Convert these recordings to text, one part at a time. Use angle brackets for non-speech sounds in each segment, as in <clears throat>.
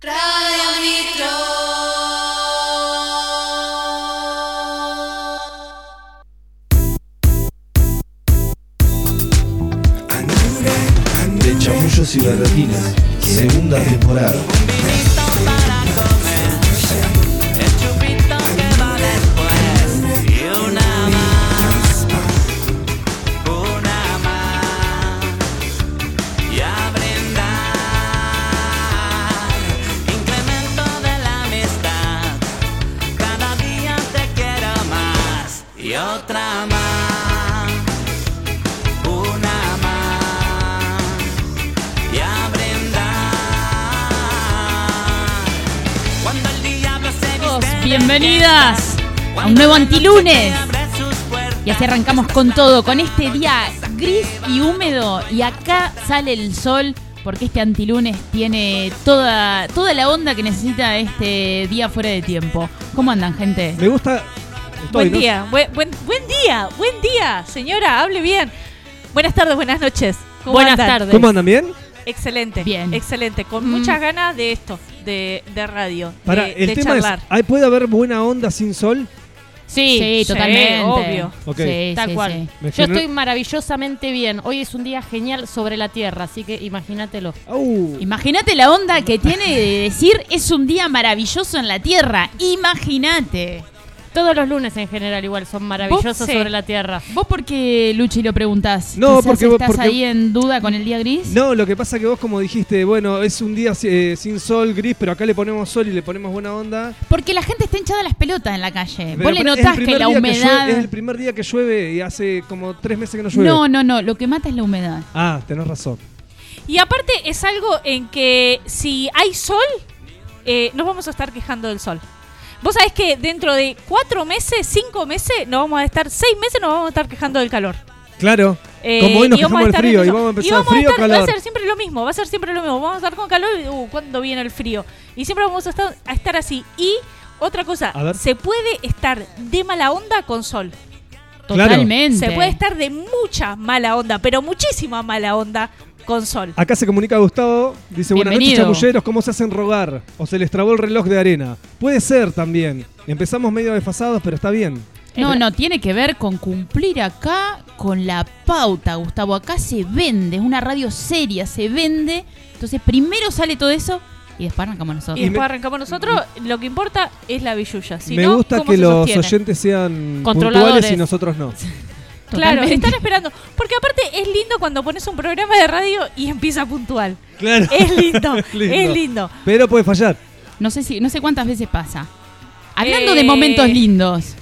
Radio Nitro. de Chamullos y Berretines, segunda temporada. Bienvenidas a un nuevo Antilunes. Y así arrancamos con todo, con este día gris y húmedo. Y acá sale el sol, porque este antilunes tiene toda, toda la onda que necesita este día fuera de tiempo. ¿Cómo andan, gente? Me gusta. Estoy, Buen ¿no? día, buen, buen, buen día, buen día, señora, hable bien. Buenas tardes, buenas noches. ¿Cómo Buenas andan? tardes. ¿Cómo andan bien? Excelente, Bien. excelente, con Mm. muchas ganas de esto, de, de radio, Para, de, el de tema charlar. es, ¿hay- ¿puede haber buena onda sin sol? Sí, Sí, sí, totalmente. obvio. Ok. Sí, tal sí, cual. Yo estoy maravillosamente bien. Hoy es un día genial sobre la Tierra, así que imagínatelo. Au. Imagínate la onda que tiene de decir es un día maravilloso en la Tierra. Imagínate. Todos los lunes en general igual son maravillosos sí. sobre la Tierra. ¿Vos por qué, Luchi, lo preguntás? No, porque vos- estás porque- ahí en duda con el día gris. No, lo que pasa que vos como dijiste, bueno, es un día eh, sin sol, gris, pero acá le ponemos sol y le ponemos buena onda. Porque la gente está hinchada a las pelotas en la calle. Pero Vos le notás que la humedad. llueve- es el primer día que llueve y hace como tres meses que no llueve. no, no, no. Lo que mata es la humedad. Ah, tenés razón. Y aparte es algo en que si hay sol, eh, nos vamos a estar quejando del sol. Vos sabés que dentro de cuatro meses, cinco meses, nos vamos a estar, seis meses nos vamos a estar quejando del calor. Claro. Eh, como hoy nos y vamos quejamos a del estar frío y vamos a empezar vamos frío estar- calor. Va a ser siempre lo mismo, va a ser siempre lo mismo. Vamos a estar con calor y, uh, ¿cuándo viene el frío? Y siempre vamos a estar, a estar así. Y otra cosa, A se puede estar de mala onda con sol. Totalmente. Se puede estar de mucha mala onda, pero muchísima mala onda con sol. Acá se comunica Gustavo, dice, buenas noches chamulleros, ¿cómo se hacen rogar? ¿O se les trabó el reloj de arena? Puede ser también. Empezamos medio desfasados, pero está bien. No, no, tiene que ver con cumplir acá con la pauta, Gustavo. Acá se vende, es una radio seria, se vende. Entonces primero sale todo eso y después arrancamos nosotros. Y después arrancamos nosotros, lo que importa es la billulla. Si Me no, gusta ¿cómo que se los sostiene? oyentes sean Controladores. puntuales y nosotros no. <laughs> Claro, Totalmente. están esperando. Porque aparte es lindo cuando pones un programa de radio y empieza puntual. Claro. Es lindo, <laughs> Es lindo. es lindo. Pero puede fallar. No sé si, no sé cuántas veces pasa. Hablando de Eh. momentos lindos.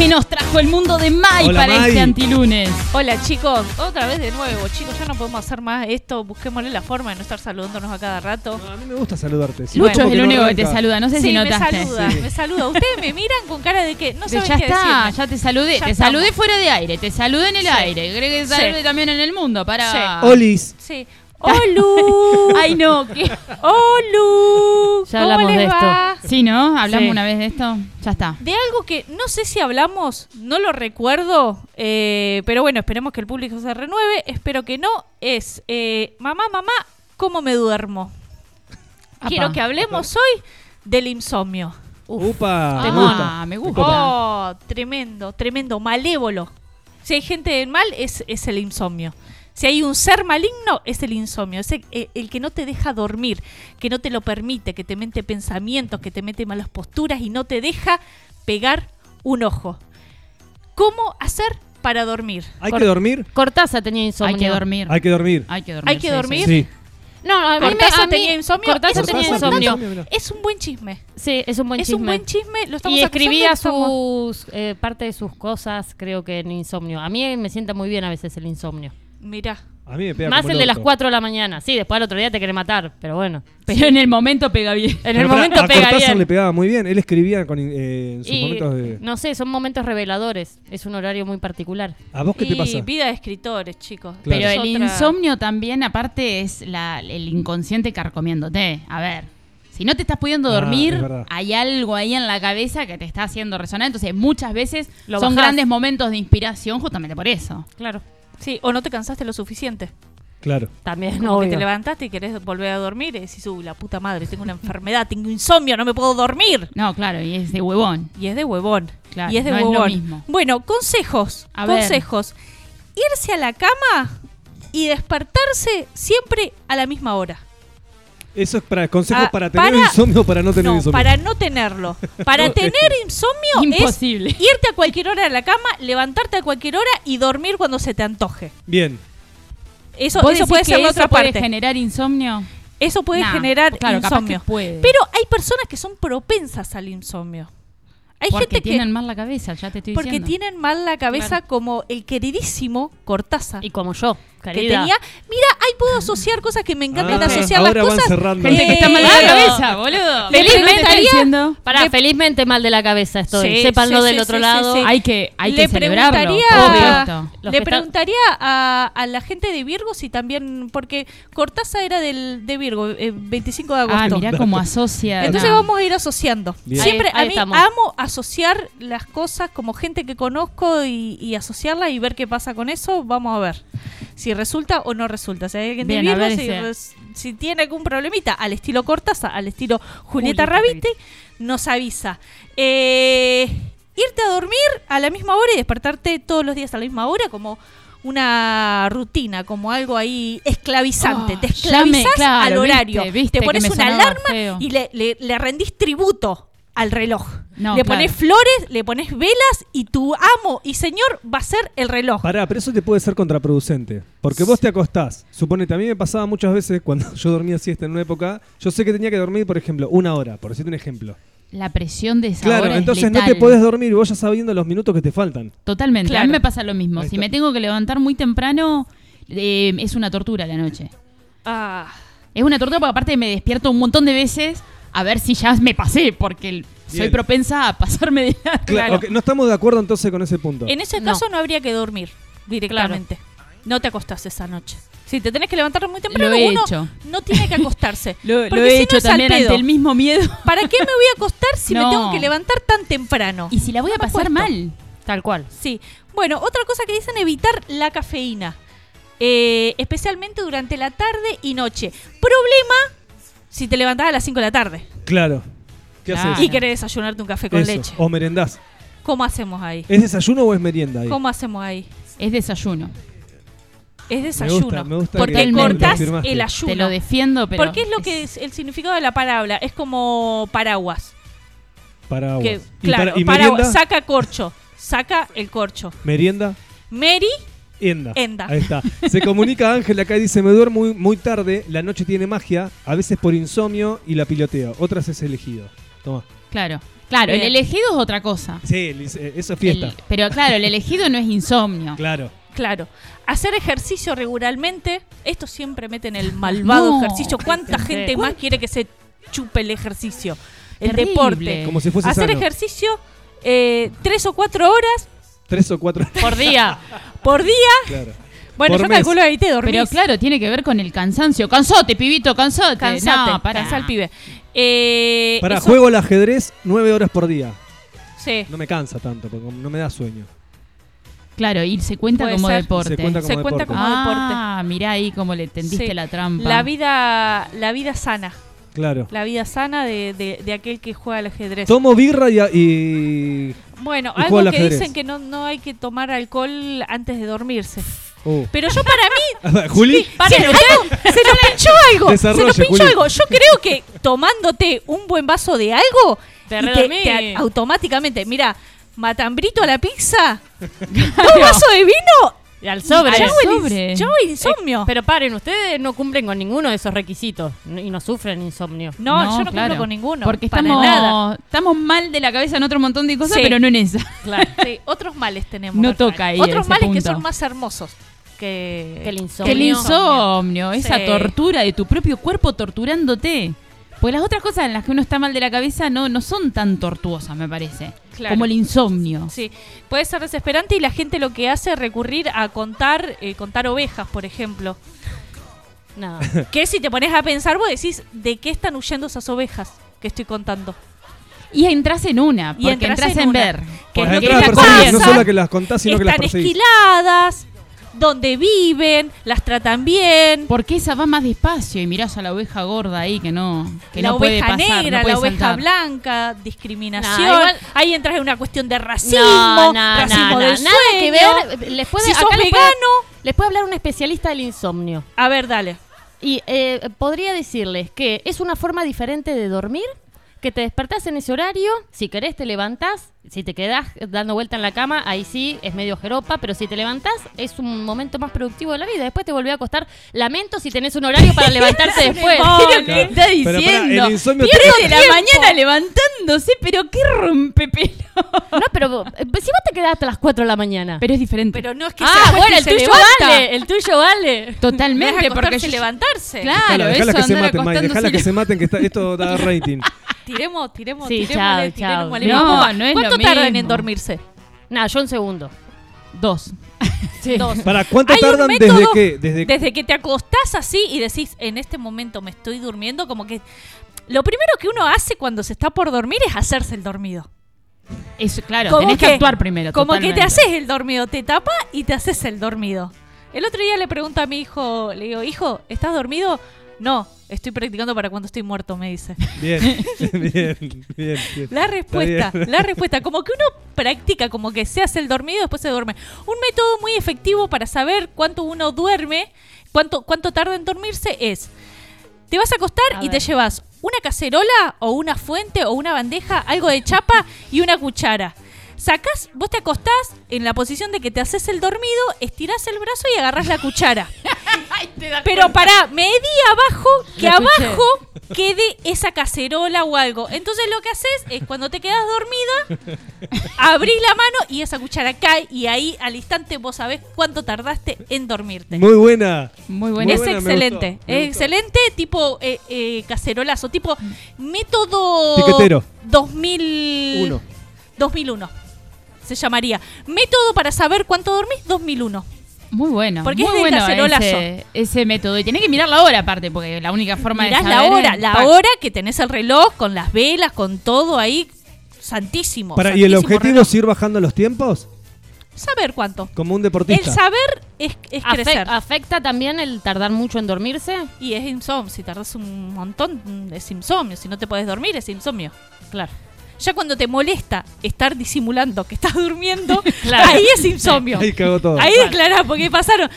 ¿Qué nos trajo el mundo de Mai Hola, para Mai. este antilunes? Hola chicos, otra vez de nuevo, chicos, ya no podemos hacer más esto, busquémosle la forma de no estar saludándonos a cada rato. No, a mí me gusta saludarte. Si Lucho es el único no que te saluda, no sé sí, si me notaste. saluda, Sí. me saluda. Ustedes me miran con cara de que no saben ya qué está, decirme. ya te saludé, Ya te estamos. saludé fuera de aire, te saludé en el Sí. aire, ¿crees que te Sí. también en el mundo? Para. Olis. Sí. ¡Olu! <laughs> Ay no, ¿qué? ¡Olu! Ya ¿Cómo hablamos les de esto. va? Sí, ¿no? Hablamos Sí. una vez de esto. Ya está. De algo que no sé si hablamos, no lo recuerdo, eh, pero bueno, esperemos que el público se renueve. Espero que no. Es, eh, mamá, mamá, ¿cómo me duermo? Quiero que hablemos hoy del insomnio. Upa, me Ah, gusta. me gusta. Oh, tremendo, tremendo, malévolo. Si hay gente mal, es, es el insomnio. Si hay un ser maligno, es el insomnio. Es el, el- que no te deja dormir, que no te lo permite, que te mete pensamientos, que te mete malas posturas y no te deja pegar un ojo. ¿Cómo hacer para dormir? ¿Hay Cor- que dormir? Cortázar tenía insomnio. Hay que dormir. Hay que dormir. Hay que dormir. Hay que sí, dormir. sí, sí. Sí. No, a mí, me- ¿Cortázar a mí- tenía insomnio? Cortázar tenía es insomnio. tenía insomnio, mira. Es un buen chisme. Sí, es un buen es chisme. un buen chisme. Lo estamos y escribía sus eh, parte de sus cosas, creo que en insomnio. A mí me sienta muy bien a veces el insomnio. Mirá. A mí me pega Más como el de las orto. 4 de la mañana. Sí, después al otro día te quiere matar, pero bueno. Pero en el momento pega bien. En Pero el pará, momento a pega Cortázar bien. le pegaba muy bien. Él escribía con, eh, en sus Y, momentos de... No sé, son momentos reveladores. Es un horario muy particular. ¿A vos qué te y pasa? vida de escritores, chicos. Claro. Pero Es el otra- insomnio también, aparte, es la, el inconsciente carcomiéndote. A ver, Si no te estás pudiendo Ah, dormir, verdad. hay algo ahí en la cabeza que te está haciendo resonar. Entonces, muchas veces Lo son bajás. grandes momentos de inspiración justamente por eso. Claro. Sí, o no te cansaste lo suficiente. Claro. También, Como que te levantaste y querés volver a dormir y decís, uy, la puta madre, tengo una enfermedad, tengo insomnio, no me puedo dormir. No, claro, y es de huevón. Y es de huevón. Claro, y es de no es lo huevón. mismo. Bueno, consejos. A ver. consejos. Irse a la cama y despertarse siempre a la misma hora. Eso es para consejos Ah, para tener para- insomnio o para no tener no, insomnio. para no tenerlo. Para <laughs> No, tener es- insomnio Imposible. es irte a cualquier hora de la cama, levantarte a cualquier hora y dormir cuando se te antoje. Bien. Eso, ¿Vos eso decís puede que ser la eso otra puede parte. generar insomnio? Eso puede Nah, generar claro, capaz insomnio. que puede. Pero hay personas que son propensas al insomnio. Hay Porque gente que tienen mal la cabeza, ya te estoy porque diciendo. tienen mal la cabeza Claro. como el queridísimo Cortázar. Y como yo, que tenía, mira, ahí puedo asociar cosas que me encantan Ah, asociar ahora las van cosas. cerrando. Gente que está mal de la cabeza, boludo. Le ¿Qué te está preguntaría- diciendo? Pará, Le- felizmente mal de la cabeza estoy. Sí, Sépanlo sí, del sí, otro sí, lado. sí, sí. Hay que, hay le que celebrarlo. preguntaría, le preguntaría a, a la gente de Virgo si también, porque Cortázar era del, de Virgo, eh, 25 de agosto. Ah, mirá cómo asocia. Entonces no. vamos a ir asociando. Bien. Siempre Ahí- ahí a mí estamos. amo asociar las cosas como gente que conozco y, y asociarla y ver qué pasa con eso. Vamos a ver si resulta o no resulta. Si hay alguien de Bien, ver si, ese- res- si tiene algún problemita al estilo Cortázar, al estilo Julieta Julieta Raviti, nos avisa. Eh, irte a dormir a la misma hora y despertarte todos los días a la misma hora como una rutina, como algo ahí esclavizante. Oh, Te me- esclavizas claro, al horario. viste, viste Te pones que una alarma feo. y le, le- le rendís tributo al reloj. No, le claro. pones flores, le pones velas y tu amo y señor va a ser el reloj. Pará, pero eso te puede ser contraproducente. Porque vos te acostás. Suponete, a mí me pasaba muchas veces cuando <laughs> yo dormía siesta en una época. Yo sé que tenía que dormir, por ejemplo, una hora, por decirte un ejemplo. La presión de esa Claro, hora es entonces no te podés dormir vos ya sabiendo los minutos que te faltan. Totalmente. A Claro. mí me pasa lo mismo. Ahí Si está. me tengo que levantar muy temprano, eh, es una tortura la noche. Ah, Es una tortura porque aparte me despierto un montón de veces a ver si ya me pasé, porque soy Bien. propensa a pasarme de la... Claro. no estamos de acuerdo entonces con ese punto. en ese No. caso no habría que dormir directamente. No te acostás esa noche. Si te tenés que levantar muy temprano, Lo he uno hecho. no tiene que acostarse. <laughs> Lo, he si no hecho es al también ante el mismo miedo. <laughs> ¿Para qué me voy a acostar si me No. tengo que levantar tan temprano? Y si la voy a No pasar mal. Tal cual. Sí. Bueno, otra cosa que dicen evitar la cafeína. Eh, especialmente durante la tarde y noche. Problema si te levantás a las 5 de la tarde Claro. ¿Qué Claro. haces? y querés desayunarte un café con Eso, leche. O merendás. ¿Cómo hacemos ahí? ¿Es desayuno o es merienda ahí? ¿Cómo hacemos ahí? Es desayuno. Es desayuno. me gusta porque que me cortás confirmaste. el ayuno. Te lo defiendo, pero... porque es lo que es el significado de la palabra. Es como paraguas. Paraguas. Que, ¿Y, claro, para- y paraguas. merienda? Saca corcho. Saca el corcho. ¿Merienda? Mary, Enda. Enda. Ahí está. Se comunica Ángel acá y dice, me duermo muy, muy tarde, la noche tiene magia, a veces por insomnio y la piloteo, otras es elegido. Toma. Claro. Claro, el Bien. elegido es otra cosa. Sí, eh, eso es fiesta. El- pero claro, el elegido no es insomnio. Claro. Claro. Hacer ejercicio regularmente. Esto siempre mete en el malvado No. ejercicio. ¿Cuánta Sí. gente más quiere que se chupe el ejercicio? El Terrible. deporte. Como si fuese Hacer sano. ejercicio eh, tres o cuatro horas Tres o cuatro. <laughs> Por día. por día. claro. Bueno, Por yo mes. calculo ahí te dormís. Pero claro, tiene que ver con el cansancio. Cansote, pibito, cansote. Cansate, no, para. al pibe. Eh, Para, eso- juego al ajedrez nueve horas por día. Sí. No me cansa tanto, porque no me da sueño. Claro, y se cuenta Puede como ser. deporte. Se cuenta como Se cuenta deporte. deporte. ah, mirá ahí cómo le tendiste Sí. la trampa. La vida, la vida sana. Claro. La vida sana de, de- de aquel que juega al ajedrez. Tomo birra y... y- Bueno, Y algo que dicen que no, no hay que tomar alcohol antes de dormirse. Uh. Pero yo para mí, <laughs> Juli, se, algo- se nos pinchó algo. <laughs> se nos pinchó Juli. algo. Yo creo que tomándote un buen vaso de algo, Te y redormís. te- automáticamente, mira, matambrito a la pizza, <laughs> un vaso de vino, al sobre. Al sobre. ya el insomnio. Eh, pero paren, ustedes no cumplen con ninguno de esos requisitos y no sufren insomnio. no, yo no claro. cumplo con ninguno. Porque estamos, nada. estamos mal de la cabeza en otro montón de cosas, Sí. pero no en esa. Claro. <laughs> Sí, otros males tenemos. No toca ahí Otros ese males que son más hermosos que, Que el Que insomnio. el insomnio, esa Sí. tortura de tu propio cuerpo torturándote. Pues las otras cosas en las que uno está mal de la cabeza no, no son tan tortuosas, me parece. Claro. Como el insomnio. Sí, puede ser desesperante y la gente lo que hace es recurrir a contar, eh, contar ovejas, por ejemplo. No. <laughs> Que si te pones a pensar, vos decís, ¿de qué están huyendo esas ovejas que estoy contando? Y entras en una, Y porque entras entras, en ver. Que Porque es lo que te perseguir, no solo que las contás, sino que las Están perseguís. esquiladas, donde viven, las tratan bien. Porque esa va más despacio y mirás a la oveja gorda ahí que no, que la no puede oveja pasar, negra, no puede la oveja saltar. blanca, discriminación. No, igual- Ahí entras en una cuestión de racismo, No, no, racismo no, del no, nada que sueño. ver. Les puede, Si sos acá les puede- vegano- les puede hablar un especialista del insomnio. A ver, dale. Y eh, podría decirles que es una forma diferente de dormir, que te despertás en ese horario, si querés te levantás, si te quedás dando vuelta en la cama, ahí sí es medio jeropa, pero si te levantás es un momento más productivo de la vida. Después te volvés a acostar. Lamento si tenés un horario para <laughs> levantarte después. Pero ¿qué está Pero pará, diciendo? el Pierde te- la mañana levantándose, pero qué rompepelo. No, pero eh, si vos te quedás hasta las 4 de la mañana. Pero es diferente. Pero no es que ah, bueno, el tuyo levanta. vale, el tuyo vale. Es Totalmente, porque yo- levantarse. Claro, Dejala, dejala eso que se maten, dejala que se maten, que está, esto da rating. <laughs> Tiremos, tiremos, Sí, tirémosle, chao, chao. tirémosle. No, no es ¿Cuánto lo tardan en dormirse? Nada, yo un segundo. Dos. <laughs> Dos. ¿Para cuánto Hay tardan método desde qué? Desde, Desde que te acostás así y decís, en este momento me estoy durmiendo, como que lo primero que uno hace cuando se está por dormir es hacerse el dormido. Eso, claro, Como tenés que, que- actuar primero. Como que te haces el dormido, te tapa y te haces el dormido. El otro día le pregunto a mi hijo, le digo, hijo, ¿estás dormido? No, estoy practicando para cuando estoy muerto, me dice. Bien, <laughs> <laughs> bien, bien, bien. La respuesta, bien. la respuesta, como que uno practica, como que se hace el dormido, después se duerme. Un método muy efectivo para saber cuánto uno duerme, cuánto, cuánto tarda en dormirse es, te vas a acostar A y te llevas una cacerola o una fuente o una bandeja, algo de chapa y una cuchara. Sacás, vos te acostás en la posición de que te haces el dormido, estirás el brazo y agarrás la cuchara. <laughs> Pero para medí abajo, que Lo abajo quede esa cacerola o algo. Entonces lo que haces es cuando te quedas dormida, <laughs> abrís la mano y esa cuchara cae y ahí al instante vos sabés cuánto tardaste en dormirte. Muy buena. Muy buena. es buena, me excelente, gustó, me es gustó. excelente tipo eh, eh, cacerolazo, tipo método Piquetero. 2000 Uno. 2001. Se llamaría método para saber cuánto dormís 2001. Muy bueno. Porque muy es de bueno cacerolazo. ese, ese método. Y tenés que mirar la hora aparte, porque la única forma Mirás de la saber hora, es- la hora que tenés el reloj con las velas, con todo ahí. Santísimo. Para, ¿Y el objetivo reloj. es ir bajando los tiempos? Saber cuánto. Como un El deportista. saber es, es Afe- crecer. ¿Afecta también el tardar mucho en dormirse? Y es insomnio. Si tardas un montón, es insomnio. Si no te puedes dormir, es insomnio. Claro. Ya cuando te molesta estar disimulando que estás durmiendo, <laughs> Claro. ahí es insomnio. Ahí cagó todo. Ahí declarás, porque pasaron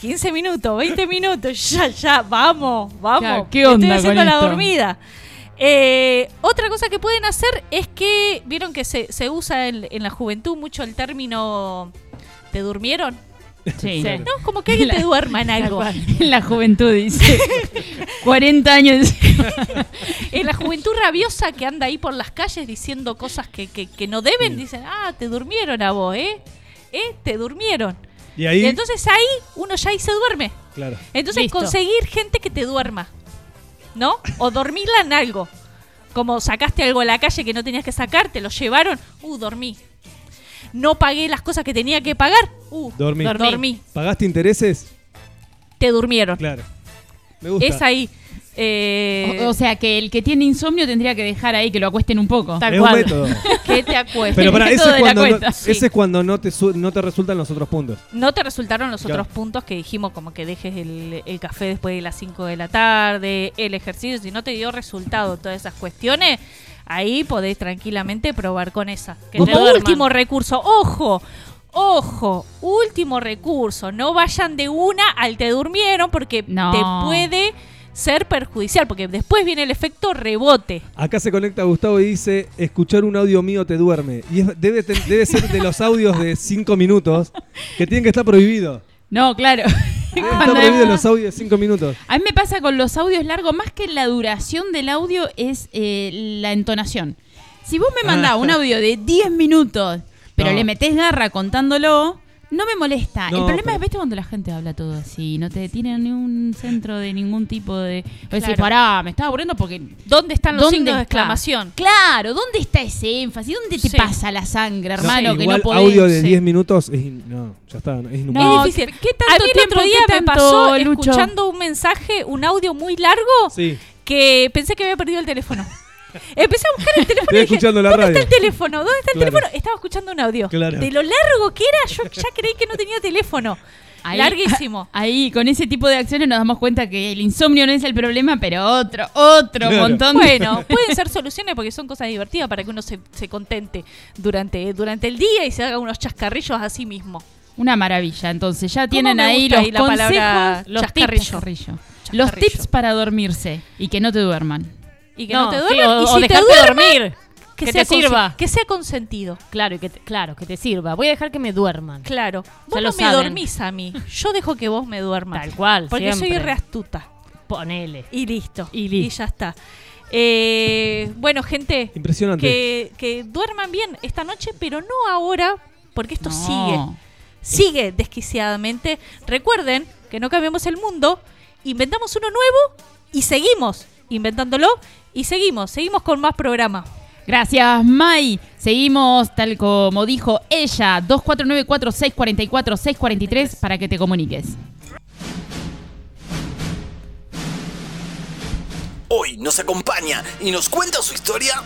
15 minutos, 20 minutos, ya, ya, vamos, vamos. Claro, ¿qué onda Estoy haciendo con la esto? dormida. Eh, otra cosa que pueden hacer es que, vieron que se, se usa en, en la juventud mucho el término ¿te durmieron? Sí. Sí. ¿No? Como que alguien te duerma en algo. En la juventud, dice. <laughs> 40 años. <laughs> En la juventud rabiosa que anda ahí por las calles diciendo cosas que, que, que no deben, dicen, ah, te durmieron a vos, ¿eh? ¿Eh? Te durmieron. Y ahí, Y entonces ahí uno ya ahí se duerme. claro. Entonces Listo. conseguir gente que te duerma, ¿no? O dormirla en algo. Como sacaste algo a la calle que no tenías que sacar, te lo llevaron, uh, dormí. No pagué las cosas que tenía que pagar, uh, Dormí. dormí. ¿Pagaste intereses? Te durmieron. Claro. Me gusta. Es ahí. Eh, O, o sea que el que tiene insomnio tendría que dejar ahí que lo acuesten un poco. Tal es un cual. método. <laughs> que te acuestes. Pero para, <laughs> El ese método es, de la cuando no. Sí. ese es cuando no te, su- no te resultan los otros puntos. No te resultaron los Claro. otros puntos que dijimos, como que dejes el, el café después de las 5 de la tarde, el ejercicio, si no te dio resultado todas esas cuestiones, ahí podés tranquilamente probar con esa. Que Como te último recurso, ojo, ojo, último recurso, no vayan de una al te durmieron porque No. te puede ser perjudicial, porque después viene el efecto rebote. Acá se conecta Gustavo y dice, escuchar un audio mío te duerme. Y es- debe, te- debe ser de los audios de 5 minutos que tienen que estar prohibidos. No, claro. Cuando- prohibidos los audios de 5 minutos. A mí me pasa con los audios largos, más que la duración del audio, es eh, la entonación. Si vos me mandás un audio de 10 minutos, pero No. le metés garra contándolo, No me molesta. No, el problema pero- es, ¿viste cuando la gente habla todo así? No te tiene ni un centro de ningún tipo de... Claro. pará, me estaba aburriendo porque... ¿Dónde están los ¿Dónde signos de exclamación? Claro, ¿dónde está ese énfasis? ¿Dónde te Sí. pasa la sangre, hermano? que igual no podés... audio de sí. 10 minutos es no, ya está, es. No, es difícil. ¿qué- tanto a mí el tiempo, otro día me tanto, pasó Lucho? escuchando un mensaje, un audio muy largo, Sí. que pensé que había perdido el teléfono. <laughs> Empecé a buscar el teléfono Estoy y dije, escuchando la ¿dónde radio. está el teléfono? ¿Dónde está el Claro. teléfono? Estaba escuchando un audio. Claro. De lo largo que era, yo ya creí que no tenía teléfono. Ahí- Larguísimo. <laughs> Ahí, con ese tipo de acciones nos damos cuenta que el insomnio no es el problema, pero otro, otro Claro. montón de... Bueno, pueden ser soluciones porque son cosas divertidas para que uno se, se contente durante, durante el día y se haga unos chascarrillos a sí mismo. Una maravilla. Entonces ya tienen ahí los ahí la consejos, palabra los chascarrillo. tips, chascarrillo. Los Chascarrillo. tips para dormirse y que no te duerman. Y que no, te sí, duerman. o, y o si te dejarte duerman, dormir. que, Que, sea te sirva. que sea consentido. Claro, y que te, claro, que te sirva. Voy a dejar que me duerman. Claro. Vos Ya no me saben. dormís a mí. Yo dejo que vos me duermas. Tal cual, Porque siempre. soy re astuta. Ponele. Y listo. Y listo. ya está. Eh, bueno, gente, Impresionante. que, que duerman bien esta noche, pero no ahora, porque esto No. sigue. Sigue desquiciadamente. Recuerden que no cambiamos el mundo, inventamos uno nuevo y seguimos inventándolo y seguimos, seguimos con más programa. Gracias, Mai. Seguimos, tal como dijo ella, 2494-644-643 para que te comuniques. Hoy nos acompaña y nos cuenta su historia.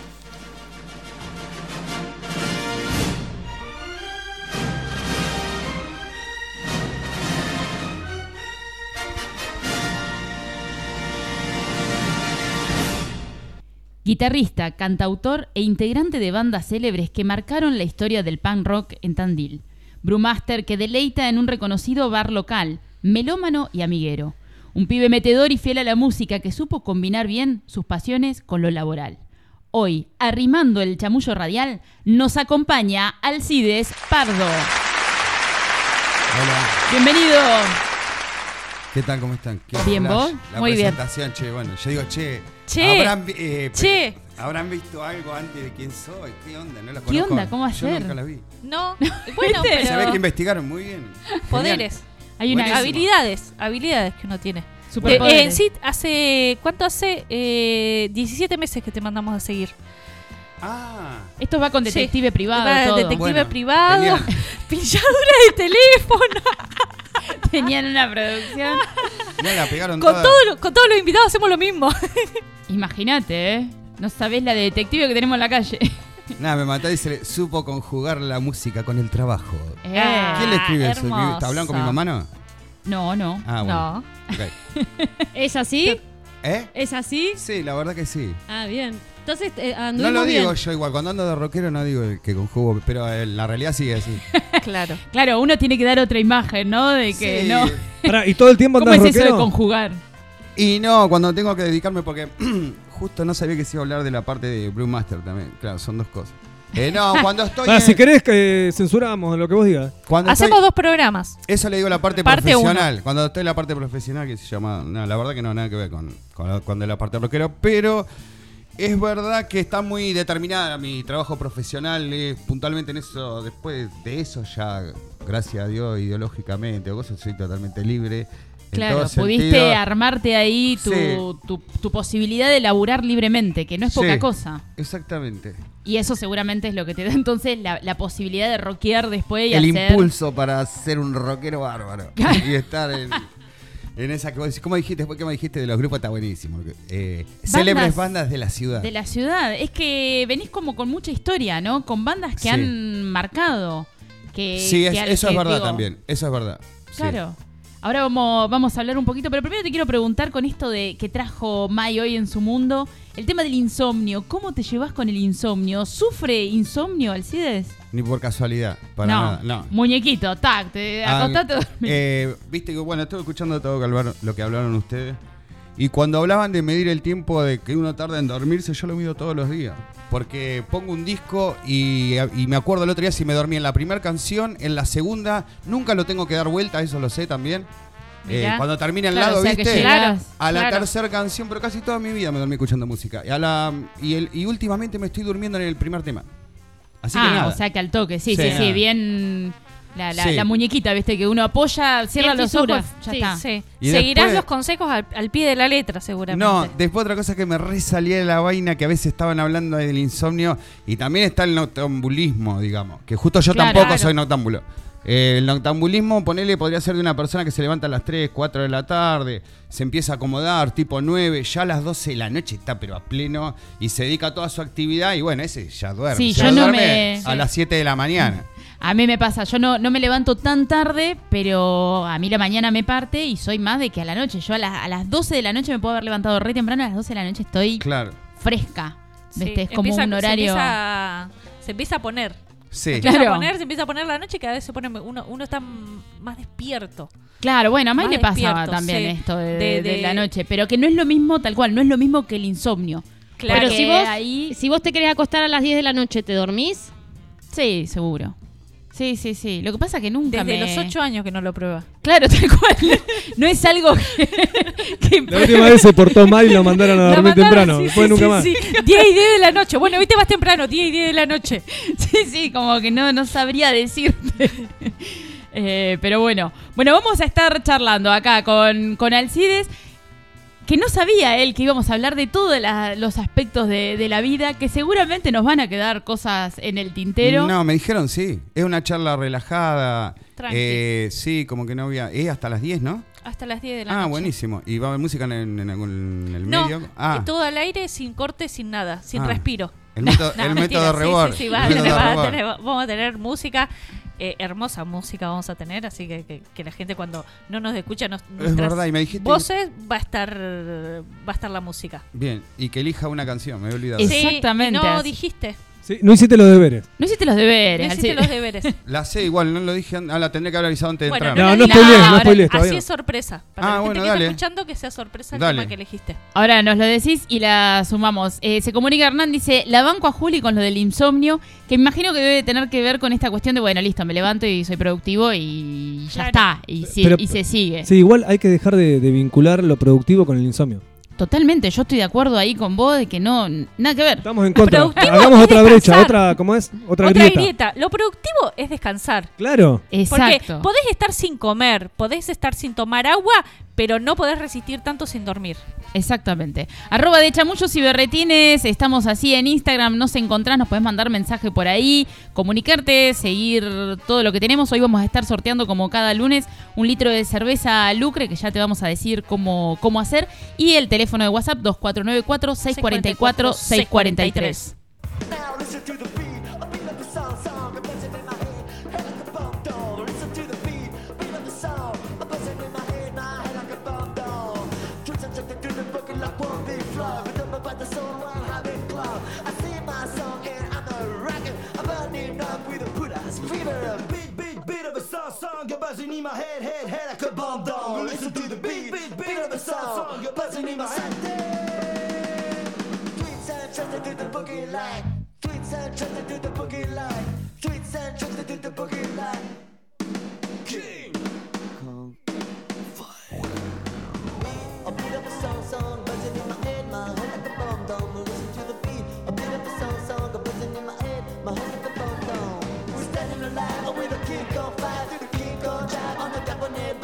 Guitarrista, cantautor e integrante de bandas célebres que marcaron la historia del punk rock en Tandil. Brewmaster que deleita en un reconocido bar local, melómano y amiguero. Un pibe metedor y fiel a la música que supo combinar bien sus pasiones con lo laboral. Hoy, arrimando el chamullo radial, nos acompaña Alcides Pardo. Hola, Bienvenido. ¿qué tal? ¿Cómo están? ¿Qué Bien, flash? ¿vos? La Muy bien. presentación, che, bueno, yo digo, che, Che, ¿habrán, eh, che. ¿habrán visto algo antes de quién soy? ¿Qué onda? No la ¿Qué conozco. onda? ¿Cómo Yo ayer? nunca la vi. No, <laughs> bueno, ve que pero investigaron muy bien. Genial. poderes, Hay una Buenísimo. habilidades, habilidades que uno tiene. Superpoderes. Eh, en sí, hace, ¿cuánto hace? Eh, 17 meses que te mandamos a seguir. Ah, Esto va con Sí. detective privado. Va, todo. detective Bueno, privado, genial. <laughs> pilladura de teléfono. <laughs> <laughs> Tenían una producción. no la pegaron Con, toda. todo lo- con todos los invitados hacemos lo mismo. <laughs> Imagínate, ¿eh? No sabés la de detective que tenemos en la calle. <laughs> Nada, me mató y se le supo conjugar la música con el trabajo. Eh, ¿Quién le escribe eso? hermoso. ¿Está hablando con mi mamá, no? No, no. Ah, bueno. No. Ok. ¿Es así? ¿Eh? ¿Es así? Sí, la verdad que sí. Ah, bien. Entonces, eh, No lo digo bien. yo igual, cuando ando de rockero no digo que conjugo, pero en la realidad sigue así. <laughs> Claro. Claro, uno tiene que dar otra imagen, ¿no? De que Sí. no. Pará, ¿Y todo el tiempo <laughs> ¿Cómo es eso de conjugar? Y no, cuando tengo que dedicarme, porque <clears throat> justo no sabía que se iba a hablar de la parte de Brewmaster también. Claro, son dos cosas. Eh, no, <laughs> cuando estoy. En- si querés que censuramos lo que vos digas. cuando Hacemos estoy- dos programas. Eso le digo la parte, Parte profesional. Cuando estoy en la parte profesional, que se llama. No, la verdad que no, nada que ver con, con la- cuando la parte rockero, pero. Es verdad que está muy determinada mi trabajo profesional, eh, puntualmente en eso, después de eso ya, gracias a Dios, ideológicamente, o cosas, soy totalmente libre. Claro, pudiste sentido. armarte ahí tu, Sí. tu, tu posibilidad de laburar libremente, que no es poca cosa. Exactamente. Y eso seguramente es lo que te da entonces la, la posibilidad de rockear después y el hacer... impulso para ser un rockero bárbaro y estar en, en esa que vos decís. ¿Cómo dijiste? Que me dijiste de los grupos está buenísimo. Eh, célebres bandas de la ciudad. de la ciudad. Es que venís como con mucha historia, ¿no? Con bandas que Sí. han marcado. Que, sí, es- que al- eso es verdad digo, también. Eso es verdad. Sí. Claro. Ahora vamos, vamos a hablar un poquito, pero primero te quiero preguntar con esto de que trajo Mai hoy en su mundo, el tema del insomnio. ¿Cómo te llevas con el insomnio? ¿Sufre insomnio, Alcides? Ni por casualidad. Para no, nada. No. muñequito, tac, te Ah, acostate a dormir. eh, Viste que, bueno, estuve escuchando todo lo que hablaron ustedes. Y cuando hablaban de medir el tiempo de que uno tarda en dormirse, yo lo mido todos los días. Porque pongo un disco y, y me acuerdo el otro día si me dormí en la primera canción, en la segunda, nunca lo tengo que dar vuelta, eso lo sé también. Eh, cuando termina el Claro, lado, o sea ¿viste? a la claro. tercera canción, pero casi toda mi vida me dormí escuchando música. Y, a la, y, el, y últimamente me estoy durmiendo en el primer tema. Así que ah, nada. o sea que al toque, sí, sí, Sí, bien La, la- Sí. la muñequita, ¿viste? Que uno apoya, cierra los ojos, ya sí. está. Sí. Y Seguirás después- los consejos al, al pie de la letra, seguramente. No, después otra cosa que me resalía de la vaina que a veces estaban hablando del insomnio y también está el noctambulismo, digamos, que justo yo Claro. tampoco Claro. soy noctámbulo. Eh, el noctambulismo, ponele, podría ser de una persona que se levanta a las 3, 4 de la tarde, se empieza a acomodar, tipo 9, ya a las 12 de la noche está pero a pleno y se dedica a toda su actividad y bueno, ese ya duerme. Sí, yo no duerme me- A las 7 de la mañana. A mí me pasa, yo no, no me levanto tan tarde, pero a mí la mañana me parte y soy más de que a la noche. Yo a, las- a las 12 de la noche me puedo haber levantado re temprano, a las 12 de la noche estoy Claro. fresca. Sí, ¿Viste? Es como empieza- un Se horario. empieza, se empieza a poner. Sí. Se empieza Claro. a poner, se empieza a poner la noche y cada vez se pone uno, uno está más despierto. Claro, bueno, a Más le pasaba también sí. esto de, De- de de- la noche, pero que no es lo mismo, tal cual, no es lo mismo que el insomnio. Claro. Pero Porque si vos, ahí- si vos te querés acostar a las 10 de la noche, ¿te dormís? Sí, seguro. Sí, sí, sí. Lo que pasa que nunca Desde me... los ocho años que no lo prueba. Claro, <laughs> tal cual. No es algo que... que La última vez se portó mal y lo mandaron a dormir mandaron, temprano. sí, Después sí, nunca sí, más. sí. 10 y 10 de la noche. Bueno, hoy te vas temprano, 10 y 10 de la noche. <laughs> Sí, sí, como que no, no sabría decirte. <laughs> Eh, pero bueno. Bueno, vamos a estar charlando acá con, con Alcides, que no sabía él que íbamos a hablar de todos los aspectos de, de la vida, que seguramente nos van a quedar cosas en el tintero. No, me dijeron sí. Es una charla relajada. Tranqui. Eh, sí, como que no había. Es hasta las 10, ¿no? Hasta las 10 de la Ah, noche. buenísimo. ¿Y va a haber música en, en- en el No, medio? Ah, eh, todo al aire, sin corte, sin nada, sin Ah. respiro. el método, <laughs> No, el método sí, Rebord. Sí, sí, método Rebord. vamos a tener música, eh, hermosa música vamos a tener, así que, que- que la gente cuando no nos escucha nos, Es verdad, y me dijiste. voces va a estar va a estar la música. Bien, y que elija una canción, me he olvidado. Sí, Exactamente y no dijiste, Sí, no hiciste los deberes. No hiciste los deberes. no hiciste los deberes. <laughs> La sé igual, no lo dije. an- Ah, la tendría que haber avisado antes de Bueno, entrar. No, la no spoilees, no ahora- spoilees Así todavía. es sorpresa. Para Ah, la gente bueno, que dale. está escuchando que sea sorpresa el Dale. tema que elegiste. Ahora nos lo decís y la sumamos. Eh, se comunica Hernán, dice, la banco a Juli con lo del insomnio, que imagino que debe tener que ver con esta cuestión de, bueno, listo, me levanto y soy productivo y ya Claro. está, y, si- Pero- y se sigue. Sí, igual hay que dejar de, de vincular lo productivo con el insomnio. Totalmente, yo estoy de acuerdo ahí con vos de que no, nada que ver. Estamos en contra. Hagamos otra brecha, otra, ¿cómo es? Otra, Otra grieta. grieta. Lo productivo es descansar. Claro. Porque Exacto. podés estar sin comer, podés estar sin tomar agua, pero no podés resistir tanto sin dormir. Exactamente. Arroba de chamullos y berretines, estamos así en Instagram, nos encontrás, nos podés mandar mensaje por ahí, comunicarte, seguir todo lo que tenemos. Hoy vamos a estar sorteando como cada lunes un litro de cerveza lucre, que ya te vamos a decir cómo, cómo hacer, y el teléfono de WhatsApp 2494 644 643 Beat of a song, song, a buzzing in my head, head, head like a bomb doll. Listen to the beat, beat, beat of a song, song, a buzzing in my head. Tweets and tricks to do the boogie line. Tweets and tricks to do the boogie line. Tweets and tricks to do the boogie line. King me?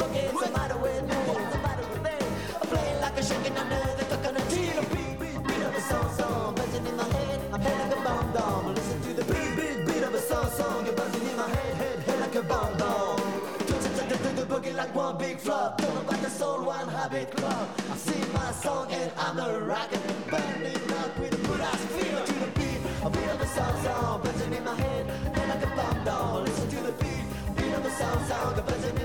I'm playing like a shaking under the coconut tree. Beat, beat, beat of a song song buzzing in my head, my head like a bomb dome. Listen to the beat, beat, beat of a song song, buzzing in my head, head, head like a bomb turn the boogie like one big flop. Don't about the soul, one habit club. I sing my song and I'm a rocket, burning up with a good feel to the beat. A beat of a song buzzing in my head, head like a bomb dome. Listen to the beat, beat of a song song buzzing in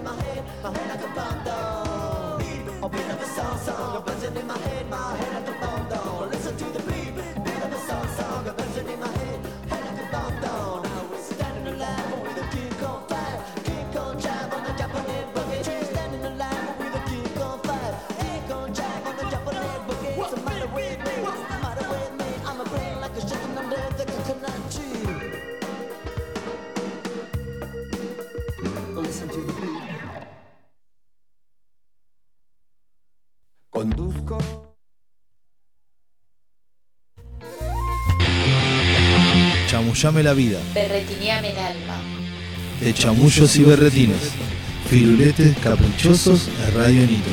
Chamullame la vida. Berretineame el alma. de chamullos y berretines. Firuletes caprichosos de Radio Nitro.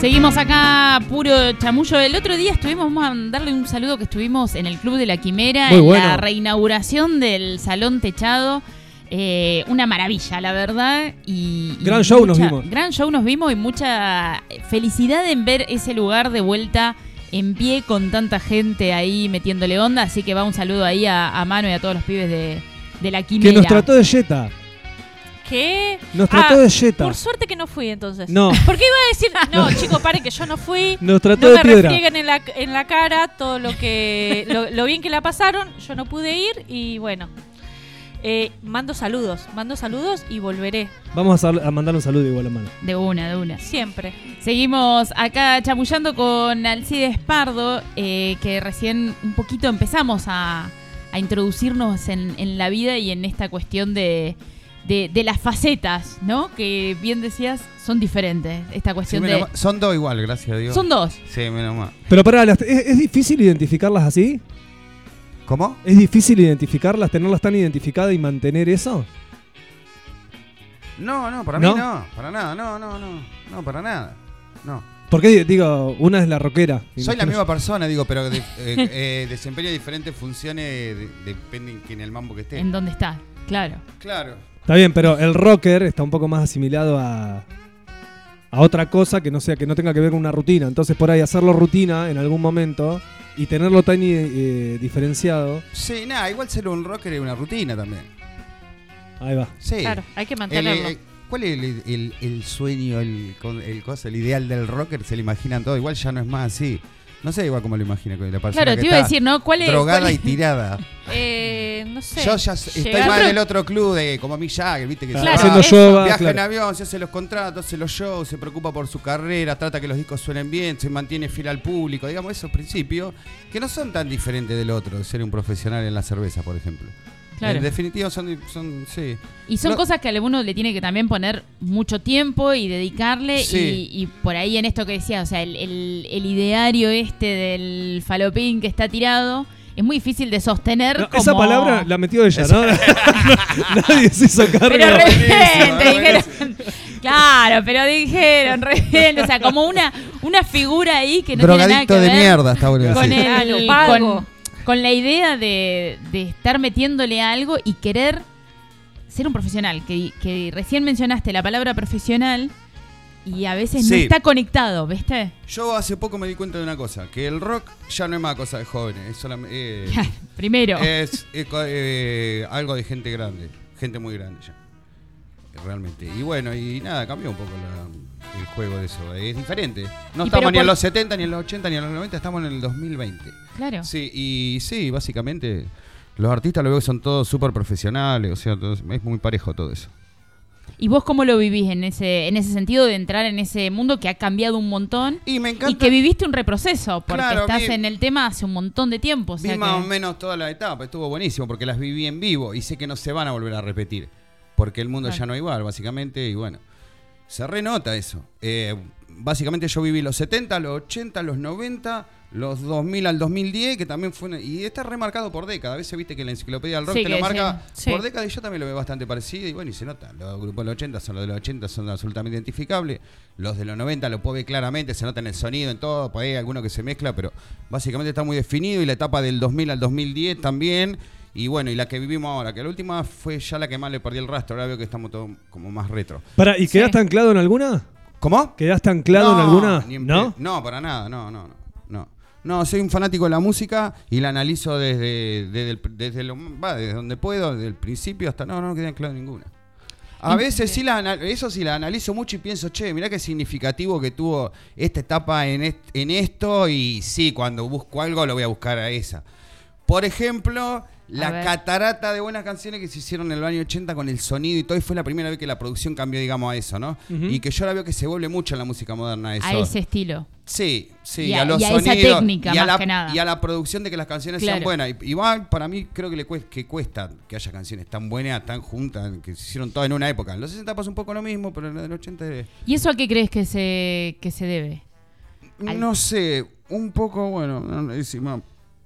Seguimos acá, puro chamullo. El otro día estuvimos, vamos a darle un saludo que estuvimos en el Club de la Quimera, Muy en bueno. la reinauguración del Salón Techado. Eh, una maravilla, la verdad. Y, y Gran show nos vimos. Gran show nos vimos y mucha felicidad en ver ese lugar de vuelta en pie con tanta gente ahí metiéndole onda. Así que va un saludo ahí a, a Mano y a todos los pibes de, de la Quimera. Que nos trató de Jetta. ¿Qué? Nos trató Ah, de Jetta. Por suerte que no fui entonces. No. <laughs> Porque iba a decir, <laughs> no, chicos, paren que yo no fui. Nos trató no de me piedra. refrieguen en la, en la cara todo lo que lo, lo bien que la pasaron. Yo no pude ir y bueno. Eh, mando saludos, mando saludos y volveré. Vamos a, a mandar un saludo igual a mano. De una, de una. Siempre. Seguimos acá chamullando con Alcides Pardo, eh, que recién un poquito empezamos a, a introducirnos en, en la vida y en esta cuestión de, de, de las facetas, ¿no? Que bien decías, son diferentes. Esta cuestión de... son dos igual, gracias a Dios. Son dos. Sí, menos mal. Pero pará, ¿es, es difícil identificarlas así? ¿Cómo? ¿Es difícil identificarlas, tenerlas tan identificadas y mantener eso? No, no, para ¿No? mí no. Para nada, no, no, no. No, para nada. No. Porque digo, una es la rockera. Soy la misma persona, digo, pero de, eh, eh, desempeño diferentes funciones, de- depende en el mambo que esté. En dónde está, claro. Claro. Está bien, pero el rocker está un poco más asimilado a, a otra cosa que no sea que no tenga que ver con una rutina. Entonces por ahí hacerlo rutina en algún momento y tenerlo tan eh, diferenciado. Sí, nada, igual ser un rocker es una rutina también. Ahí va. Sí. Claro, hay que El, mantenerlo. eh, ¿Cuál es el, el- el sueño, el, el cosa, el ideal del rocker? Se lo imaginan todo. Igual ya no es más así. No sé igual cómo lo imagina con la persona Claro, que te iba a está decir, ¿no? ¿Cuál es- drogada cuál es- y tirada. <laughs> Eh, no sé. Yo ya s- estoy Llegar- más del otro club de como Mick Jagger, viste que Claro, se haciendo va, yoga, viaja claro. en avión, se hace los contratos, hace los shows, se preocupa por su carrera, trata que los discos suenen bien, se mantiene fiel al público, digamos esos principios que no son tan diferentes del otro, de ser un profesional en la cerveza, por ejemplo. Claro. En definitiva son, son sí. Y son No- cosas que a uno le tiene que también poner mucho tiempo y dedicarle. Sí. Y, y por ahí en esto que decía, o sea, el, el- el ideario este del falopín que está tirado es muy difícil de sostener. No, como... Esa palabra la metió ella, <laughs> ¿no? Nadie se hizo cargo. Pero dijeron. Claro, pero dijeron re bien, O sea, como una, una figura ahí que no tiene nada que de ver mierda, está bueno con, el, con, con la idea de, de estar metiéndole algo y querer ser un profesional. Que, que recién mencionaste la palabra profesional y a veces no Sí. está conectado, ¿viste? Yo hace poco me di cuenta de una cosa, que el rock ya no es más cosa de jóvenes, es solamente... eh, <laughs> Primero. Es eh, co- eh, algo de gente grande, gente muy grande ya. Realmente. Y bueno, y nada, cambió un poco la- el juego de eso. Es diferente. No Y estamos pero ni en por- los 70, ni en los 80, ni en los 90, estamos en el 2020. Claro. Sí, y sí, básicamente los artistas lo veo que son todos súper profesionales, o sea, todos- es muy parejo todo eso. ¿Y vos cómo lo vivís en ese, en ese sentido de entrar en ese mundo que ha cambiado un montón? Y me Y encanta... que viviste un reproceso, porque Claro, estás en el tema hace un montón de tiempo. O Vi más o menos toda la etapa, estuvo buenísimo porque las viví en vivo y sé que no se van a volver a repetir. Porque el mundo Claro. ya no es igual, básicamente, y bueno, se renota eso. Eh, básicamente yo viví los 70, los 80, los 90, los 2000 al 2010, que también fue... una- y está remarcado por década. A veces viste que la enciclopedia del rock Sí, te lo marca sí. por Sí. década y yo también lo veo bastante parecido y bueno, y se nota. Los grupos de los 80 son los de los 80, son absolutamente identificables. Los de los 90 lo puedo ver claramente, se nota en el sonido, en todo, por ahí hay alguno que se mezcla, pero básicamente está muy definido y la etapa del 2000 al 2010 también. Y bueno, y la que vivimos ahora, que la última fue ya la que más le perdí el rastro, ahora veo que estamos todos como más retro. Para, ¿Y Sí. quedaste anclado en alguna? ¿Cómo? ¿Quedaste anclado en alguna? ni en ¿No? pe- No, para nada, no, no, no, no. No, soy un fanático de la música y la analizo desde, desde, el- desde, lo- va, desde donde puedo, desde el principio hasta... No, no quedé anclado en ninguna. A veces sí la, eso sí la analizo mucho y pienso, che, mirá qué significativo que tuvo esta etapa en, est- en esto y sí, cuando busco algo lo voy a buscar a esa. Por ejemplo, la catarata de buenas canciones que se hicieron en el año 80 con el sonido y todo, y fue la primera vez que la producción cambió, digamos, a eso, ¿no? Y que yo la veo que se vuelve mucho en la música moderna eso. a ese estilo. Sí, sí, Y a, a- los y a esa sonidos técnica, y a más la, que nada. y a la producción de que las canciones Claro. sean buenas. Y- Igual para mí creo que le cuesta, que cuesta que haya canciones tan buenas, tan juntas, que se hicieron todas en una época. En los 60 pasa un poco lo mismo, pero en los 80 es- ¿Y eso a qué crees que se, que se debe? Al- no sé, un poco, bueno, no, no,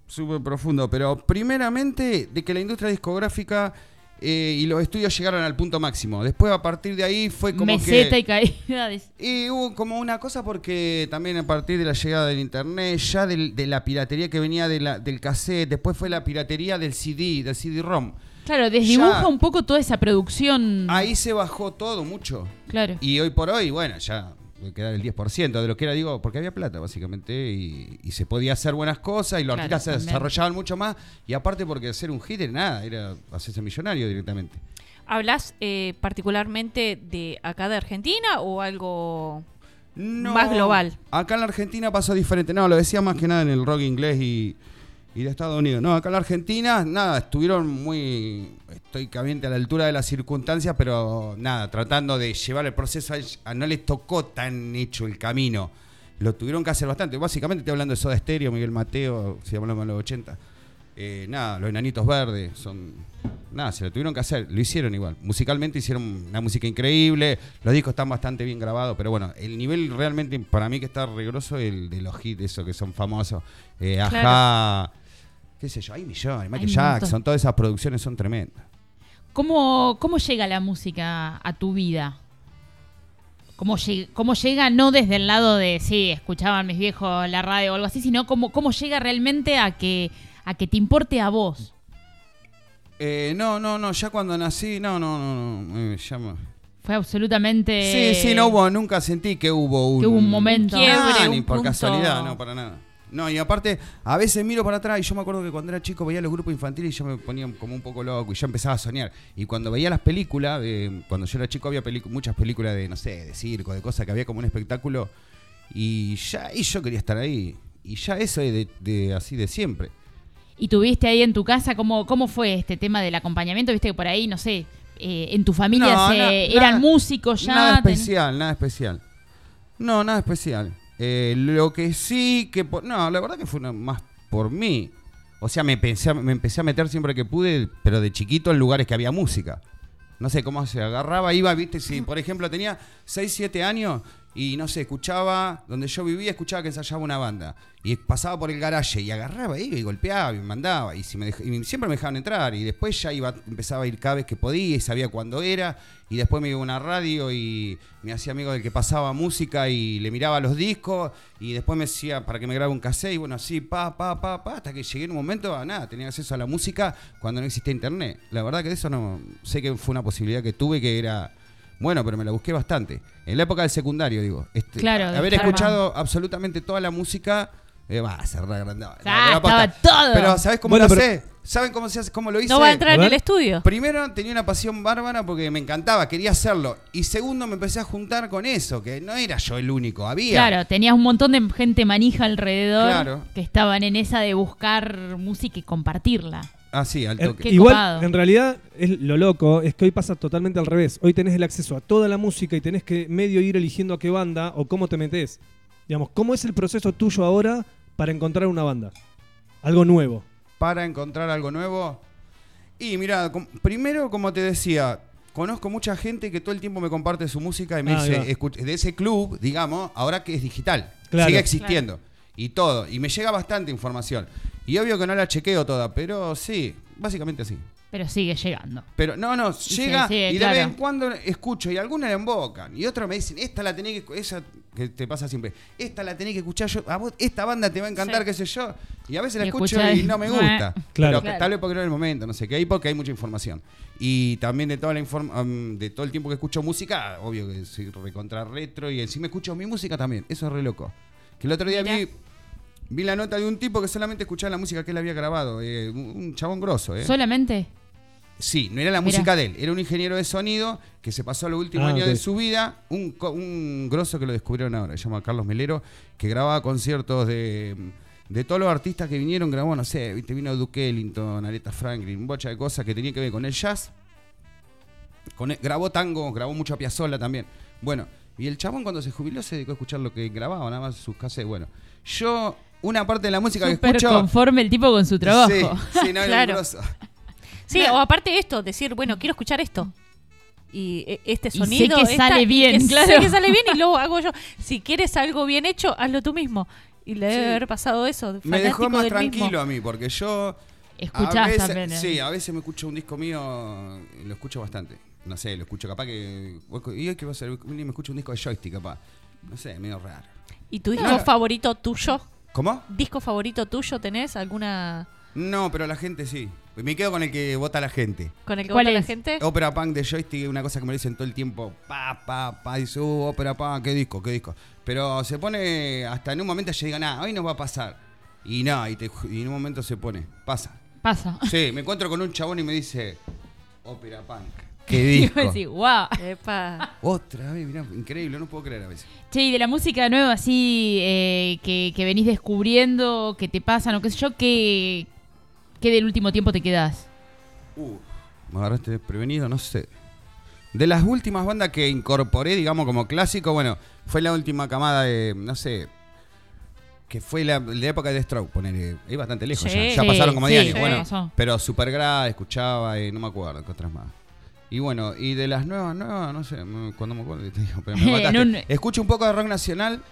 súper profundo, pero primeramente de que la industria discográfica eh, y los estudios llegaron al punto máximo. Después a partir de ahí fue como Meseta que... y caída. de- Y hubo como una cosa porque también a partir de la llegada del internet, ya del- de la piratería que venía de la- del cassette, después fue la piratería del CD, del CD-ROM. Claro, desdibuja Ya- un poco toda esa producción. Ahí se bajó todo mucho. Claro. Y hoy por hoy, bueno, ya quedar el 10% de lo que era, digo, porque había plata básicamente y, y se podía hacer buenas cosas y los Claro, artistas se desarrollaban mucho más y aparte porque hacer un hit era nada, era hacerse millonario directamente. ¿Hablas eh, particularmente de acá de Argentina o algo No, más global? Acá en la Argentina pasó diferente. No, lo decía más que nada en el rock inglés y, y de Estados Unidos. No, acá en la Argentina, nada, estuvieron muy estoicamente a la altura de las circunstancias, pero nada, tratando de llevar el proceso. A, no les tocó tan hecho el camino. Lo tuvieron que hacer bastante. Básicamente estoy hablando de Soda Stereo, Miguel Mateo, si hablamos de los 80. Eh, nada, los enanitos verdes son. Nada, se lo tuvieron que hacer, lo hicieron igual. Musicalmente hicieron una música increíble, los discos están bastante bien grabados, pero bueno, el nivel realmente para mí que está riguroso el de los hits, esos que son famosos. Eh, Ajá. Qué sé yo, hay millones, Michael un Jackson, montón. todas esas producciones son tremendas. ¿Cómo, ¿Cómo llega la música a tu vida? ¿Cómo, llega, ¿Cómo llega no desde el lado de, sí, escuchaban mis viejos la radio o algo así, sino cómo, cómo llega realmente a que, a que te importe a vos? Eh, no, no, no, ya cuando nací, no, no, no, no, eh, ya me- Fue absolutamente... Sí, sí, no hubo, nunca sentí que hubo un... Que hubo un momento. Un quiebre, Ah, un ni por punto. casualidad, no, para nada. No, y aparte, a veces miro para atrás y yo me acuerdo que cuando era chico veía los grupos infantiles y yo me ponía como un poco loco y yo empezaba a soñar. Y cuando veía las películas, de- cuando yo era chico había muchas películas de, no sé, de circo, de cosas que había como un espectáculo y ya y yo quería estar ahí. Y ya eso es de, de- así de siempre. ¿Y tuviste ahí en tu casa cómo, cómo fue este tema del acompañamiento? Viste que por ahí, no sé, eh, en tu familia No, se- eran nada- músicos ya. Nada ten- especial, nada especial. No, nada especial. Eh, lo que sí que... por- no, la verdad que fue más por mí. O sea, me, pensé, me empecé a meter siempre que pude, pero de chiquito en lugares que había música. No sé cómo se agarraba, iba, viste, si por ejemplo tenía 6, 7 años y no sé, escuchaba, donde yo vivía, escuchaba que ensayaba una banda. Y pasaba por el garaje y agarraba, y golpeaba y mandaba. Y, me dej- y siempre me dejaban entrar. Y después ya iba, empezaba a ir cada vez que podía y sabía cuándo era. Y después me iba a una radio y me hacía amigo del que pasaba música y le miraba los discos. Y después me decía para que me grabe un cassette. Y bueno, así, pa, pa, pa, pa. Hasta que llegué en un momento a nada, tenía acceso a la música cuando no existía internet. La verdad que de eso no. Sé que fue una posibilidad que tuve que era. Bueno, pero me la busqué bastante. En la época del secundario, digo. Este, Claro, haber escuchado absolutamente toda la música. Eh, va, se re agrandaba. Ah, estaba todo. Pero ¿sabes cómo Bueno, lo pero- sé? ¿Saben cómo se hace? ¿Cómo lo hice? No va a entrar A en el estudio. Primero tenía una pasión bárbara porque me encantaba, quería hacerlo. Y segundo me empecé a juntar con eso, que no era yo el único, había. Claro, tenías un montón de gente manija alrededor Claro. que estaban en esa de buscar música y compartirla. Así, al En- toque. Qué Igual, copado. en realidad, es lo loco es que hoy pasa totalmente al revés. Hoy tenés el acceso a toda la música y tenés que medio ir eligiendo a qué banda o cómo te metes. Digamos, ¿cómo es el proceso tuyo ahora para encontrar una banda? Algo nuevo. Para encontrar algo nuevo. Y mira, primero, como te decía, conozco mucha gente que todo el tiempo me comparte su música y me Ah, dice, "Escuch- de ese club, digamos, ahora que es digital, Claro. sigue existiendo. Y todo. Y me llega bastante información. Y obvio que no la chequeo toda, pero sí, básicamente así. Pero sigue llegando. Pero no, no, sí, llega sí, y de claro. vez en cuando escucho y algunas la embocan y otros me dicen, esta la tenés que, esa que te pasa siempre, esta la tenés que escuchar yo, a vos esta banda te va a encantar, Sí. qué sé yo, y a veces la Y escucho y no me gusta, <laughs> Claro. pero que tal vez porque no es el momento, no sé qué, hay porque hay mucha información. Y también de toda la am, de todo el tiempo que escucho música, obvio que soy recontra retro y encima escucho mi música también, eso es re loco. Que el otro día Mirá. vi vi la nota de un tipo que solamente escuchaba la música que él había grabado, eh, un, chabón grosso, ¿eh? ¿Solamente? Sí, no era la Mirá. música de él, era un ingeniero de sonido que se pasó los últimos Ah, años ok. de su vida, un, co- un grosso que lo descubrieron ahora, se llama Carlos Melero, que grababa conciertos de, de todos los artistas que vinieron, grabó, no sé, viste, vino Duke Ellington, Aretha Franklin, un bocha de cosas que tenía que ver con el jazz. Con el- grabó tango, grabó mucho a Piazzolla también. Bueno, Y el chabón cuando se jubiló se dedicó a escuchar lo que grababa, nada más sus cassettes. Bueno, yo, una parte de la música que escucho... conforme el tipo con su trabajo. Sí, no, <laughs> Claro. Sí, o aparte de esto, decir, bueno, quiero escuchar esto. Y eh, este sé sonido. que esta- sale y bien, que claro. Sé que sale bien y luego hago yo. Si quieres algo bien hecho, hazlo tú mismo. Y le debe Sí. haber pasado eso. Me dejó más del tranquilo mismo. a mí, porque yo... Escuchás a veces, también. ¿eh? Sí, a veces me escucho un disco mío, lo escucho bastante. No sé, lo escucho capaz que... ¿Y qué va a ser? Me escucho un disco de joystick capaz. No sé, medio raro. ¿Y tu disco No. favorito tuyo? ¿Cómo? ¿Disco favorito tuyo tenés? ¿Alguna No, pero la gente sí. Me quedo con el que vota la gente. con el que ¿Cuál vota la es? gente? Opera Punk de joystick es una cosa que me dicen todo el tiempo. Pa, pa, pa, dice, uh, Opera Punk, qué disco, qué disco. Pero se pone, hasta en un momento yo digo, nada, hoy no va a pasar. Y nada, y, te- y en un momento se pone, pasa. Pasa. Sí, me encuentro con un chabón y me dice, Opera Punk, qué <laughs> Y disco. decís, wow. Epa. Otra vez, mirá, increíble, no puedo creer a veces. Che, y de la música nueva así eh, que, que venís descubriendo, que te pasan o qué sé yo, ¿qué, qué del último tiempo te quedás? Uh, me agarraste desprevenido, no sé. De las últimas bandas que incorporé, digamos, como clásico, bueno, fue la última camada de, no sé, que fue la, la época de Stroke, poner, es bastante lejos Sí. ya, ya Sí, pasaron como sí, 10 años, sí. bueno, Pasó. pero Supergrad escuchaba, y no me acuerdo, qué otras más. Y bueno, y de las nuevas, nuevas, no sé, me- cuando me acuerdo, te digo, pero me <laughs> mataste. un- Escucho un poco de rock nacional,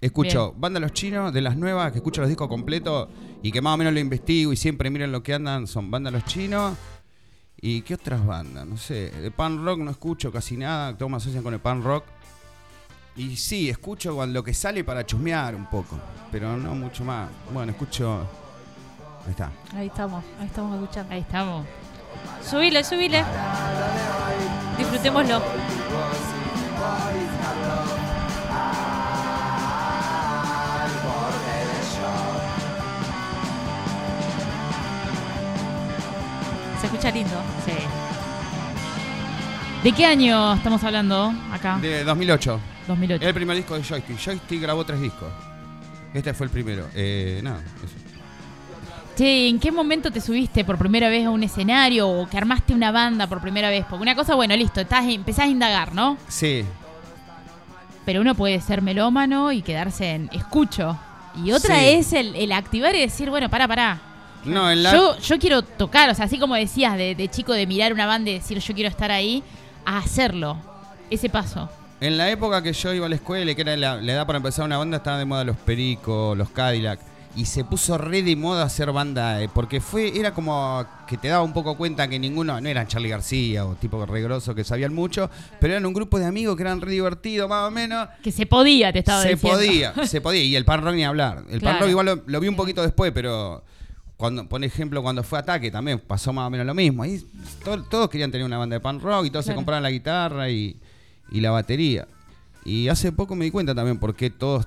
escucho Banda Los Chinos, de las nuevas, que escucho los discos completos y que más o menos lo investigo y siempre miren lo que andan, son Banda Los Chinos. ¿Y qué otras bandas? No sé, de pan rock no escucho casi nada, todos me asocian con el pan rock. Y sí, escucho cuando lo que sale para chusmear un poco, pero no mucho más. Bueno, escucho... Ahí está. Ahí estamos, ahí estamos escuchando. Ahí estamos. Subile, subile. Disfrutémoslo. Se escucha lindo. Sí. ¿De qué año estamos hablando acá? De 2008. 2008. El primer disco de Joystick. Joystick grabó tres discos. Este fue el primero. Eh, nada, eso. Che, ¿en qué momento te subiste por primera vez a un escenario o que armaste una banda por primera vez? Porque una cosa, bueno, listo, estás, empezás a indagar, ¿no? Sí, Pero uno puede ser melómano y quedarse en escucho. Y otra Sí. es el, el activar y decir, bueno, pará, pará. No, en la... Yo, yo quiero tocar, o sea, así como decías de, de chico de mirar una banda y decir yo quiero estar ahí, a hacerlo. Ese paso. En la época que yo iba a la escuela, y que era la, la edad para empezar una banda, estaban de moda los Pericos, los Cadillac. Y se puso re de moda hacer banda, eh, porque fue era como que te daba un poco cuenta que ninguno, no eran Charlie García o tipo re grosso que sabían mucho, pero eran un grupo de amigos que eran re divertidos, más o menos. Que se podía, te estaba se diciendo. podía, <laughs> se podía. Y el pan rock ni hablar. El pan rock igual lo, lo vi un poquito después, pero cuando, por ejemplo, cuando fue Ataque también pasó más o menos lo mismo. Ahí to- todos querían tener una banda de pan rock y todos se compraban la guitarra y, y la batería. Y hace poco me di cuenta también porque todos,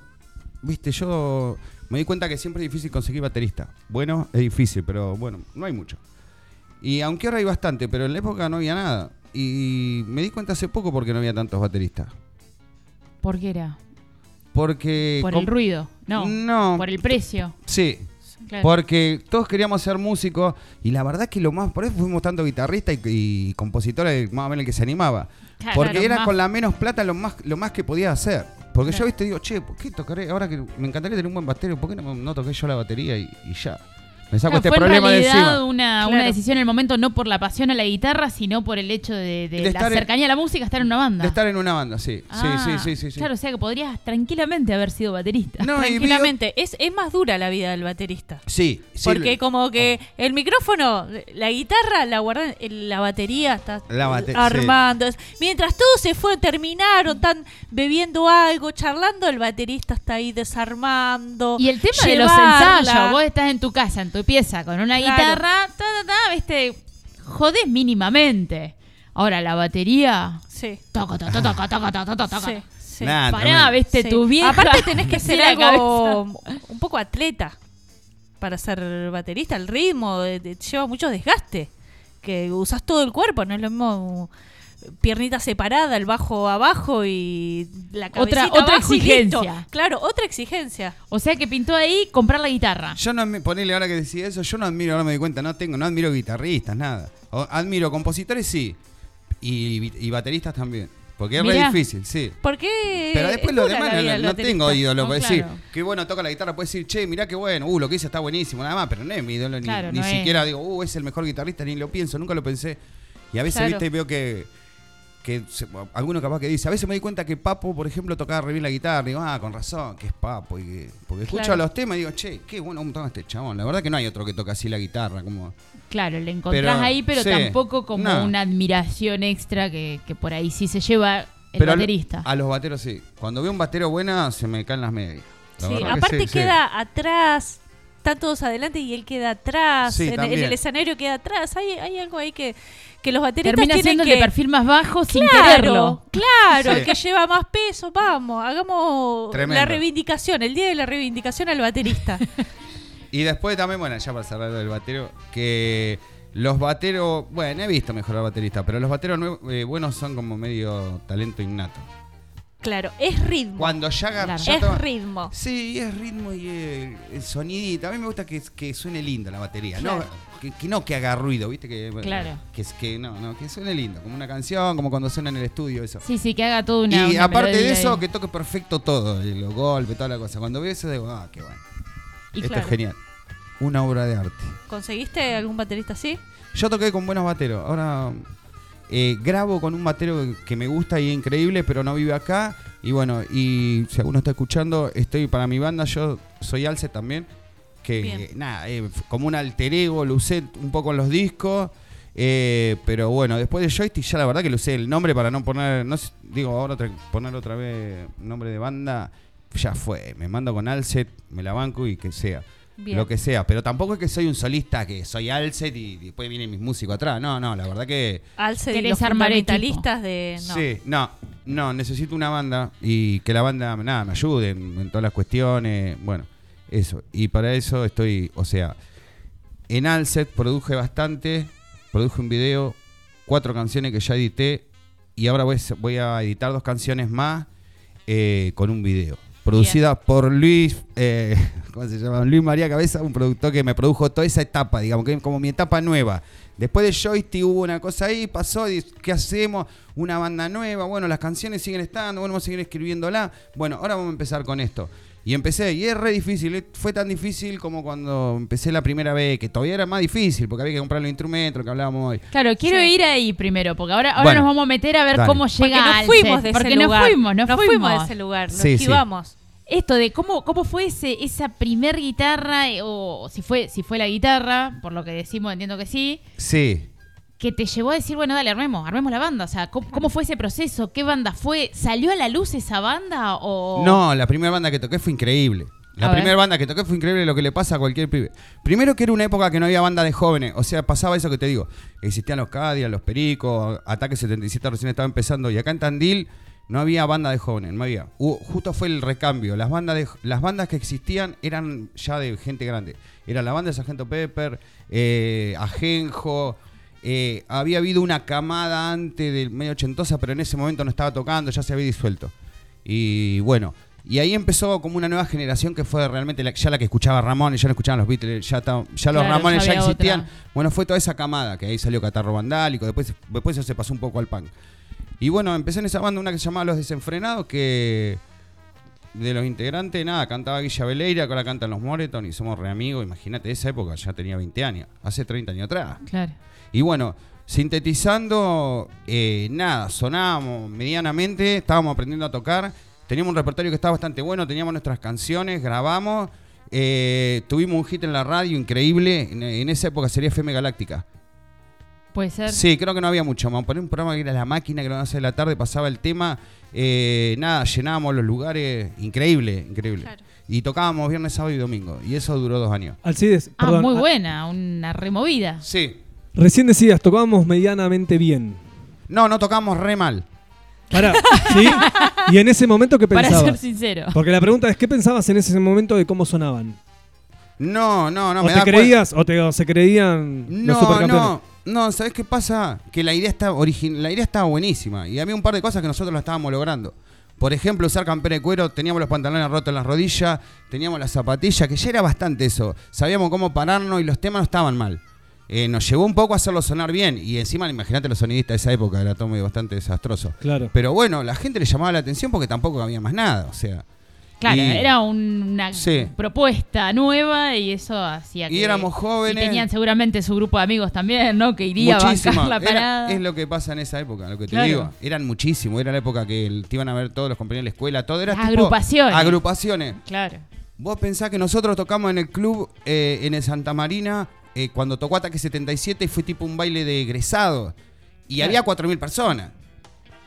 viste, yo me di cuenta que siempre es difícil conseguir baterista. Bueno, es difícil, pero bueno, no hay mucho. Y aunque ahora hay bastante, pero en la época no había nada. Y me di cuenta hace poco porque no había tantos bateristas. ¿Por qué era? Porque... Por el ruido. No. No. Por el precio. Sí, Claro. porque todos queríamos ser músicos y la verdad que lo más, por eso fuimos tanto guitarristas y, y compositores, más o menos el que se animaba. Claro, porque era más- con la menos plata lo más, lo más que podía hacer. Porque yo Claro. viste digo, che, ¿por qué tocaré? Ahora que me encantaría tener un buen batero, ¿por qué no, no toqué yo la batería y, y ya? Me saco Claro, este fue en problema de realidad encima. una, Claro. una decisión en el momento no por la pasión a la guitarra, sino por el hecho de, de De la en- cercanía a la música, estar en una banda. De estar en una banda, sí. Ah, sí, sí, sí, sí, sí. Claro, o sea que podrías tranquilamente haber sido baterista. No, Tranquilamente. Es, es más dura la vida del baterista. Sí, sí. Porque como que el micrófono, la guitarra la guardan, la batería está La bate- armando. Mientras todos se fueron, terminaron, están bebiendo algo, charlando, el baterista está ahí desarmando. Y el tema de los llevarla. ensayos, vos estás en tu casa, en tu pieza, con una Claro. guitarra, ta, ta, ta, viste, jodés mínimamente. Ahora, la batería, Sí. toca, toca, toca, toca, toca, toca, toca. Sí, sí. Nah, Pará, tremendo. viste, Sí. tu vieja. Aparte tenés que <laughs> ser de algo un poco atleta para ser baterista. El ritmo eh, te lleva mucho desgaste. Que usas todo el cuerpo, no es lo mismo piernita separada, el bajo abajo y la Otra- cabecita otra abajo y listo. exigencia. Claro, otra exigencia. O sea que pintó ahí comprar la guitarra. Yo no, ponele ahora que decía eso, yo no admiro, ahora me di cuenta, no tengo, no admiro guitarristas, nada. O- admiro compositores, sí, y, y bateristas también. Porque es Mirá. re difícil, sí. Porque Pero después es lo dura demás no, tengo ídolo No, para decir, claro. qué bueno toca la guitarra, puedes decir, che, mirá qué bueno, uh, lo que hice está buenísimo, nada más, pero no es mi ídolo, ni, Claro, ni no es. siquiera digo, uh, es el mejor guitarrista, ni lo pienso, nunca lo pensé. Y a veces, Claro. viste, veo que, que se- alguno capaz que dice, a veces me di cuenta que Papo, por ejemplo, tocaba re bien la guitarra, digo, ah, con razón, que es Papo, y que- porque escucho Claro. los temas y digo, che, qué bueno toca este chabón, la verdad que no hay otro que toca así la guitarra, como... Claro, le encontrás Pero, ahí, pero sí, tampoco como no. una admiración extra que, que por ahí sí se lleva el Pero baterista. A los bateros sí. Cuando veo un batero buena, se me caen las medias. La Sí, que aparte sí. queda atrás, están todos adelante y él queda atrás, en, en el escenario queda atrás. Hay, hay algo ahí que, que los bateristas Termina tienen siendo que... el de perfil más bajo sin quererlo. claro, Sí. el que lleva más peso, vamos, hagamos Tremendo. la reivindicación, el día de la reivindicación al baterista. <laughs> Y después también, bueno, ya para cerrar del batero, que los bateros, bueno, he visto mejorar baterista, pero los bateros nuevos- eh, buenos son como medio talento innato. Claro, es ritmo. Cuando ya agarra... Claro. ya es toma- ritmo. Sí, es ritmo y el, el sonidito. A mí me gusta que, que suene lindo la batería, Claro. no que, que no que haga ruido, ¿viste? Que, Claro. Que, es- que no, no, que suene lindo, como una canción, como cuando suena en el estudio, eso. Sí, sí, que haga todo una. y una aparte de eso, ahí. que toque perfecto todo, y los golpes, toda la cosa. Cuando veo eso, digo, ah, qué bueno. Y Esto claro. es genial. Una obra de arte. ¿Conseguiste algún baterista así? Yo toqué con buenos bateros. Ahora eh, grabo con un batero que me gusta y es increíble, pero no vive acá. Y bueno, y si alguno está escuchando, estoy para mi banda. Yo soy Alce también. Que eh, nada, eh, como un alter ego, lo usé un poco en los discos. eh, pero bueno, después de Joystick ya la verdad que lo usé el nombre para no poner, no sé, digo ahora otra- poner otra vez nombre de banda, ya fue, me mando con Alcet, me la banco y que sea Bien. lo que sea. Pero tampoco es que soy un solista, que soy Alcet y después vienen mis músicos atrás. No, no, la verdad que. Alce y Querés los armar fundamentalistas de... No. Sí, no, no, necesito una banda y que la banda, nada, me ayude en, en todas las cuestiones. Bueno, eso. Y para eso estoy, o sea, en Alcet produje bastante, produje un video, cuatro canciones que ya edité y ahora voy, a- voy a editar dos canciones más eh, con un video. Producida por Luis, eh, <laughs> ¿cómo se llama? Luis María Cabeza, un productor que me produjo toda esa etapa, digamos, que como mi etapa nueva. Después de Joystick hubo una cosa ahí, pasó, y ¿qué hacemos? Una banda nueva, bueno, las canciones siguen estando, bueno, vamos a seguir escribiéndola. Bueno, ahora vamos a empezar con esto. Y empecé, y es re difícil, eh, fue tan difícil como cuando empecé la primera vez, que todavía era más difícil, porque había que comprar los instrumentos, lo que hablábamos hoy. Claro, quiero Sí. ir ahí primero, porque ahora, ahora Bueno, nos vamos a meter a ver dale. cómo Porque llega nos Alcet, fuimos de ese porque lugar. nos fuimos, nos, fuimos. de ese lugar, lo Sí, sí. esquivamos. Esto de cómo, cómo fue ese, esa primer guitarra, eh, o si fue, si fue la guitarra, por lo que decimos, entiendo que sí, Sí, que te llevó a decir, bueno, dale, armemos, armemos la banda. O sea, ¿cómo, cómo fue ese proceso? ¿Qué banda fue? ¿Salió a la luz esa banda? O... No, la primera banda que toqué fue increíble. La primera banda que toqué fue increíble lo que le pasa a cualquier pibe. Primero que era una época que no había banda de jóvenes. O sea, pasaba eso que te digo. Existían los Cadillacs, los Pericos, Ataque 77 recién estaba empezando. Y acá en Tandil no había banda de jóvenes, no había. Hubo- justo fue el recambio. Las bandas, de- las bandas que existían eran ya de gente grande. Era la banda de Sargento Pepper, eh, Ajenjo. Eh, había habido una camada antes del medio ochentosa, pero en ese momento no estaba tocando, ya se había disuelto. Y bueno, y ahí empezó como una nueva generación que fue realmente la- ya la que escuchaba Ramones, ya no escuchaban los Beatles, ya, ta- ya los Claro, Ramones ya existían. otra. Bueno, fue toda esa camada, que ahí salió Catarro Vandálico, después, después eso se pasó un poco al punk. Y bueno, empecé en esa banda una que se llamaba Los Desenfrenados, que de los integrantes, nada, cantaba Guilla Veleira, que ahora cantan los Moreton y somos re amigos. Imagínate, esa época ya tenía 20 años, hace 30 años atrás. Claro. Y bueno, sintetizando, eh, nada, sonábamos medianamente, estábamos aprendiendo a tocar, teníamos un repertorio que estaba bastante bueno, teníamos nuestras canciones, grabamos, eh, tuvimos un hit en la radio increíble, en, en esa época sería FM Galáctica. Puede ser. Sí, creo que no había mucho. Vamos a poner un programa que era La Máquina, que a las 11 de la tarde pasaba el tema. eh, nada, llenábamos los lugares. Increíble, increíble. Claro. Y tocábamos viernes, sábado y domingo. Y eso duró dos años. Alcides, Ah, perdón, muy ah, buena, una removida. Sí. Recién decías, tocábamos medianamente bien. No, no tocábamos re mal. Pará, <laughs> ¿sí? Y en ese momento, ¿qué Para pensabas? ser sincero. Porque la pregunta es, ¿qué pensabas en ese momento de cómo sonaban? No, no, no. ¿O me te da creías o, te, o se creían los No, supercampeones? no, no, ¿sabes qué pasa? Que la idea está origin la idea estaba buenísima y había un par de cosas que nosotros la estábamos logrando. Por ejemplo, usar campera de cuero, teníamos los pantalones rotos en las rodillas, teníamos las zapatillas, que ya era bastante eso. Sabíamos cómo pararnos y los temas no estaban mal. Eh, nos llevó un poco a hacerlo sonar bien. Y encima, imagínate los sonidistas de esa época, era todo medio bastante desastroso. Claro. Pero bueno, la gente le llamaba la atención porque tampoco había más nada. O sea. Claro, y- era una Sí. propuesta nueva y eso hacía que... Y éramos jóvenes. Y tenían seguramente su grupo de amigos también, ¿no? Que iría Muchísimo. a bancar la Era- parada. es lo que pasa en esa época, lo que te Claro. digo. Eran muchísimos. Era la época que el- te iban a ver todos los compañeros de la escuela, todo era tipo- agrupaciones. Agrupaciones. Claro. Vos pensás que nosotros tocamos en el club eh, en el Santa Marina eh, cuando tocó Ataque 77 y fue tipo un baile de egresados. Y Claro. había 4.000 personas.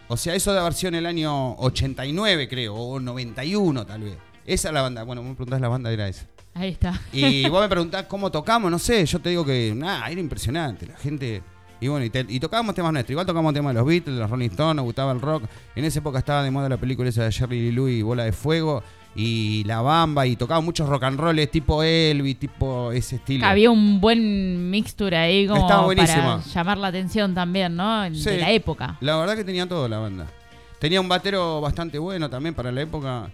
O sea, eso de haber sido en el año 89, creo, o 91 tal vez. Esa es la banda. Bueno, vos me preguntás la banda, era esa. Ahí está. Y <laughs> vos me preguntás cómo tocamos, no sé, yo te digo que nada, era impresionante. La gente. Y bueno, y, te- y tocábamos temas nuestros. Igual tocábamos temas de los Beatles, de los Rolling Stones, nos gustaba el rock. En esa época estaba de moda la película esa de Jerry Lee Lewis y Bola de Fuego. Y La Bamba, y tocaba muchos rock and rolls tipo Elvis, tipo ese estilo. Había un buen mixture ahí como para llamar la atención también, ¿no? Sí. De la época. La verdad que tenía todo la banda. Tenía un batero bastante bueno también para la época.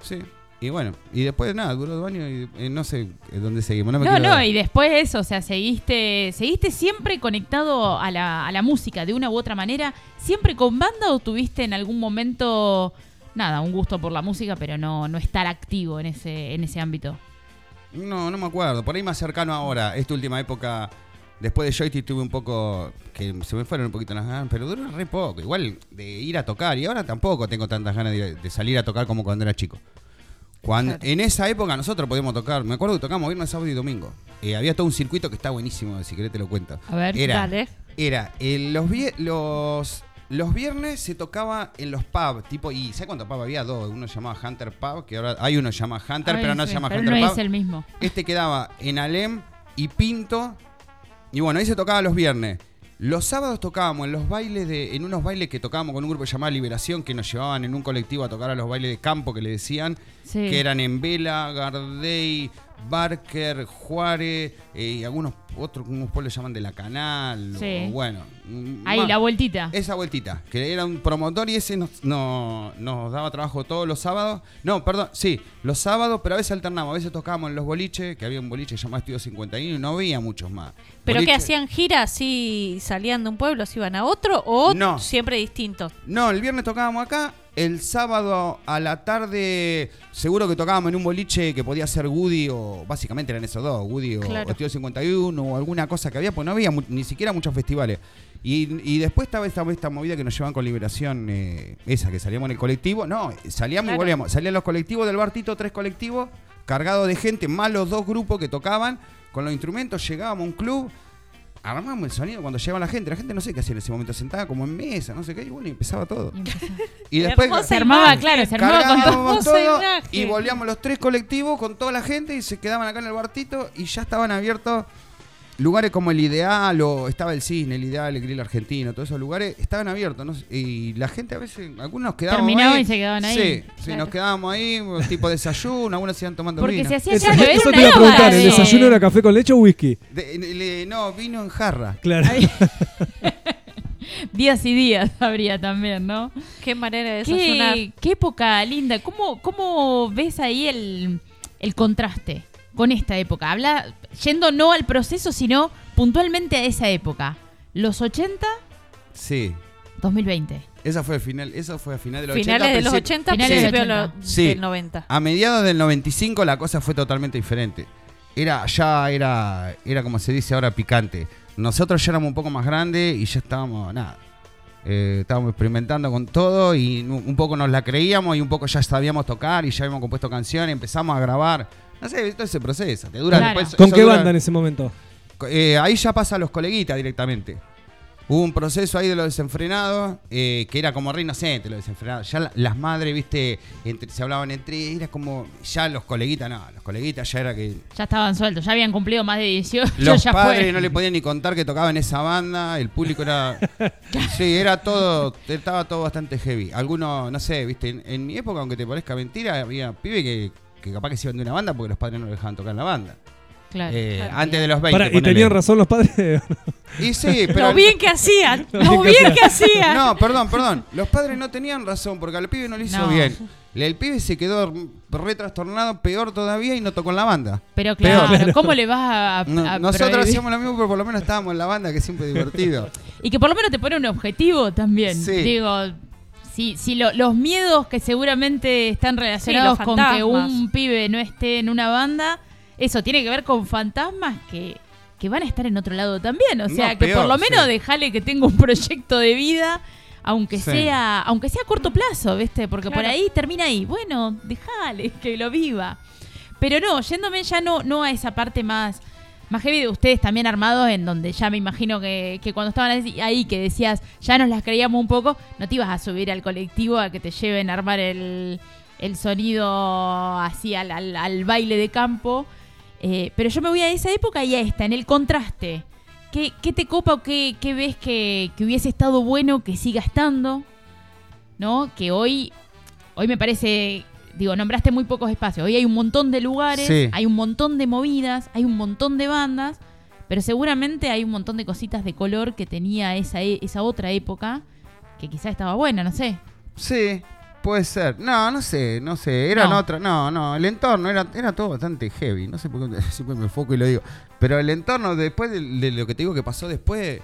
Sí. Y bueno, y después nada, duró dos años y eh, no sé eh, dónde seguimos. No, me No, quiero- no, y después eso, o sea, seguiste, seguiste siempre conectado a la, a la música de una u otra manera, siempre con banda o tuviste en algún momento, nada, un gusto por la música, pero no, no estar activo en ese, en ese ámbito. No, no me acuerdo. Por ahí más cercano ahora, esta última época, después de Joystick tuve un poco, que se me fueron un poquito las ganas, pero duró re poco. Igual de ir a tocar, y ahora tampoco tengo tantas ganas de, de salir a tocar como cuando era chico. Cuando, En esa época nosotros podíamos tocar, me acuerdo que tocamos viernes, sábado y domingo. Eh, había todo un circuito que está buenísimo, si querés te lo cuento. A ver, era, dale. Era, eh, los, los, los viernes se tocaba en los pubs, tipo, y ¿sabes cuántos pubs había? Dos, uno se llamaba Hunter Pub, que ahora hay uno que se llama Hunter, Ay, pero no sí, se llama pero Hunter no Pub. es el mismo. Este quedaba en Alem y Pinto. Y bueno, ahí se tocaba los viernes. Los sábados tocábamos en los bailes de. en unos bailes que tocábamos con un grupo llamado Liberación, que nos llevaban en un colectivo a tocar a los bailes de campo que le decían. Sí. Que eran en Vela, Gardey, Barker, Juárez, eh, y algunos otros, unos pueblos llaman de la Canal. Sí. O, bueno. Ahí, más- la vueltita. esa vueltita, que era un promotor y ese nos, no- nos daba trabajo todos los sábados. No, perdón, sí, los sábados, pero a veces alternamos. A veces tocábamos en los boliches, que había un boliche llamado Estudio 51 y no había muchos más. ¿Pero qué hacían giras así salían de un pueblo, se iban a otro o No. siempre distintos? No, el viernes tocábamos acá. El sábado a la tarde, seguro que tocábamos en un boliche que podía ser Woody o básicamente eran esos dos, Woody o, Claro. o Estudio 51 o alguna cosa que había, pues no había ni siquiera muchos festivales. Y, y después estaba esta, esta movida que nos llevan con Liberación, eh, esa, que salíamos en el colectivo. No, salíamos Claro. y volvíamos. Salían los colectivos del Bartito, tres colectivos, cargados de gente, más los dos grupos que tocaban. Con los instrumentos llegábamos a un club, armamos el sonido cuando llegaba la gente. La gente no sé qué hacía en ese momento, sentada como en mesa, no sé qué, y bueno, y empezaba todo. Y después Se armaba, claro, se armaba con todo. y volvíamos los tres colectivos con toda la gente y se quedaban acá en el bartito y ya estaban abiertos lugares como el Ideal o estaba el Cisne, el Ideal, el Grill Argentino, todos esos lugares estaban abiertos. ¿no? Y la gente a veces, algunos nos quedábamos Terminaban ahí. y se quedaban ahí. Sí, nos quedábamos ahí, tipo desayuno, algunos se iban tomando Porque vino. se hacía Eso, claro, eso una te iba a preguntar, ¿el de- desayuno era café con leche o whisky? De- le- no, vino en jarra. Claro. <laughs> Días y días habría también, ¿no? Qué manera de desayunar. ¿Qué, qué época linda. ¿Cómo, cómo ves ahí el, el contraste con esta época? Habla, yendo no al proceso, sino puntualmente a esa época. Los 80, Sí. 2020. Esa fue el final, eso fue a final de los Finales 80. de los principio- 80, Finales del principio de 80. los- Sí. del 90. A mediados del 95 la cosa fue totalmente diferente. Era, ya era, era como se dice ahora, picante. Nosotros ya éramos un poco más grandes y ya estábamos, nada. Eh, estábamos experimentando con todo y un poco nos la creíamos y un poco ya sabíamos tocar y ya habíamos compuesto canciones, empezamos a grabar. No sé, todo ese proceso. Te dura Claro. después- ¿Con qué dura- banda en ese momento? eh, ahí ya pasa a los coleguitas directamente. Hubo un proceso ahí de los desenfrenados, eh, que era como re inocente los desenfrenados. Ya la- las madres, viste, entre- se hablaban entre, era como, ya los coleguitas, no, los coleguitas ya era que Ya estaban sueltos, ya habían cumplido más de 18. <laughs> los ya padres fue. no le podían ni contar que tocaba en esa banda, el público era... <laughs> sí, era todo, estaba todo bastante heavy. Algunos, no sé, viste, en, en mi época, aunque te parezca mentira, había pibes que, que capaz que se iban de una banda porque los padres no lo dejaban tocar en la banda. Claro. Eh, Claro. Antes de los 20. Pará, ¿Y ponele. tenían razón los padres? Y sí, <laughs> pero. Lo bien que hacían. <laughs> Lo bien que hacían. No, perdón, perdón. Los padres no tenían razón porque al pibe no le hizo No. bien. El pibe se quedó re trastornado, peor todavía, y no tocó en la banda. Pero Peor. claro, ¿cómo le vas a, a- No, a nosotros prohibir? hacíamos lo mismo, pero por lo menos estábamos en la banda, que siempre es divertido. <laughs> Y que por lo menos te pone un objetivo también. Sí. Digo, si, si lo- los miedos que seguramente están relacionados con que un pibe no esté en una banda, eso tiene que ver con fantasmas que, que van a estar en otro lado también. O sea, No, que peor, por lo menos sí. dejale que tenga un proyecto de vida. Aunque Sí. sea, aunque sea a corto plazo, ¿viste? Porque por ahí termina ahí. Bueno, déjale que lo viva. Pero no, yéndome ya no, no a esa parte más, más heavy de ustedes también armados, en donde ya me imagino que, que cuando estaban ahí- ahí, que decías, ya nos las creíamos un poco, no te ibas a subir al colectivo a que te lleven a armar el, el sonido así al, al- al baile de campo. Eh, pero yo me voy a esa época y a esta, en el contraste. ¿Qué, qué te copa o qué, qué ves que, que hubiese estado bueno que siga estando? ¿No? Que hoy, hoy me parece, digo, nombraste muy pocos espacios. Hoy hay un montón de lugares, Sí. hay un montón de movidas, hay un montón de bandas, pero seguramente hay un montón de cositas de color que tenía esa, e- esa otra época que quizás estaba buena, no sé. Sí, puede ser. No, no sé, no sé. Eran No. otras. No, no. El entorno era, era todo bastante heavy. No sé por qué <laughs> siempre me enfoco y lo digo. Pero el entorno, después de, de lo que te digo que pasó después.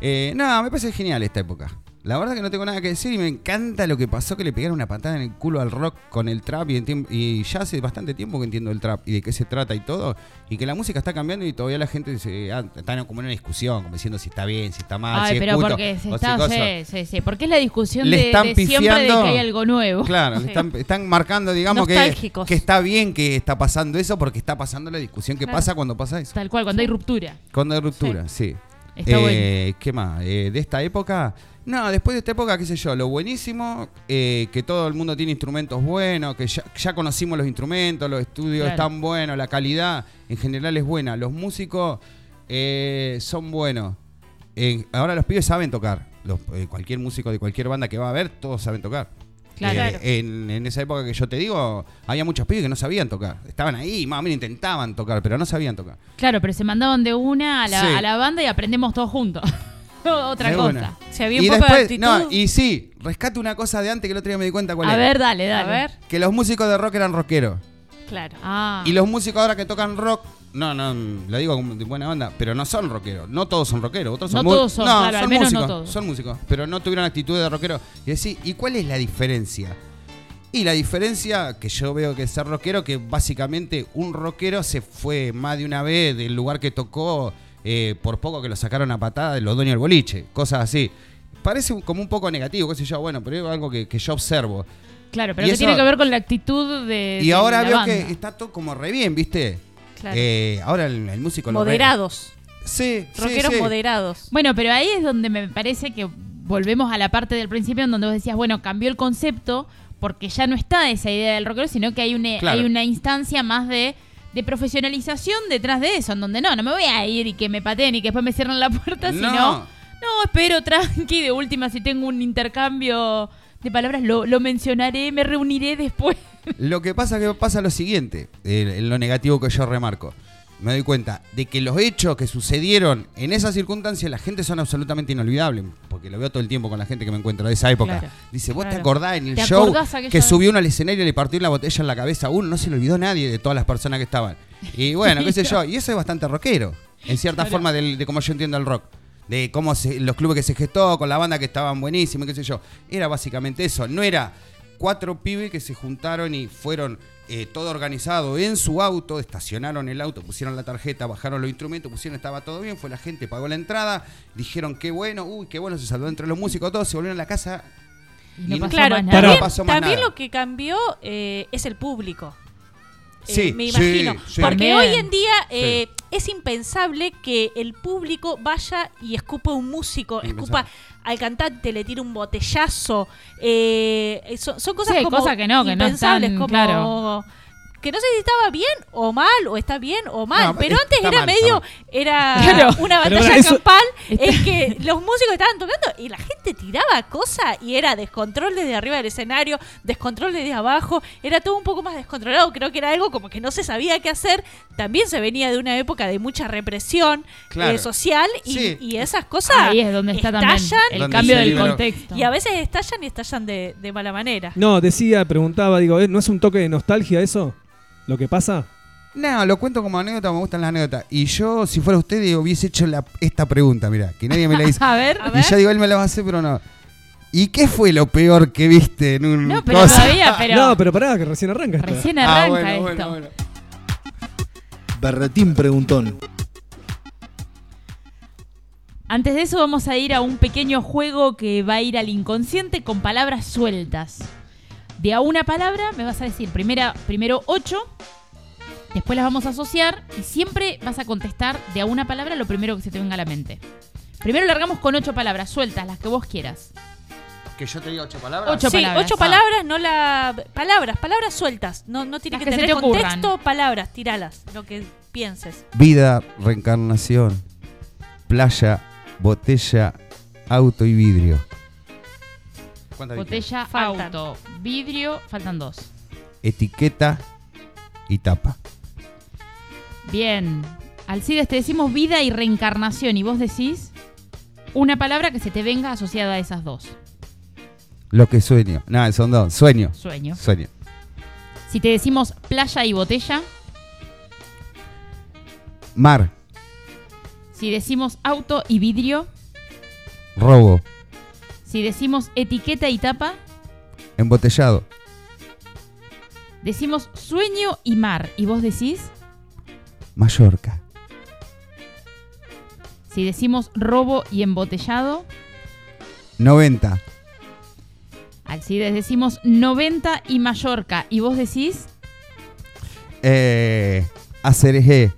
eh, no, me parece genial esta época. La verdad que no tengo nada que decir y me encanta lo que pasó que le pegaron una patada en el culo al rock con el trap y, ya hace bastante tiempo que entiendo el trap y de qué se trata y todo y que la música está cambiando y todavía la gente se, ah, está como en una discusión como diciendo si está bien, si está mal, Ay, si es pero culto, porque se está, sí, sí, sí, porque es la discusión Le de, están de siempre de que hay algo nuevo. Claro, están, están marcando, digamos, que, que está bien que está pasando eso porque está pasando la discusión que Claro. pasa cuando pasa eso. Tal cual, cuando hay ruptura. Cuando hay ruptura, sí. Está Eh, ¿Qué más? Eh, ¿De esta época? No, después de esta época, qué sé yo, lo buenísimo, eh, que todo el mundo tiene instrumentos buenos, que ya, ya conocimos los instrumentos, los estudios Claro. están buenos, la calidad en general es buena, los músicos eh, son buenos. Eh, ahora los pibes saben tocar. Los- eh, cualquier músico de cualquier banda que va a ver, todos saben tocar. Claro. Eh, en, en esa época que yo te digo, había muchos pibes que no sabían tocar. Estaban ahí, más o menos intentaban tocar, pero no sabían tocar. Claro, pero se mandaban de una a la, Sí. a la banda y aprendemos todos juntos. <laughs> <laughs> Otra De cosa. una. Había un y poco de después, actitud. no, y sí, rescate una cosa de antes que el otro día me di cuenta cuál A era. ver, dale, dale. A ver, Que los músicos de rock eran rockeros. claro. Ah. Y los músicos ahora que tocan rock, no, no, lo digo como de buena onda, pero no son rockeros. No todos son rockeros. Otros son No todos son, claro, al menos no músicos. todos. Son músicos, pero no tuvieron actitud de rockero. Y decir, ¿y cuál es la diferencia? Y la diferencia que yo veo que es ser rockero, que básicamente un rockero se fue más de una vez del lugar que tocó eh, por poco que lo sacaron a patada de los dueños del boliche, cosas así. Parece un- como un poco negativo, qué sé yo, bueno, pero es algo que, que yo observo. Claro, pero y que eso- tiene que ver con la actitud de. Y de ahora la veo banda. que está todo como re bien, ¿viste? Claro. Eh, ahora el, el músico lo moderados. Sí, sí, Rockeros sí. moderados. Bueno, pero ahí es donde me parece que volvemos a la parte del principio en donde vos decías, bueno, cambió el concepto porque ya no está esa idea del rockero, sino que hay una, Claro. hay una instancia más de, de profesionalización detrás de eso, en donde no, no me voy a ir y que me pateen y que después me cierren la puerta, No. sino, no, espero <laughs> tranqui, de última, si tengo un intercambio de palabras, lo, lo mencionaré, me reuniré después. Lo que pasa que pasa lo siguiente, en lo negativo que yo remarco. Me doy cuenta de que los hechos que sucedieron en esas circunstancias, la gente son absolutamente inolvidables. Porque lo veo todo el tiempo con la gente que me encuentro de esa época. Claro. Dice, ¿vos te acordás en el ¿Te show que subió uno al escenario y le partió la botella en la cabeza a uno? No se le olvidó nadie de todas las personas que estaban. Y <laughs> bueno, qué sé yo. Y eso es bastante rockero, en cierta forma del- de cómo yo entiendo el rock. De cómo se- los clubes que se gestó, con la banda que estaban buenísimos, qué sé yo. Era básicamente eso. No era cuatro pibes que se juntaron y fueron eh, todo organizado en su auto, estacionaron el auto, pusieron la tarjeta, bajaron los instrumentos, pusieron, estaba todo bien, fue la gente, pagó la entrada, dijeron qué bueno, uy, qué bueno, se saludó entre los músicos, todos se volvieron a la casa. Y no Y pasó Claro, más nada. también, No pasó más también nada. lo que cambió eh, es el público. Eh, Sí, me sí, imagino. sí. Porque También. hoy en día eh, es impensable que el público vaya y escupa a un músico, escupa al cantante, le tire un botellazo. eh, son, son cosas como cosas que no, que no impensables, están, como claro. Que no sé si estaba bien o mal, o está bien o mal, No, pero está antes era mal, medio, mal. era <laughs> Claro. una Pero batalla eso- campal <laughs> Está- en que los músicos estaban tocando y la gente tiraba cosas y era descontrol desde arriba del escenario, descontrol desde abajo, era todo un poco más descontrolado, creo que era algo como que no se sabía qué hacer, también se venía de una época de mucha represión Claro. eh, social y, Sí. y esas cosas Ahí es donde está también estallan el Donde cambio se del liberó. contexto. y a veces estallan y estallan de, de mala manera. No, decía, preguntaba, digo, ¿eh, ¿no es un toque de nostalgia eso? ¿Lo que pasa? No, lo cuento como anécdota, me gustan las anécdotas. Y yo, si fuera usted, digo, hubiese hecho la- esta pregunta, mira, que nadie me la hizo. <laughs> A ver. A y ver. ya digo, él me la va a hacer, pero no. ¿Y qué fue lo peor que viste en un No, pero cosa? todavía, <laughs> pero. No, pero pará, que recién arranca esto. Recién Ah, arranca bueno, esto. bueno, bueno. Berretín preguntón. Antes de eso vamos a ir a un pequeño juego que va a ir al inconsciente con palabras sueltas. De a una palabra me vas a decir primera, primero ocho, después las vamos a asociar y siempre vas a contestar de a una palabra lo primero que se te venga a la mente. Primero largamos con ocho palabras sueltas, las que vos quieras. Que yo te diga ocho palabras. Ocho sí, palabras. ocho Ah. palabras, no la. Palabras, palabras sueltas. No, no tiene que, tener te ocurran. contexto, palabras, tiralas, lo que pienses. Vida, reencarnación, playa, botella, auto y vidrio. Botella, Faltan. auto, vidrio, faltan dos. Etiqueta y tapa. Bien. Alcides, te decimos vida y reencarnación y vos decís una palabra que se te venga asociada a esas dos. Lo que sueño. No, son dos. Sueño. Sueño. Sueño. Si te decimos playa y botella, Mar, si decimos auto y vidrio, robo, si decimos etiqueta y tapa, embotellado, decimos sueño y mar. Y vos decís, Mallorca, si decimos robo y embotellado, 90, Alcides decimos 90 y Mallorca. Y vos decís, eh, Acereje,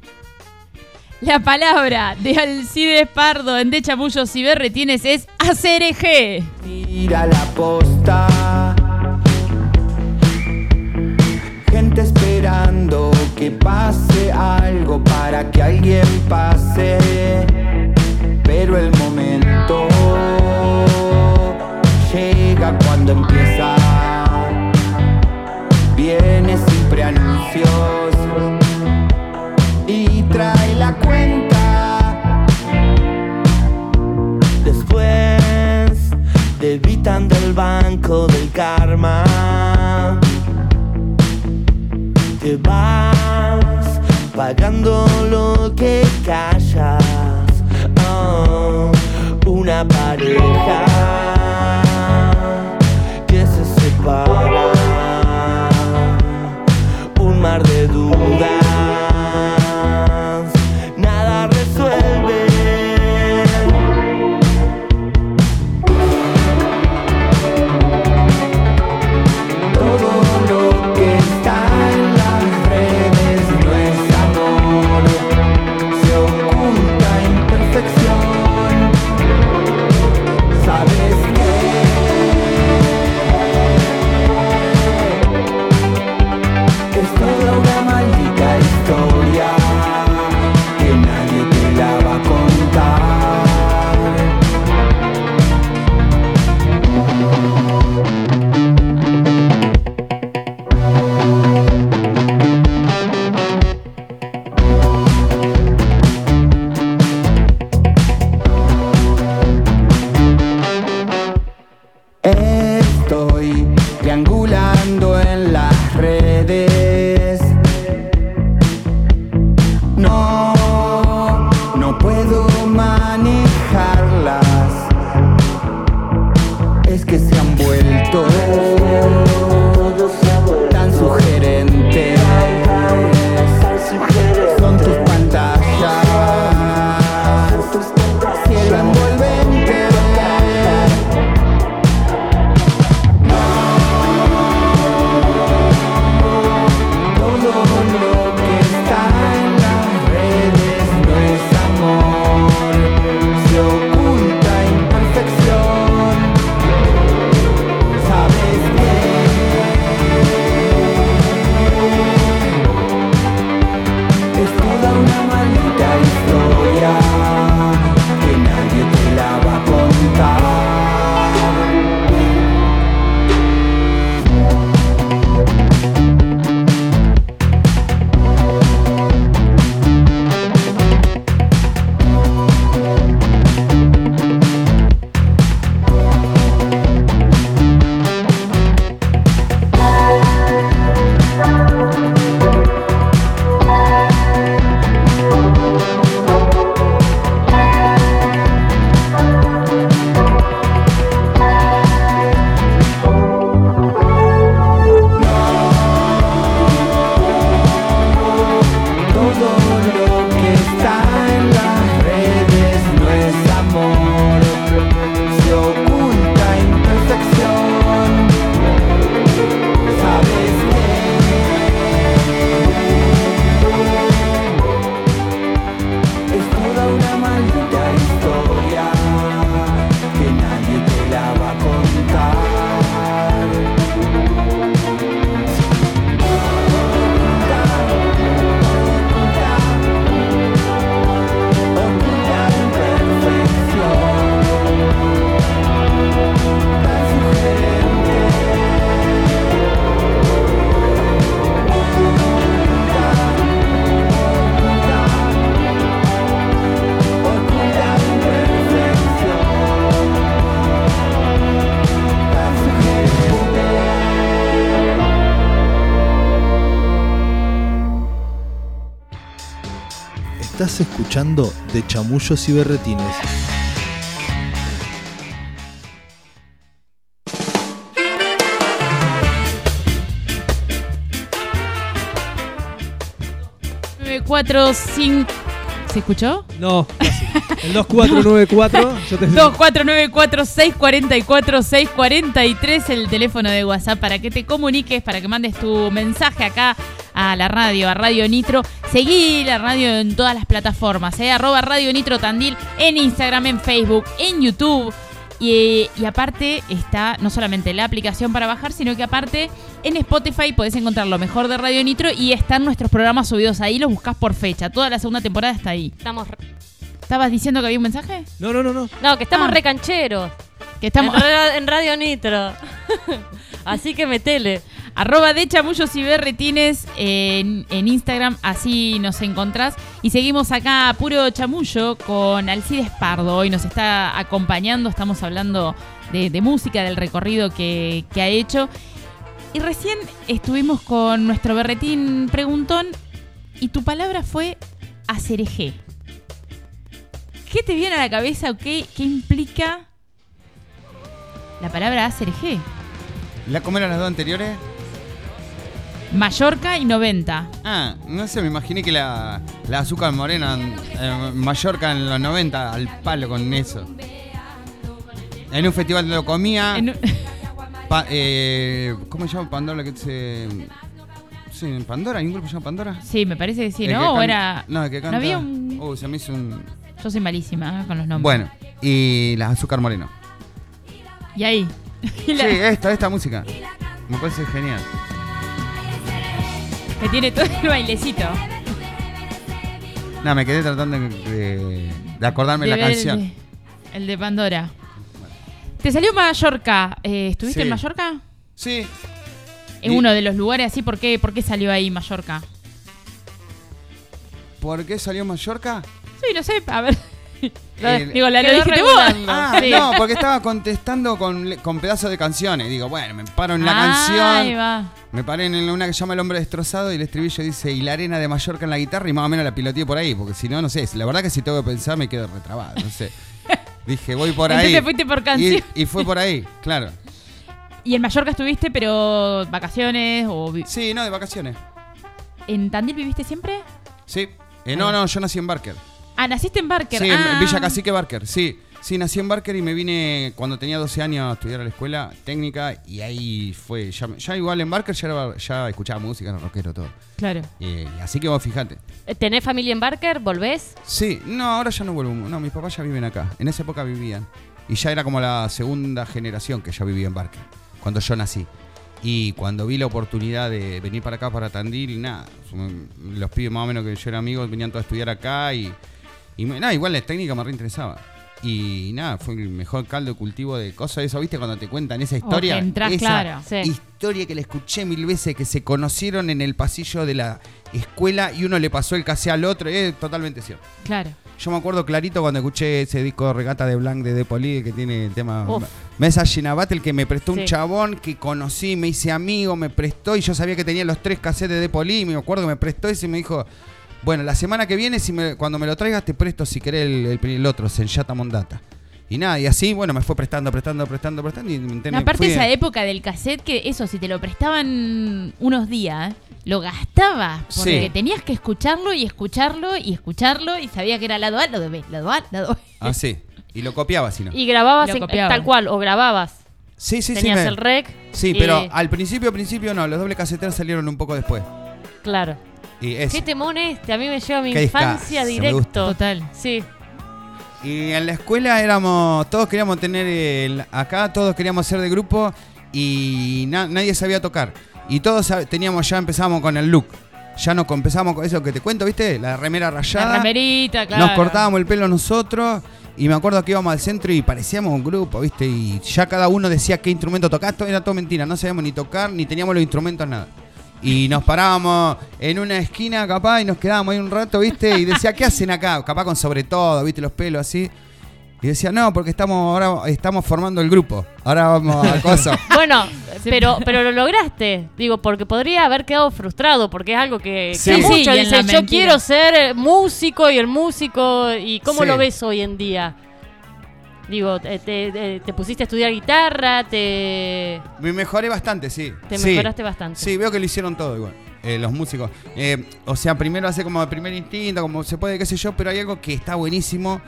la palabra de Alcides Pardo en De Chamullos y Berretines es acereje. Tira la posta. Gente esperando que pase algo para que alguien pase. Pero el momento llega cuando empieza. Viene sin preanuncios y trae la cuenta. Banco del karma. Te vas pagando lo que callas. Oh, una pareja que se separa. Escuchando De Chamullos y Berretines. Cuatro, cinco- ¿Se escuchó? No, casi. el 2494. <laughs> yo te 2494-644-643, el teléfono de WhatsApp para que te comuniques, para que mandes tu mensaje acá a la radio, a Radio Nitro. Seguí la radio en todas las plataformas, ¿eh? arroba Radio Nitro Tandil, en Instagram, en Facebook, en YouTube. Y, y aparte está no solamente la aplicación para bajar, sino que aparte en Spotify podés encontrar lo mejor de Radio Nitro y están nuestros programas subidos ahí, los buscas por fecha. Toda la segunda temporada está ahí. Estamos re- ¿Estabas diciendo que había un mensaje? No, no, no, no. No, que estamos Ah. recancheros. Que estamos... En, en Radio Nitro. <laughs> Así que metele. Arroba de chamullos y berretines en, Instagram, así nos encontrás. Y seguimos acá puro chamullo con Alcides Pardo. Hoy nos está acompañando, estamos hablando de, música, del recorrido que, ha hecho. Y recién estuvimos con nuestro berretín preguntón y tu palabra fue acerejé. ¿Qué te viene a la cabeza o qué, implica la palabra acerejé? ¿La cómo eran las dos anteriores? Mallorca y 90. Ah, no sé, me imaginé que la, la azúcar morena en en Mallorca en los 90 al palo con eso. En un festival lo comía. En un- <laughs> Pa- eh, ¿Cómo se llama Pandora? Que se... Sí, en Pandora, ¿hay un grupo que se llama Pandora? Sí, me parece que sí, El que ¿no? O era. No, el que canta... había un- Uh, se me hizo un... Yo soy malísima ¿eh? con los nombres. Bueno, y la azúcar moreno. Y ahí. <laughs> Sí, esta, esta música. Me parece genial. Que tiene todo el bailecito. No, me quedé tratando de, de acordarme De la ver el canción. de- El de, Pandora. Te salió Mallorca. Eh, ¿Estuviste Sí. en Mallorca? Sí. En Y- uno de los lugares así. ¿Por qué, ¿Por qué salió ahí Mallorca? ¿Por qué salió Mallorca? Sí, no sé. A ver. El- digo, la, lo Quedó dijiste vos. Ah, Sí. no, porque estaba contestando con, con pedazos de canciones. Digo, bueno, me paro en la Ahí canción. va. Me paré en una que se llama El hombre destrozado y el estribillo dice y la arena de Mallorca en la guitarra y más o menos la piloteé por ahí, porque si no, no sé, la verdad que si tengo que pensar me quedo retrabado, no sé. <laughs> Dije, voy por ahí. Entonces fuiste por canción. Y, y fue por ahí, claro. Y en Mallorca estuviste, pero vacaciones o... Sí, no, de vacaciones. ¿En Tandil viviste siempre? Sí. Eh, no, no, yo nací en Barker. Ah, naciste en Barker. Sí, en ah. Villa Cacique Barker, sí. Sí, nací en Barker y me vine cuando tenía 12 años a estudiar a la escuela técnica y ahí fue, ya, ya igual en Barker ya, era- ya escuchaba música, era rockero todo. Claro. Eh, así que vos fijate. ¿Tenés familia en Barker? ¿Volvés? Sí, no, ahora ya no vuelvo. No, mis papás ya viven acá. En esa época vivían. Y ya era como la segunda generación que ya vivía en Barker, cuando yo nací. Y cuando vi la oportunidad de venir para acá, para Tandil, nada, los pibes más o menos que yo era amigo venían todos a estudiar acá y, y me- nada, igual la técnica me reinteresaba. Y nada, fue el mejor caldo de cultivo de cosas de eso, ¿viste? Cuando te cuentan esa historia. esa claro. Sí. historia que la escuché mil veces, que se conocieron en el pasillo de la escuela y uno le pasó el casé al otro, es totalmente cierto. Claro. Yo me acuerdo clarito cuando escuché ese disco Regata de Blanc de The Police que tiene el tema Uf. Mesa Battle que me prestó un chabón que conocí, me hice amigo, me prestó y yo sabía que tenía los tres cassettes de The Police y me acuerdo que me prestó ese y me dijo, bueno, la semana que viene si me- cuando me lo traigas te presto si querés el, el, el otro, Senyata Mondata. Y nada, y así, bueno, me fue prestando, prestando, prestando, prestando y me aparte esa época del cassette que eso, si te lo prestaban unos días, lo gastabas. Porque Sí. tenías que escucharlo y escucharlo y escucharlo y sabía que era lado A, lado B, lado A, lado B. Así. Y lo copiaba, si no. Y grababas en- copiaba. tal cual, o grababas. Sí, sí, sí. Tenías el rec. Sí, y- pero al principio, al principio no, los doble caseteros salieron un poco después. Claro. Y es, ¿Qué temón este? A mí me lleva a mi Qué infancia directo. Total. Sí. Y en la escuela éramos, todos queríamos tener, el- acá todos queríamos ser de grupo y na- nadie sabía tocar. Y todos sab- teníamos, ya empezamos con el look. Ya nos empezamos con eso que te cuento, ¿viste? La remera rayada. La remerita, claro. Nos cortábamos el pelo nosotros y me acuerdo que íbamos al centro y parecíamos un grupo, ¿viste? Y ya cada uno decía qué instrumento tocaba. Todo era todo mentira, no sabíamos ni tocar, ni teníamos los instrumentos, nada. Y nos parábamos en una esquina capaz y nos quedábamos ahí un rato, ¿viste? Y decía, ¿qué hacen acá? Capaz con sobre todo, ¿viste? Los pelos así. Y decía, no, porque estamos ahora estamos formando el grupo. Ahora vamos a cosas. <laughs> Bueno, pero, pero lo lograste. Digo, porque podría haber quedado frustrado, porque es algo que, que Sí. a Sí, muchos y en dicen, yo mentira". quiero ser músico y el músico. ¿Y cómo Sí. lo ves hoy en día? Digo, te, te- te- te pusiste a estudiar guitarra, te, Me mejoré bastante, sí. te Sí. mejoraste bastante. Sí, veo que lo hicieron todo igual. eh, los músicos. Eh, o sea, primero hace como de primer instinto, como se puede, qué sé yo, pero hay algo que está buenísimo,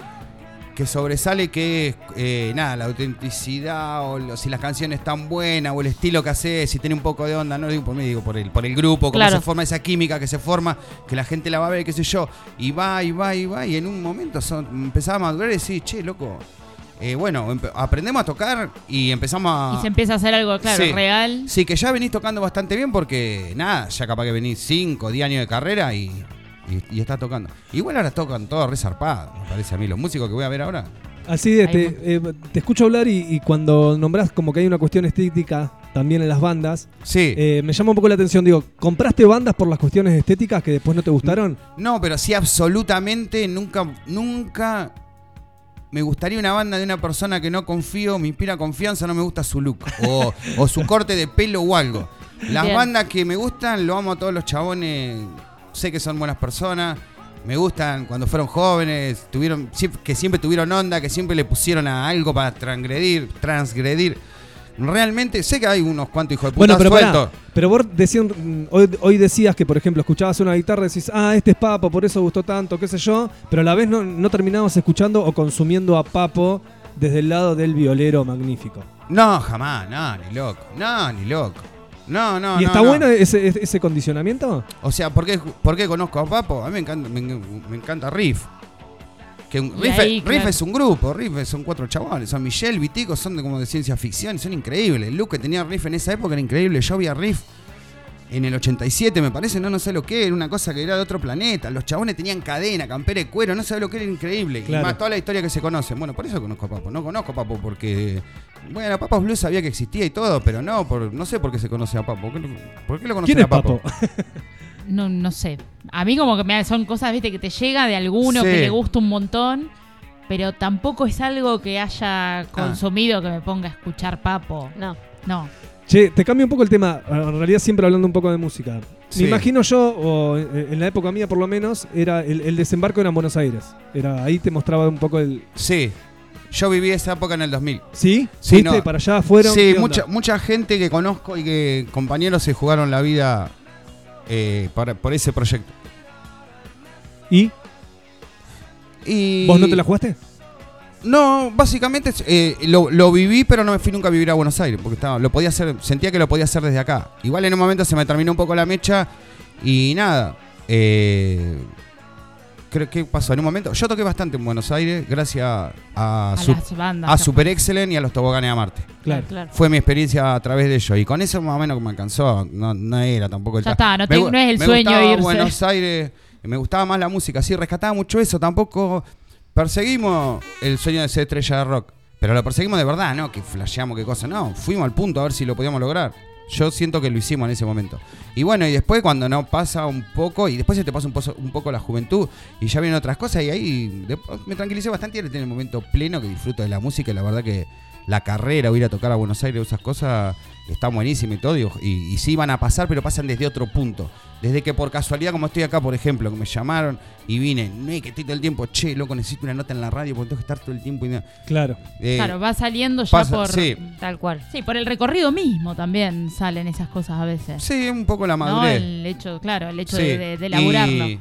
que sobresale, que es, eh, nada, la autenticidad, o lo- si las canciones están buenas, o el estilo que hace, si tiene un poco de onda, no digo por mí, digo por el, por el grupo, cómo Claro. se forma esa química que se forma, que la gente la va a ver, qué sé yo, y va, y va, y va, y en un momento son- empezaba a madurar y decir, che, loco. Eh, bueno, aprendemos a tocar y empezamos a. Y se empieza a hacer algo, claro, Sí. real. Sí, que ya venís tocando bastante bien porque, nada, ya capaz que venís 5, 10 años de carrera y, y, y estás tocando. Igual ahora tocan todo resarpado, me parece a mí. Los músicos que voy a ver ahora. Así de, te, eh, te escucho hablar y, y cuando nombrás como que hay una cuestión estética también en las bandas, Sí. eh, me llama un poco la atención. Digo, ¿compraste bandas por las cuestiones estéticas que después no te gustaron? No, pero sí, absolutamente nunca, nunca me gustaría una banda de una persona que no confío, me inspira confianza, no me gusta su look. O, o su corte de pelo o algo. Las Bien. bandas que me gustan, lo amo a todos los chabones. Sé que son buenas personas. Me gustan cuando fueron jóvenes, tuvieron, que siempre tuvieron onda, que siempre le pusieron a algo para transgredir, transgredir. Realmente sé que hay unos cuantos hijos de puta Bueno, pero pará, sueltos. pero vos decían, hoy, hoy decías que, por ejemplo, escuchabas una guitarra y decís, ah, este es Papo, por eso gustó tanto, qué sé yo, pero a la vez no, no terminabas escuchando o consumiendo a Papo desde el lado del violero magnífico. No, jamás, no, ni loco. No, ni loco. No, no, ¿Y no, está no. bueno ese, ese- ese condicionamiento? O sea, ¿por qué, por qué conozco a Papo? A mí me encanta, me, me encanta Riff. Que un- Y Riff, ahí, Riff claro. es un grupo, Riff son cuatro chavales. Son Michelle, Vitico, son de, como de ciencia ficción, son increíbles. El look que tenía Riff en esa época era increíble. Yo vi a Riff en el 87, me parece, no, no sé lo que, era una cosa que era de otro planeta. Los chabones tenían cadena, campera de cuero, no sé lo que era increíble. Claro. Y más toda la historia que se conoce. Bueno, por eso conozco a Papo. No conozco a Papo porque. Bueno, Papo Blues sabía que existía y todo, pero no, por, no sé por qué se conoce a Papo. ¿Por qué, lo- por qué lo conocen ¿Quién es a Papo? Papo? <laughs> No, no sé. A mí como que me, son cosas, viste, que te llega de alguno Sí. que le gusta un montón, pero tampoco es algo que Ah. haya consumido que me ponga a escuchar papo. No. No. Che, te cambio un poco el tema, en realidad siempre hablando un poco de música. Sí. Me imagino yo, o eh, en la época mía por lo menos, era el, el desembarco era en Buenos Aires. Era, ahí te mostraba un poco el... Sí. Yo viví esa época en el 2000. ¿Sí? Sí, ¿Fuiste no. para allá? ¿Fueron? Sí, mucha, mucha gente que conozco y que compañeros se jugaron la vida eh, para- por ese proyecto. ¿Y? Y ¿Vos no te la jugaste? No, básicamente eh, lo, lo viví, pero no me fui nunca a vivir a Buenos Aires, porque estaba, lo podía hacer, sentía que lo podía hacer desde acá. Igual en un momento se me terminó un poco la mecha y nada. eh, creo que pasó en un momento. Yo toqué bastante en Buenos Aires, gracias a, A Sup- las bandas. a que- Super Excellent y a los toboganes a Marte. Claro. claro. Fue mi experiencia a través de ellos. Y con eso más o menos me alcanzó. No, no era tampoco el Ya está, no te- no es el me sueño irse. Buenos Aires. Me gustaba más la música. Sí, rescataba mucho eso. Tampoco perseguimos el sueño de ser estrella de rock. Pero lo perseguimos de verdad, ¿no? Que flasheamos, qué cosa. No, fuimos al punto a ver si lo podíamos lograr. Yo siento que lo hicimos en ese momento. Y bueno, y después cuando no pasa un poco, y después se te pasa un, pozo- un poco la juventud, y ya vienen otras cosas, y ahí me tranquilicé bastante y ahora tengo el momento pleno que disfruto de la música, y la verdad que la carrera o ir a tocar a Buenos Aires, esas cosas, están buenísimas y todo, y, y, sí van a pasar, pero pasan desde otro punto. Desde que por casualidad, como estoy acá, por ejemplo, que me llamaron y vine, no que estoy todo el tiempo, che, loco, necesito una nota en la radio porque tengo que estar todo el tiempo. Y, no". Claro. Eh, Claro, va saliendo ya pasa- por... sí. Tal cual. Sí, por el recorrido mismo también salen esas cosas a veces. Sí, un poco la ¿no? madurez. El hecho, claro, el hecho Sí. de, de, de laburarlo. Y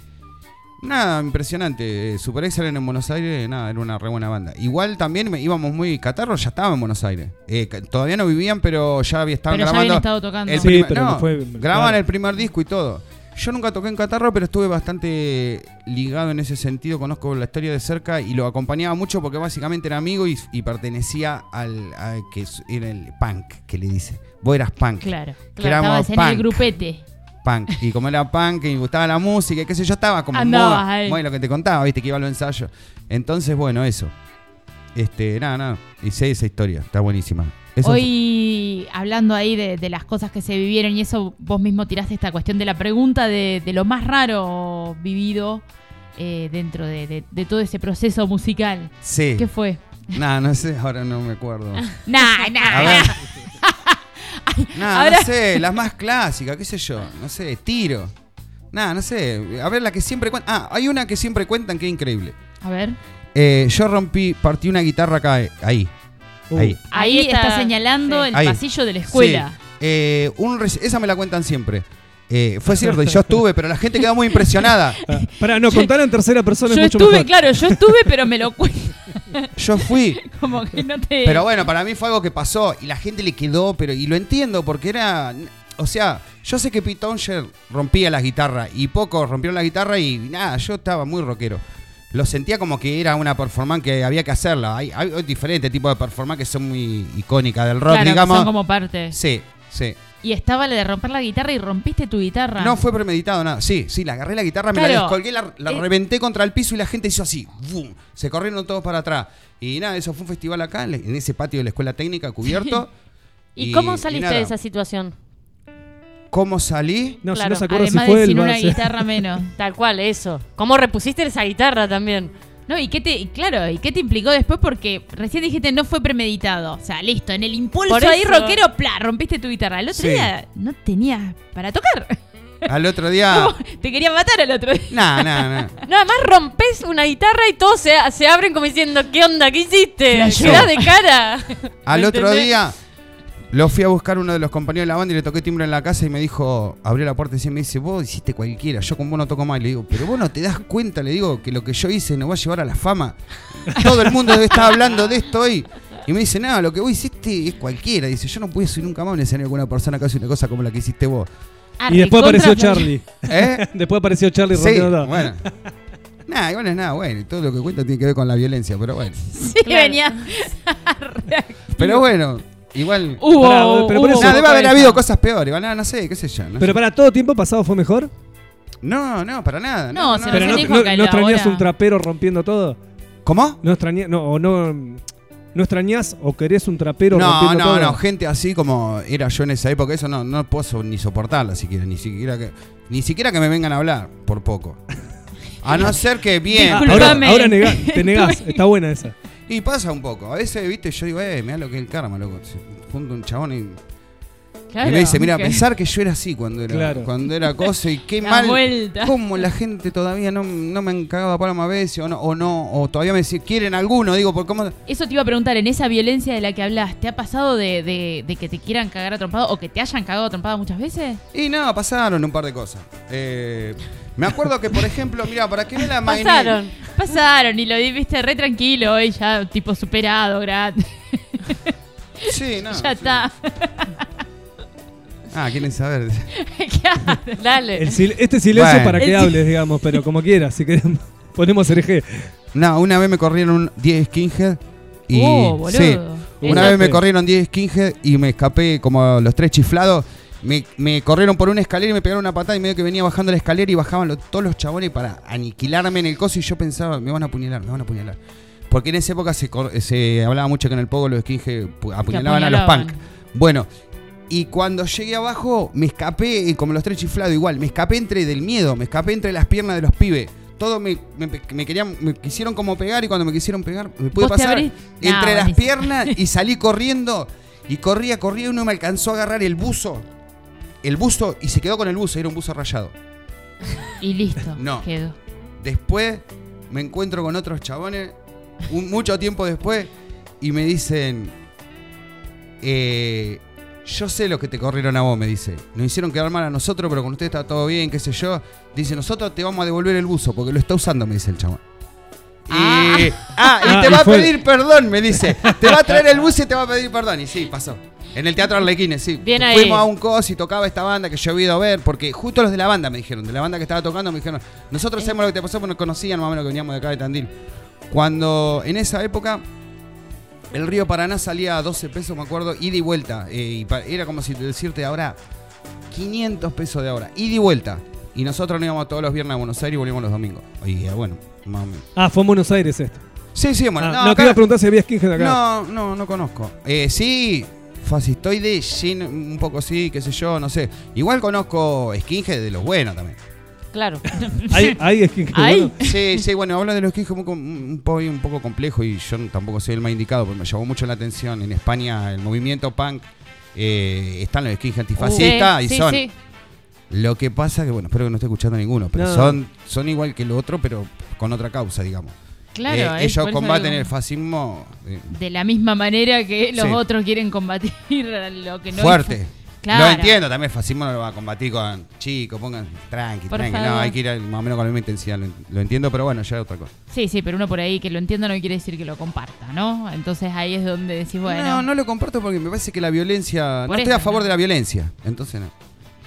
Nada, impresionante. Eh, Super Excellent en Buenos Aires, nada, era una re buena banda. Igual también me- íbamos muy. Catarro ya estaba en Buenos Aires. Eh, todavía no vivían, pero ya había estaban Pero grabando. estado tocando. el Sí, pero no, fue- grababan claro. el primer disco y todo. Yo nunca toqué en Catarro, pero estuve bastante ligado en ese sentido. Conozco la historia de cerca y lo acompañaba mucho porque básicamente era amigo y, y pertenecía al. a- que es- era el punk, que le dice. Vos eras punk. Claro, claro estabas en el grupete. Punk. Y como era punk y me gustaba la música, y qué sé yo, estaba como Andabas moda, ahí. moda, lo que te contaba, viste, que iba a los ensayos. Entonces, bueno, eso. Este, nada, nada. Y sé esa historia, está buenísima. Eso Hoy, hablando ahí de, de las cosas que se vivieron y eso, vos mismo tiraste esta cuestión de la pregunta de, de lo más raro vivido eh, dentro de, de- de todo ese proceso musical. Sí. ¿Qué fue? Nah, no sé, ahora no me acuerdo. <laughs> Nah, nah, A ver. <laughs> Ahora- no sé, las más clásicas, qué sé yo. No sé, tiro. Nah, no sé. A ver, la que siempre cuentan. Ah, hay una que siempre cuentan que es increíble. A ver. Eh, yo rompí, partí una guitarra acá, eh, ahí. Uh. Ahí. Ahí, Ahí está, está- señalando sí. el Ahí. pasillo de la escuela. Sí. Eh, un esa me la cuentan siempre. Eh, fue cierto, y yo <laughs> estuve, pero la gente quedó muy impresionada. Ah, <laughs> Pará, no, contar en tercera persona Yo es mucho estuve, mejor. claro, yo estuve, pero me lo cuento. Yo fui. <laughs> Como que no te. Pero bueno, para mí fue algo que pasó y la gente le quedó, pero y lo entiendo porque era, o sea, yo sé que Pete Townshend rompía la guitarra y pocos rompieron la guitarra y nada, yo estaba muy rockero. Lo sentía como que era una performance que había que hacerla. Hay, hay diferentes tipos de performance que son muy icónicas del rock, Claro, que digamos. son como parte. Sí, sí. Y estaba la de romper la guitarra y rompiste tu guitarra. No fue premeditado nada. Sí, sí, la agarré la guitarra, me la Claro. descolgué, la, la Eh. reventé contra el piso y la gente hizo así. ¡bum! Se corrieron todos para atrás. Y nada, eso fue un festival acá, en en ese patio de la escuela técnica cubierto. ¿Y, <laughs> Y- cómo saliste nada. de esa situación? ¿Cómo salí? No, Claro, si no se acuerda Además si fue de el sin una guitarra menos. <laughs> Tal cual, eso. ¿Cómo repusiste esa guitarra también? No, y qué te, y claro, ¿y qué te implicó después? Porque recién dijiste no fue premeditado. O sea, listo, en el impulso Por ahí rockero, pla, rompiste tu guitarra. El otro Sí. día no tenías para tocar. Al otro día. <laughs> Te querían matar el otro día. Nah, nah, nah. <laughs> Nada más rompes una guitarra y todos se, se abren como diciendo, ¿qué onda? ¿Qué hiciste? Quedás de cara. Al ¿Me otro entendés? día lo fui a buscar uno de los compañeros de la banda y le toqué timbre en la casa y me dijo, abrió la puerta y me dice, vos hiciste cualquiera, yo con vos no toco más. Y le digo, pero vos no te das cuenta, le digo, que lo que yo hice nos va a llevar a la fama. Todo el mundo debe estar hablando de esto hoy. Y me dice, no, lo que vos hiciste es cualquiera. Dice, yo no puedo subir nunca más a un escenario con una persona que hace una cosa como la que hiciste vos. Ah, Y después apareció Charlie. ¿Eh? <laughs> Después apareció Charlie Sí, rompiendo todo. bueno. <laughs> Nada, igual no es nada bueno. y Todo lo que cuenta tiene que ver con la violencia, pero bueno. Sí, Claro. venía. <laughs> Pero bueno, igual. Hubo, Pará, pero por hubo eso- Nada, debe haber habido cosas peores. Igual, nada, no sé, qué sé yo. no Pero sé. para todo tiempo pasado fue mejor. No, no, para nada. No, No, se no, Pero no, dijo no, que no la extrañas hora- un trapero rompiendo todo. ¿Cómo? No extrañas, no, o no, no extrañas o querés un trapero No, rompiendo no, todo. no, gente así como era yo en esa época, eso no, no puedo so- ni soportarla siquiera, ni siquiera que, ni siquiera que me vengan a hablar, por poco. A no ser que bien. <laughs> Ah, ahora Disculpame. ahora negá- te <laughs> negás, está buena esa. Y pasa un poco. A veces, viste, yo digo, eh, mira lo que es el karma, loco. Se junta un chabón y, Claro, y me dice, mira, que- pensar que yo era así cuando era, Claro. cuando era cosa y qué <laughs> La mal. vuelta. Cómo la gente todavía no, no me han cagado a veces o no, o no, o todavía me decía, quieren alguno, digo, por cómo. Eso te iba a preguntar, en esa violencia de la que hablas, ¿te ha pasado de, de- de que te quieran cagar a trompado o que te hayan cagado a trompado muchas veces? Y no, pasaron un par de cosas. Eh, me acuerdo que, por ejemplo, mira, para que la magni- Pasaron. Pasaron y lo di- viste re tranquilo y ya tipo superado, grande. Sí, <laughs> no. ya sí. está. Ah, quieren saber. <laughs> Claro. Dale. El sil- este silencio Bueno. para que El hables, digamos, pero como quieras, si queremos. <laughs> Ponemos hereje. No, una vez me corrieron 10 skinhead y. Oh, boludo. sí, una vez me corrieron 10 skinhead y me escapé como los tres chiflados. Me, me corrieron por una escalera y me pegaron una patada y medio que venía bajando la escalera y bajaban lo- todos los chabones para aniquilarme en el coso y yo pensaba, me van a apuñalar, me van a apuñalar. Porque en esa época se, cor- se hablaba mucho que en el pogo los skinhead pu- apuñalaban, a los punk. Bueno, y cuando llegué abajo me escapé, y como los tres chiflados igual, me escapé entre del miedo, me escapé entre las piernas de los pibes. Todos me, me- me querían, me quisieron como pegar y cuando me quisieron pegar, me pude ¿Vos te pasar entre No, las buenísimo. piernas y salí corriendo. Y corría, corría y uno me alcanzó a agarrar el buzo. El buzo y se quedó con el buzo, era un buzo rayado. Y listo. No. Quedó. Después me encuentro con otros chabones, un- mucho tiempo después, y me dicen, eh, yo sé lo que te corrieron a vos, me dice. Nos hicieron quedar mal a nosotros, pero con usted está todo bien, qué sé yo. Dice, nosotros te vamos a devolver el buzo, porque lo está usando, me dice el chabón. Y, Ah. ah, y Ah, te y va a pedir perdón, me dice. Te va a traer el buzo y te va a pedir perdón. Y sí, pasó. En el Teatro Arlequines, sí. Bien ahí. Fuimos a un cos y tocaba esta banda que yo había ido a ver, porque justo los de la banda me dijeron, de la banda que estaba tocando, me dijeron, nosotros sabemos lo que te pasó, porque nos conocían más o menos que veníamos de acá de Tandil. Cuando en esa época el río Paraná salía a 12 pesos, me acuerdo, ida y vuelta. eh, y era como si decirte ahora 500 pesos de ahora, ida y vuelta. Y nosotros nos íbamos todos los viernes a Buenos Aires y volvíamos los domingos. Y bueno, más o menos. Ah, fue en Buenos Aires esto. Sí, sí, bueno. Ah, no, no, acá- te iba a preguntar si había skinhead acá. no, no, no conozco. Eh, sí, fascistoide, Shin, un poco sí, qué sé yo, no sé. Igual conozco skinhead de los buenos también. Claro. Ahí, ahí es que. Ahí. bueno, Sí, sí, bueno, hablo de los como un, un, poco, un poco complejo y yo tampoco soy el más indicado, porque me llamó mucho la atención. En España, el movimiento punk, eh, están los skins antifascistas y Sí, son. sí. Lo que pasa que, bueno, espero que no esté escuchando ninguno, pero No. son, son igual que lo otro, pero con otra causa, digamos. Claro, Eh, es ellos combaten digo, el fascismo eh, de la misma manera que los Sí. otros quieren combatir lo que no es fuerte. fu- Claro. Lo entiendo, también el fascismo no lo va a combatir con chicos, pongan tranqui, Por tranqui. No, hay que ir más o menos con la misma intensidad, lo, lo entiendo, pero bueno, ya es otra cosa. Sí, sí, pero uno por ahí que lo entienda no quiere decir que lo comparta, ¿no? Entonces ahí es donde decís, bueno, No, no lo comparto porque me parece que la violencia. Por no estoy eso, a favor ¿no? de la violencia. Entonces no.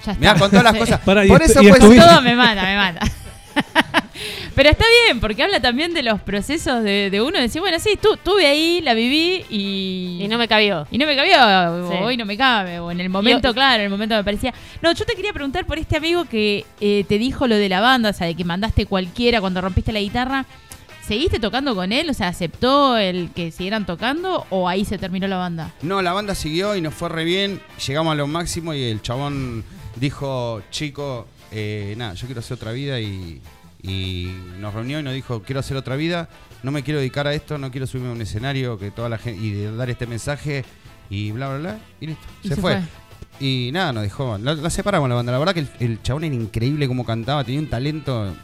ya está. Mirá, con todas las <laughs> cosas. Pará, y Por estu- eso y pues. Todo me mata, me mata. <laughs> Pero está bien, porque habla también de los procesos de, de uno, de decir, bueno, sí, tu- tuve ahí, la viví y... Y no me cabió. Y no me cabió, Sí. o hoy no me cabe, o en el momento, Yo- claro, en el momento me parecía. No, yo te quería preguntar por este amigo que eh, te dijo lo de la banda, o sea, de que mandaste cualquiera cuando rompiste la guitarra. ¿Seguiste tocando con él? O sea, ¿aceptó el que siguieran tocando o ahí se terminó la banda? No, la banda siguió y nos fue re bien. Llegamos a lo máximo y el chabón dijo, chico, eh, nada, yo quiero hacer otra vida y, y nos reunió y nos dijo, quiero hacer otra vida, no me quiero dedicar a esto, no quiero subirme a un escenario que toda la gente y de dar este mensaje y bla bla bla y listo. Y se, se fue. fue. Y nada, nos dejó. La, la separamos la banda. La verdad que el, el chabón era increíble como cantaba, tenía un talento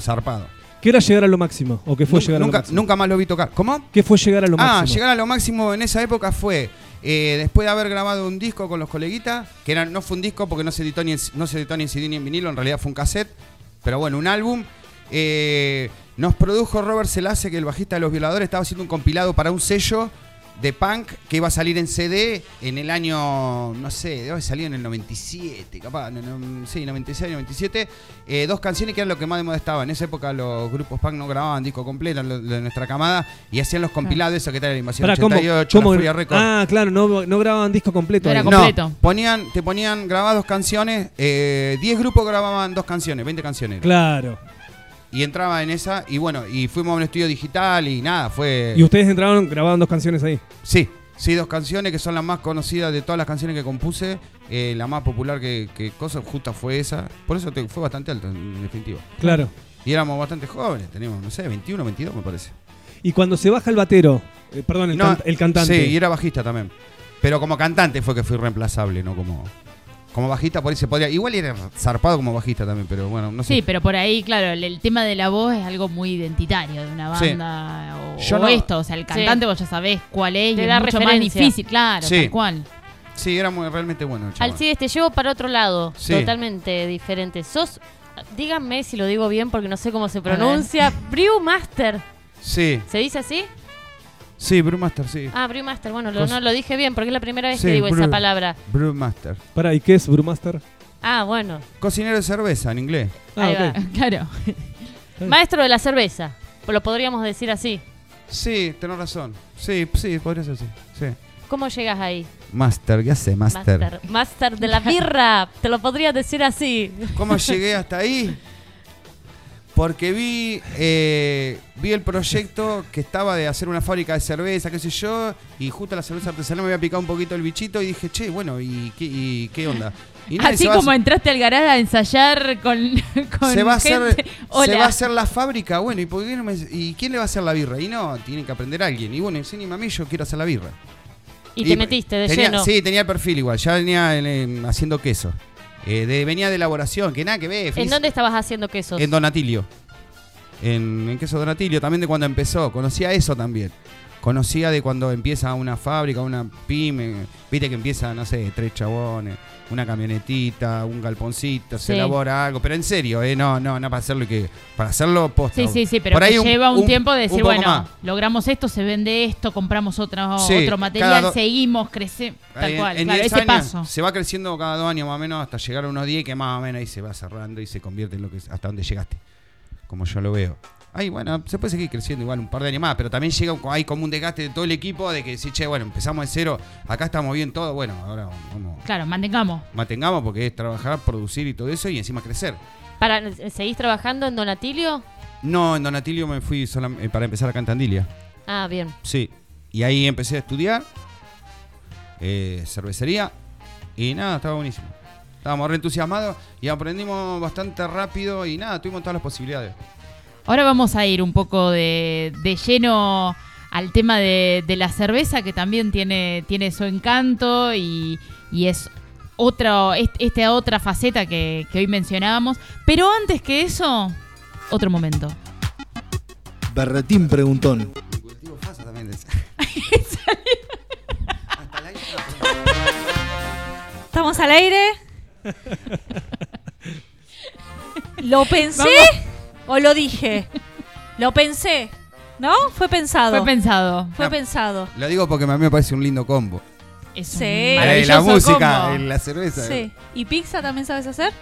zarpado. ¿Qué era llegar a lo máximo? ¿O qué fue Nunca- llegar a lo máximo? nunca más lo vi tocar. ¿Cómo? ¿Qué fue llegar a lo ah, máximo? llegar a lo máximo en esa época fue eh, después de haber grabado un disco con los coleguitas, que era, no fue un disco porque no se editó ni en, no se editó ni en CD ni en vinilo, en realidad fue un cassette, pero bueno, un álbum. Eh, nos produjo Robert Selase, que el bajista de Los Violadores estaba haciendo un compilado para un sello de punk que iba a salir en CD en el año, no sé, debe haber salido en el 97, capaz, no, no, sí, 96, 97. eh, dos canciones que eran lo que más de moda estaba. En esa época los grupos punk no grababan disco completo, lo- lo de nuestra camada, y hacían los compilados, eso que tal la invasión Pará, ¿cómo- 88, cómo- la Furia Record. Ah, claro, no, no grababan disco completo. No era completo. No, ponían, te ponían grabadas dos canciones, eh, 10 grupos grababan dos canciones, 20 canciones. Claro. Y entraba en esa, y bueno, y fuimos a un estudio digital y nada, fue... Y ustedes entraron, grababan dos canciones ahí. Sí, sí, dos canciones que son las más conocidas de todas las canciones que compuse. eh, la más popular que, que cosa justa fue esa. Por eso te- fue bastante alto, en definitiva. Claro. Y éramos bastante jóvenes, teníamos, no sé, 21, 22 me parece. Y cuando se baja el batero, eh, perdón, el, No, can- el cantante. Sí, y era bajista también. Pero como cantante fue que fui reemplazable, no como... Como bajista por ahí se podría... Igual era zarpado como bajista también, pero bueno, no sé. Sí, pero por ahí, claro, el, el tema de la voz es algo muy identitario de una Sí. banda o, Yo o no- esto. O sea, el cantante vos ya sabés cuál es Te y da es mucho más referencia. difícil, claro, Sí. tal cual. Sí, era muy, realmente bueno el chabón. Alcides, te llevo para otro lado, Sí. totalmente diferente. Sos, díganme si lo digo bien porque no sé cómo se pronuncia, Brewmaster. Sí, ¿Se dice así? Sí, Brewmaster, sí. Ah, Brewmaster, bueno, lo, Cos- no lo dije bien porque es la primera vez Sí, que digo esa palabra. Brewmaster. Pará, ¿y qué es Brewmaster? Ah, bueno. Cocinero de cerveza en inglés. Ah, Ahí ok. va. <laughs> Claro. Maestro de la cerveza, lo podríamos decir así. Sí, tenés razón. Sí, sí, podría ser así. Sí. ¿Cómo llegas ahí? Master, ¿qué hace, Master? Master. Master de la birra, te lo podría decir así. ¿Cómo llegué hasta ahí? <laughs> Porque vi, eh, vi el proyecto que estaba de hacer una fábrica de cerveza, qué sé yo, y justo la cerveza artesanal me había picado un poquito el bichito y dije, che, bueno, ¿y qué, y qué onda? Y Así a como entraste al garage a ensayar con, <laughs> con se va a hacer. Hola. se va a hacer la fábrica bueno y por qué no me- y quién le va a hacer la birra y no tienen que aprender a alguien y bueno enséñame a mí yo quiero hacer la birra Y te metiste de tenía- lleno. sí tenía el perfil igual ya venía eh, haciendo queso Eh, de- venía de elaboración que nada que ver ¿En dónde estabas haciendo quesos? en Donatilio. En, en queso Donatilio también de cuando empezó conocía eso también conocía de cuando empieza una fábrica una pyme viste que empieza no sé tres chabones una camionetita, un galponcito, se elabora algo, pero en serio, eh, no, no, no para hacerlo que para hacerlo posta. Sí, sí, sí, pero Por ahí que lleva un, tiempo de decir, bueno, más. logramos esto, se vende esto, compramos otro, Sí, otro cada material, seguimos, crecemos, tal en- cual, en claro, 10 ese años paso. Se va creciendo cada dos años más o menos hasta llegar a unos 10 que más o menos ahí se va cerrando y se convierte en lo que es- hasta donde llegaste. Como yo lo veo. Ahí, bueno, se puede seguir creciendo igual un par de años más, pero también llega hay como un desgaste de todo el equipo de que si, che, bueno, empezamos de cero, acá estamos bien todo, bueno, ahora vamos, Claro, mantengamos. mantengamos porque es trabajar, producir y todo eso y encima crecer. Para, ¿Seguís trabajando en Donatilio? No, en Donatilio me fui solam- eh, para empezar acá en Tandilia. Ah, bien. Sí. Y ahí empecé a estudiar eh, cervecería y nada, estaba buenísimo. Estábamos re entusiasmados y aprendimos bastante rápido y nada, tuvimos todas las posibilidades. Ahora vamos a ir un poco de, de lleno al tema de, de la cerveza, que también tiene, tiene su encanto y, y es otra, est- esta otra faceta que, que hoy mencionábamos. Pero antes que eso, otro momento. Berretín preguntón. ¿Estamos al aire? <laughs> ¿Lo pensé o lo dije? Lo pensé. ¿No? Fue pensado. Fue pensado. Fue pensado. Lo digo porque a mí me parece un lindo combo. Es Sí. un Eh, maravilloso la música, combo. eh, la cerveza. Sí. ¿Y pizza también sabes hacer?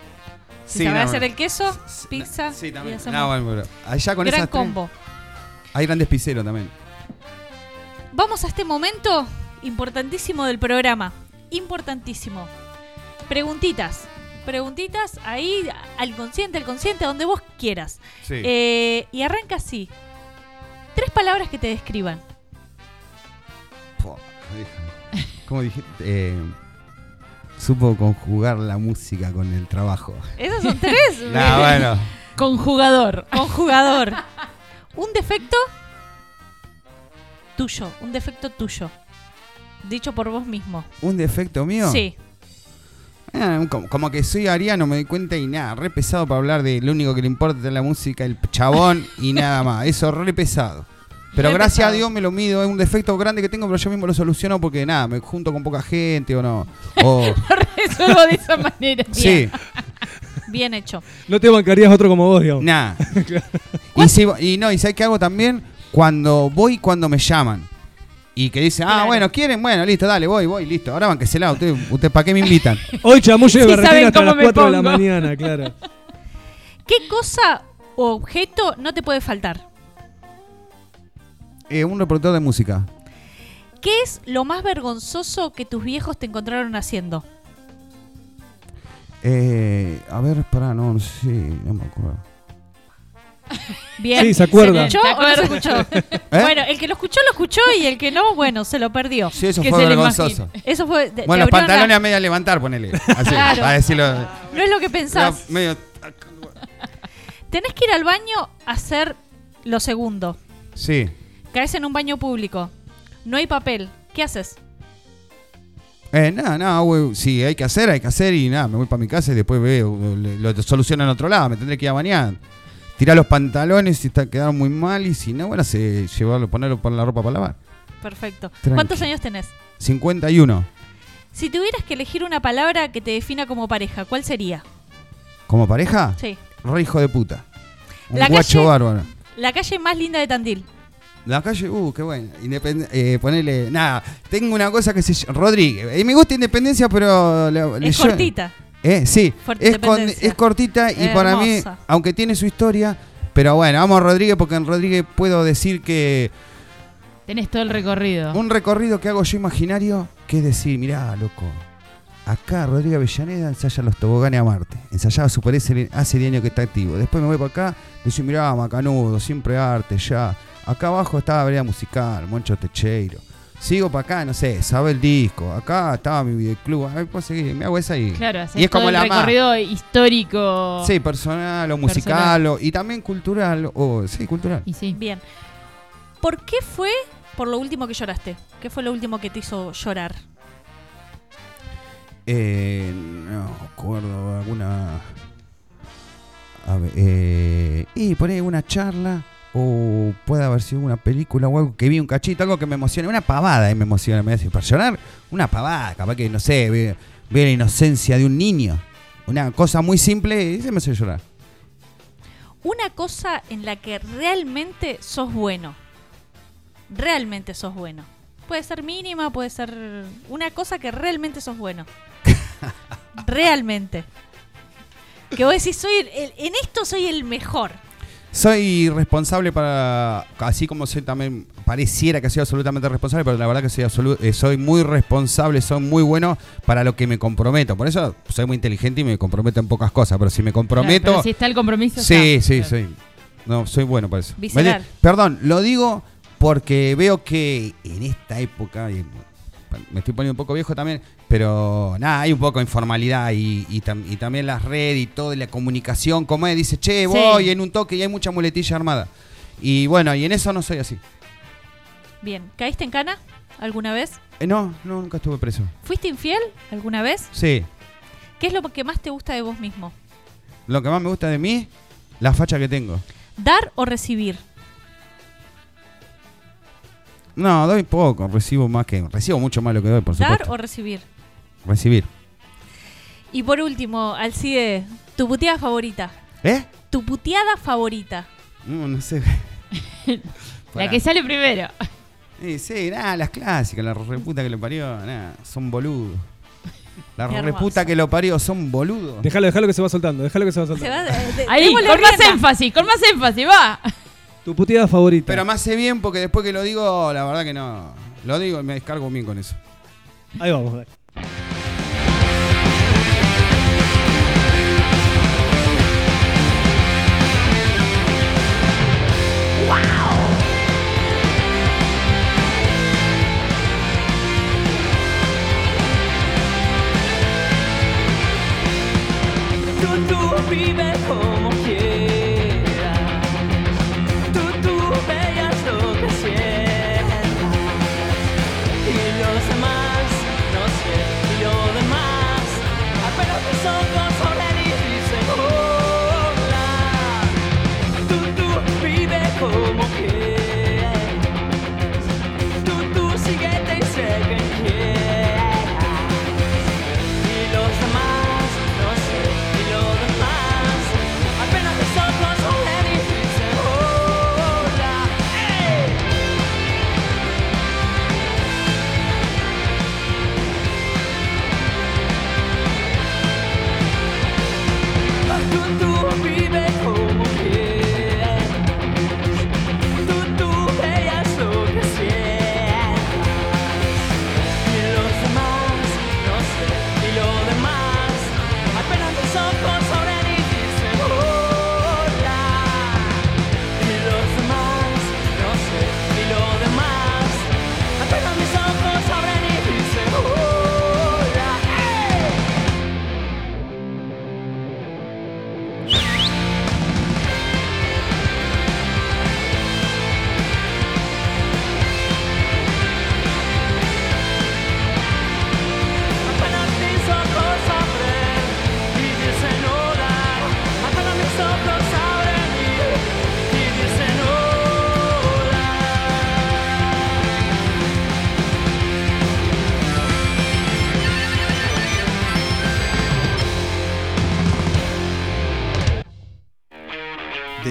Si Sí, sabes no, hacer el queso, pizza. Sí, y también. hacemos No, bueno, bueno. Allá con gran esas tres, combo. Hay grandes pizzeros también. Vamos a este momento importantísimo del programa. Importantísimo. Preguntitas. Preguntitas ahí al consciente, al consciente, a donde vos quieras. Sí. Eh, y arranca así. Tres palabras que te describan. ¿Cómo dijiste? Eh, supo conjugar la música con el trabajo. Esos son tres. <laughs> Nah, bueno. Conjugador. Conjugador. Un defecto tuyo. Un defecto tuyo. Dicho por vos mismo. ¿Un defecto mío? Sí. Ah, como, como que soy ariano, me di cuenta y nada, re pesado para hablar de lo único que le importa es la música, el chabón <laughs> y nada más. Eso re pesado. Pero Re gracias pesado. a Dios me lo mido, es un defecto grande que tengo, pero yo mismo lo soluciono porque nada, me junto con poca gente o no. O, <laughs> Lo resuelvo de esa manera. <laughs> sí, Bien hecho. No te bancarías otro como vos, digamos. nada. y, si- y no, y ¿sabes qué hago también? Cuando voy cuando me llaman. Y que dicen, ah, Claro. bueno, ¿quieren? Bueno, listo, dale, voy, voy, listo. Ahora banquesela, usted, usted ¿para qué me invitan? <laughs> Hoy chamuyo de Sí hasta las me 4 de la mañana, claro. <laughs> ¿Qué cosa o objeto no te puede faltar? Eh, un reproductor de música. ¿Qué es lo más vergonzoso que tus viejos te encontraron haciendo? Eh, a ver, pará, no, no sé, no me acuerdo. <laughs> Bien. Sí, se acuerda. escuchó Se o no se escuchó? <laughs> ¿Eh? Bueno, el que lo escuchó, lo escuchó y el que no, bueno, se lo perdió. Sí, eso Que fue vergonzoso. Eso fue. Bueno, los abrieron la- pantalones a media levantar, ponele. Así, Claro. para decirlo. No es lo que pensás. Medio- Tenés que ir al baño a hacer lo segundo. Sí. Caes en un baño público. No hay papel. ¿Qué haces? Eh, nada, nada, güey. Si hay que hacer, hay que hacer y nada, me voy para mi casa y después veo, lo, lo soluciono en otro lado, me tendré que ir a bañar. Tirar los pantalones si está, quedaron muy mal y si no, bueno, se, llevarlo, ponerlo por la ropa para lavar. Perfecto. Tranqui. ¿Cuántos años tenés? 51. Si tuvieras que elegir una palabra que te defina como pareja, ¿cuál sería? ¿Como pareja? Sí. Re hijo de puta. Un La guacho calle- bárbaro. La calle más linda de Tandil. La calle, uh, qué bueno. Independ eh, ponele, nada, tengo una cosa que se llama Rodríguez. Y me gusta Independencia, pero... le- le- Es yo- cortita. Eh, sí, es, con- es cortita y para mí, Hermosa. aunque tiene su historia, pero bueno, vamos a Rodríguez porque en Rodríguez puedo decir que Tenés todo el recorrido. un recorrido que hago yo imaginario, que es decir, mirá, loco, acá Rodríguez Avellaneda ensaya los toboganes a Marte, ensayaba Super S hace 10 años que está activo, después me voy para acá, decir, mirá, Macanudo, siempre arte, ya, acá abajo estaba Vereda Musical, Moncho Techeiro, sigo para acá, no sé, sabe el disco, acá estaba mi videoclub, a ver, puedo seguir, me hago esa ahí. Claro, y es todo como el la más. recorrido histórico. Sí, personal o musical o- y también cultural. O, sí, cultural. Y sí. Bien. ¿Por qué fue por lo último que lloraste? ¿Qué fue lo último que te hizo llorar? Eh, no acuerdo alguna. A ver, eh, y poner una charla o puede haber sido una película o algo que vi un cachito, algo que me emociona, una pavada y me emociona, me hace para llorar, una pavada, capaz que no sé, ve, ve la inocencia de un niño, una cosa muy simple y se me hace llorar. Una cosa en la que realmente sos bueno. Realmente sos bueno. Puede ser mínima, puede ser una cosa que realmente sos bueno. <laughs> realmente. Que vos decís, soy el- el- en esto soy el mejor. Soy responsable para, así como soy también, pareciera que soy absolutamente responsable, pero la verdad que soy, absolu- eh, soy muy responsable, soy muy bueno para lo que me comprometo. Por eso soy muy inteligente y me comprometo en pocas cosas, pero si me Claro, comprometo... pero si está el compromiso. sí, está. sí, Claro. soy, no, soy bueno para eso. Visceral. Perdón, lo digo porque veo que en esta época, me estoy poniendo un poco viejo también, pero nada, hay un poco de informalidad y, y tam- y también las redes y todo, y la comunicación, como es, dice, che, voy en un toque y hay mucha muletilla armada. Y bueno, y en eso no soy así. Bien, ¿caíste en cana alguna vez? Eh, no, no, nunca estuve preso. ¿Fuiste infiel alguna vez? Sí, ¿Qué es lo que más te gusta de vos mismo? lo que más me gusta de mí, la facha que tengo. ¿Dar o recibir? No, doy poco, recibo más que. Recibo mucho más lo que doy, por ¿Dar supuesto. o recibir? Recibir. Y por último, Alcide, tu puteada favorita. ¿Eh? Tu puteada favorita. No, no sé. <laughs> La que sale primero. Sí, sí, nada, las clásicas, la reputa que lo parió, nada, son boludos. La reputa que lo parió, son boludos. Déjalo, déjalo que se va soltando, déjalo que se va Se soltando. va, eh, de- Ahí, con más énfasis, con más énfasis, va. Tu puteada favorita. Pero me hace bien porque después que lo digo, la verdad que no. Lo digo y me descargo bien con eso. Ahí vamos. dale. Tú, tú vive como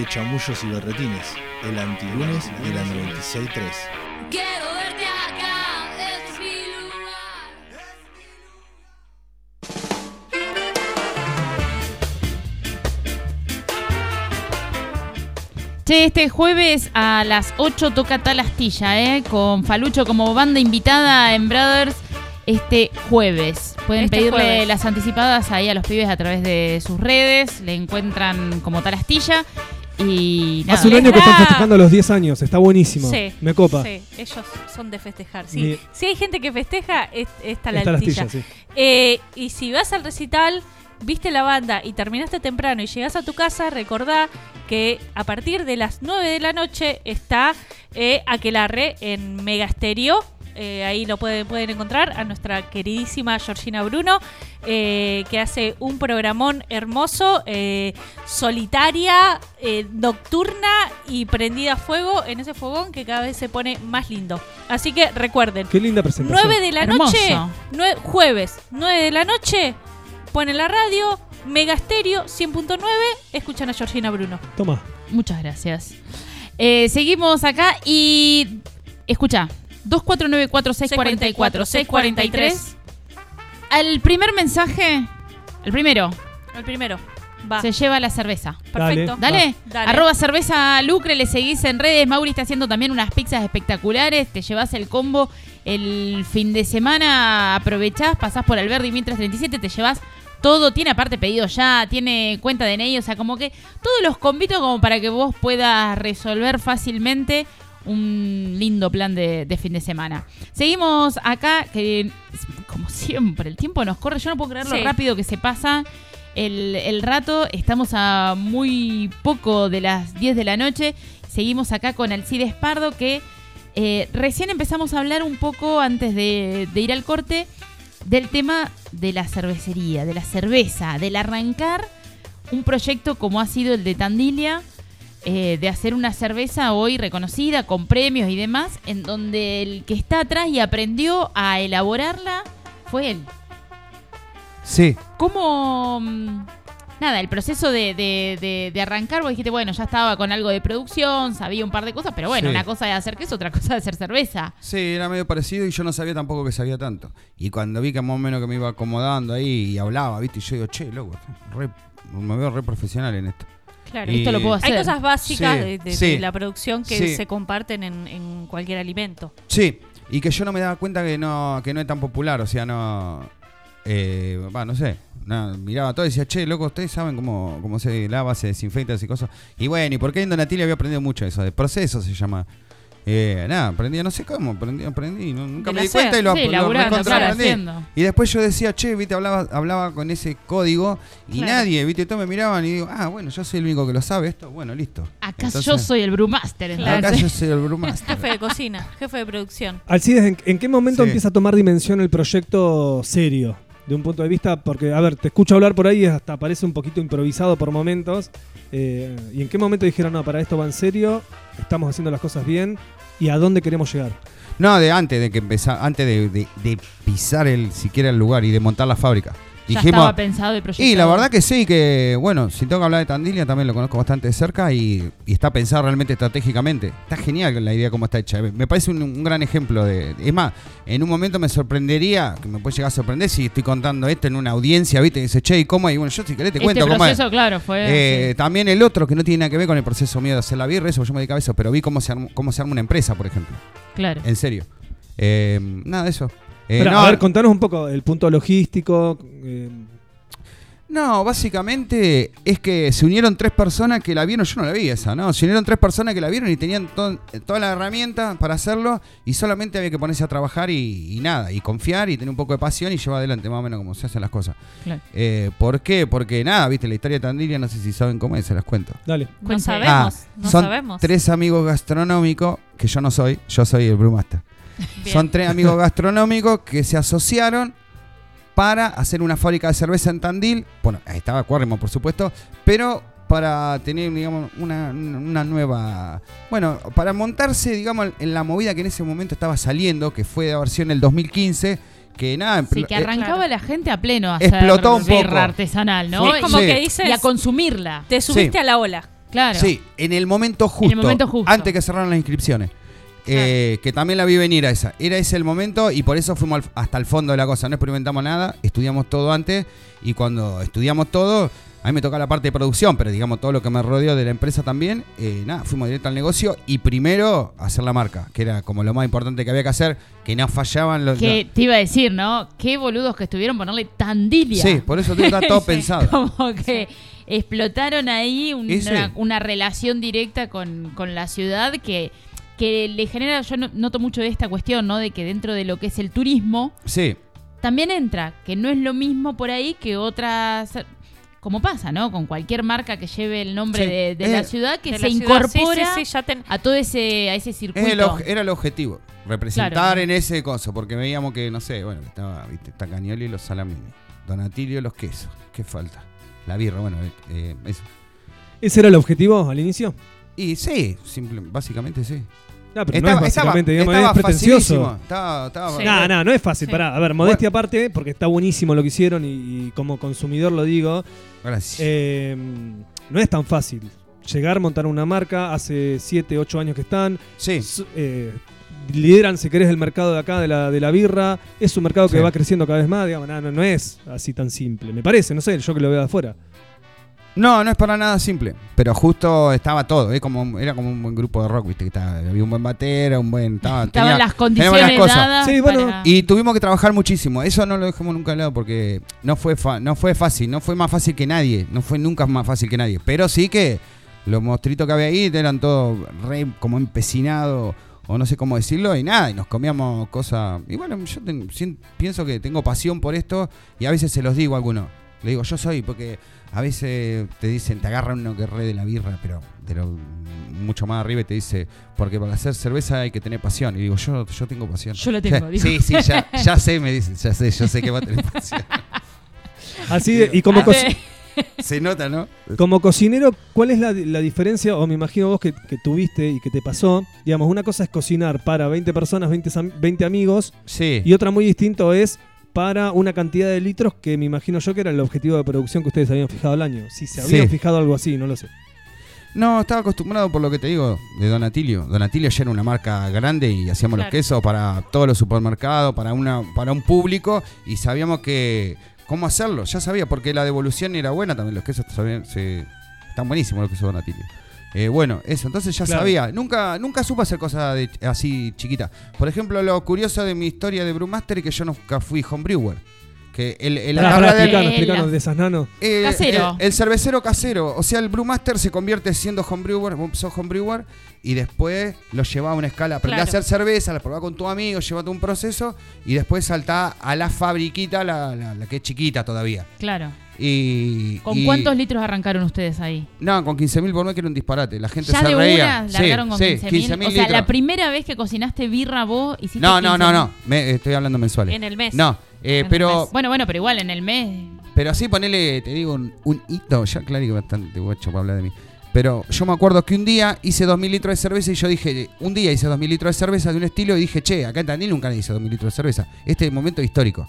chamullos y berretines, el antilunes de la 96.3. Quiero verte acá, es mi lugar. Che, este jueves a las 8 toca Tal Astilla, ¿eh? Con Falucho como banda invitada en Brothers este jueves. Pueden Este pedirle jueves. las anticipadas ahí a los pibes a través de sus redes. Le encuentran como Tal Astilla. Y nada. Hace un año que están festejando los 10 años, está buenísimo. Sí, Me copa. Sí, ellos son de festejar. Sí. Ni- Si hay gente que festeja, es, está la Está la altilla. astilla, sí. Eh, y si vas al recital, viste la banda y terminaste temprano y llegas a tu casa, recordá que a partir de las 9 de la noche está eh, Aquelarre en Mega Stereo. Eh, ahí lo pueden, pueden encontrar a nuestra queridísima Georgina Bruno, eh, que hace un programón hermoso, eh, solitaria, eh, nocturna y prendida a fuego en ese fogón que cada vez se pone más lindo. Así que recuerden, Qué linda presentación. 9 de la Hermoso. noche, nue- jueves, 9 de la noche, ponen la radio, Mega Stereo 100.9, escuchan a Georgina Bruno. Toma. Muchas gracias. Eh, seguimos acá y. Escucha. 2494-644-643. Al primer mensaje. El primero. El primero, va. Se lleva la cerveza. Perfecto. Dale. Dale. Arroba cerveza lucre, le seguís en redes. Mauri está haciendo también unas pizzas espectaculares. Te llevas el combo el fin de semana. Aprovechás, pasás por Alberdi 1337, te llevas todo. Tiene aparte pedido ya, tiene cuenta de DNI. O sea, como que todos los convitos como para que vos puedas resolver fácilmente un lindo plan de, de fin de semana. Seguimos acá, que como siempre, el tiempo nos corre. Yo no puedo creer lo Sí. rápido que se pasa el, el rato. Estamos a muy poco de las 10 de la noche. Seguimos acá con Alcides Pardo, que eh, recién empezamos a hablar un poco antes de, de ir al corte del tema de la cervecería, de la cerveza, del arrancar un proyecto como ha sido el de Tandilia, eh, de hacer una cerveza hoy reconocida con premios y demás, en donde el que está atrás y aprendió a elaborarla fue él. Sí. ¿Cómo... mm, Nada, el proceso de, de- de- de arrancar, vos dijiste, bueno, ya estaba con algo de producción, sabía un par de cosas, pero bueno, Sí. una cosa es hacer queso, otra cosa es hacer cerveza. Sí, era medio parecido y yo no sabía tampoco que sabía tanto. Y cuando vi que más o menos que me iba acomodando ahí y hablaba, ¿viste? Y yo digo, che, loco, re- me veo re profesional en esto. Claro. Y- Esto lo puedo hacer. Hay cosas básicas Sí, de, de- sí. de la producción que Sí. se comparten en, en cualquier alimento. Sí, y que yo no me daba cuenta que no, que no es tan popular, o sea, no. Eh, va, no sé. nada, miraba todo y decía, che, loco, ustedes saben cómo, cómo se lava, se desinfecta y cosas. Y bueno, y porque en Donatilia había aprendido mucho eso, de proceso se llama. Eh, nada, aprendí, no sé cómo, aprendí, aprendí, no- nunca me di cuenta y lo, sí, lo claro, aprendí. haciendo. Y después yo decía, che, viste, hablaba, hablaba con ese código y Claro. nadie, viste, todos me miraban y digo, ah, bueno, yo soy el único que lo sabe esto, bueno, listo. Acá Entonces, yo soy el brewmaster, Acá entonces. yo soy el brewmaster. <laughs> Jefe de cocina, jefe de producción. Alcides, ¿en, en qué momento Sí. empieza a tomar dimensión el proyecto serio? De un punto de vista, porque, a ver, te escucho hablar por ahí y hasta parece un poquito improvisado por momentos. eh, ¿Y en qué momento dijeron, no, para esto va en serio, estamos haciendo las cosas bien y a dónde queremos llegar? No, de antes de que empezar, antes de, de- pisar el siquiera el lugar y de montar la fábrica. Ya Dijimos, estaba pensado el proyecto. y la verdad que sí, que bueno, si tengo que hablar de Tandilia también lo conozco bastante de cerca y, y está pensado realmente estratégicamente. Está genial la idea como está hecha. Me parece un, un gran ejemplo de... Es más, en un momento me sorprendería, que me puede llegar a sorprender si estoy contando esto en una audiencia, ¿viste? Y dice, che, ¿y cómo? Y bueno, yo si querés te este cuento cómo es. proceso, claro, fue... Eh, sí. También el otro que no tiene nada que ver con el proceso mío de hacer la birra, eso yo me dedicaba a eso, pero vi cómo se arma, cómo se arma una empresa, por ejemplo. Claro. En serio. Eh, nada de eso. Eh, Pero, no, a ver, contanos un poco el punto logístico. eh, no, básicamente es que se unieron tres personas que la vieron, yo no la vi esa, ¿no? Se unieron tres personas que la vieron y tenían to- toda la herramienta para hacerlo y solamente había que ponerse a trabajar y, y nada, y confiar y tener un poco de pasión y llevar adelante más o menos como se hacen las cosas. Claro. Eh, ¿Por qué? Porque nada, viste, la historia de Tandilia, no sé si saben cómo es, se las cuento. dale. No sabemos, Ah, no son sabemos. tres amigos gastronómicos, que yo no soy, yo soy el brewmaster. Bien. Son tres amigos gastronómicos que se asociaron para hacer una fábrica de cerveza en Tandil. Bueno, ahí estaba Cuárrimo, por supuesto, pero para tener, digamos, una, una nueva... Bueno, para montarse, digamos, en la movida que en ese momento estaba saliendo, que fue de haber sido en el 2015, que nada... Sí, que eh, arrancaba Claro. la gente a pleno a Explotó hacer un birra poco. artesanal, ¿no? Es como Sí. que dices, Y a consumirla. te subiste Sí. a la ola. Claro. Sí, en el momento justo. momento justo. Antes que cerraran las inscripciones. Eh, que también la vi venir a esa. Era ese el momento y por eso fuimos al- hasta el fondo de la cosa. No experimentamos nada, estudiamos todo antes y cuando estudiamos todo, a mí me toca la parte de producción, pero digamos todo lo que me rodeó de la empresa también, eh, nada, fuimos directo al negocio y primero hacer la marca, que era como lo más importante que había que hacer, que no fallaban los... Que te iba a decir, ¿no? Qué boludos que estuvieron ponerle tandilia. Sí, por eso está todo <laughs> Sí. pensado. Como que explotaron ahí una, una relación directa con, con la ciudad que, que le genera, yo no- noto mucho de esta cuestión, ¿no? De que dentro de lo que es el turismo, Sí, también entra, que no es lo mismo por ahí que otras, como pasa, ¿no? Con cualquier marca que lleve el nombre Sí. de, de Eh, la ciudad, que de se la incorpora sí, sí, ya ten- a todo ese, a ese circuito. Es el oj- era el objetivo, representar Claro. en ese coso, porque veíamos que, no sé, bueno, estaba, viste, está Cañoli y los salamini, Donatilio los quesos, ¿qué falta? La birra, bueno, eh, eso. ¿Ese era el objetivo al inicio? Y sí, simple, básicamente sí. No, pero no es básicamente, digamos, estaba es pretencioso. Estaba, estaba Sí. No, no, no es fácil. Sí. Pará, a ver, modestia aparte, porque está buenísimo lo que hicieron y, y como consumidor lo digo, Gracias. eh, no es tan fácil. Llegar, montar una marca, hace 7, 8 años que están, sí, eh, lideran, si querés, el mercado de acá de la, de la birra, es un mercado que Sí. va creciendo cada vez más, digamos, no, no, no es así tan simple, me parece, no sé, yo que lo veo de afuera. No, no es para nada simple, pero justo estaba todo, ¿eh? como, era como un buen grupo de rock, viste, que estaba, había un buen batera, un buen... Estaba, Estaban tenía- las condiciones cosas. dadas. Sí, bueno, para- Y tuvimos que trabajar muchísimo. Eso no lo dejamos nunca de lado porque no fue, fa- no fue fácil. No fue más fácil que nadie. No fue nunca más fácil que nadie. Pero sí que los monstruitos que había ahí eran todos re como empecinados, o no sé cómo decirlo, y nada, y nos comíamos cosas. Y bueno, yo ten- pienso que tengo pasión por esto, y a veces se los digo a algunos. Le digo, yo soy, porque a veces te dicen, te agarran uno que re de la birra, pero de lo mucho más arriba y te dice, porque para hacer cerveza hay que tener pasión. Y digo, yo, yo tengo pasión. Yo la tengo, digo. Sí, sí, ya, <laughs> ya sé, me dicen, ya sé, yo sé que va a tener pasión. <laughs> Así de- y como. Se nota, ¿no? como cocinero, ¿cuál es la, la diferencia? O me imagino vos que, que tuviste y que te pasó. Digamos, una cosa es cocinar para 20 personas, 20, sam- 20 amigos, Sí. y otra muy distinto es para una cantidad de litros que me imagino yo que era el objetivo de producción que ustedes habían fijado al año. Si se habían Sí. fijado algo así, no lo sé. No, estaba acostumbrado por lo que te digo de Donatilio. Donatilio ya era una marca grande y hacíamos los quesos para todos los supermercados, para una para un público y sabíamos que cómo hacerlo. Ya sabía porque la devolución era buena también. Los quesos sabían- se- están buenísimos los quesos de Donatilio. Eh, bueno, eso, entonces ya Claro. sabía. Nunca nunca supe hacer cosas de- así chiquitas. Por ejemplo, lo curioso de mi historia de Brewmaster es que yo nunca fui homebrewer. Que el, el- la Pará, tabla pará, de- explicanos, la- explicanos de esas nanos. eh, Casero. El, el cervecero casero. O sea, el brewmaster se convierte siendo homebrewer, sos homebrewer, y después lo lleva a una escala. Claro. a hacer cerveza, la probás con tu amigo, llevate un proceso, y después saltá a la fabriquita, la, la- la que es chiquita todavía. Claro. Y, ¿Con y- cuántos litros arrancaron ustedes ahí? No, con 15.000 por mes que era un disparate. La gente Ya se de reía. una Sí, con sí, 15.000. 15.000 o sea, la primera vez que cocinaste birra vos hiciste No, no, no, 15.000. no. Me- estoy hablando mensuales. En el mes. No, eh, pero mes. Bueno, bueno, pero igual en el mes. Pero así ponele, te digo, un, un hito. Ya, claro que bastante guacho para hablar de mí. Pero yo me acuerdo que un día hice 2.000 litros de cerveza y yo dije, un día hice 2.000 litros de cerveza de un estilo y dije, che, acá en Tandil nunca hice 2.000 litros de cerveza. Este es el momento histórico.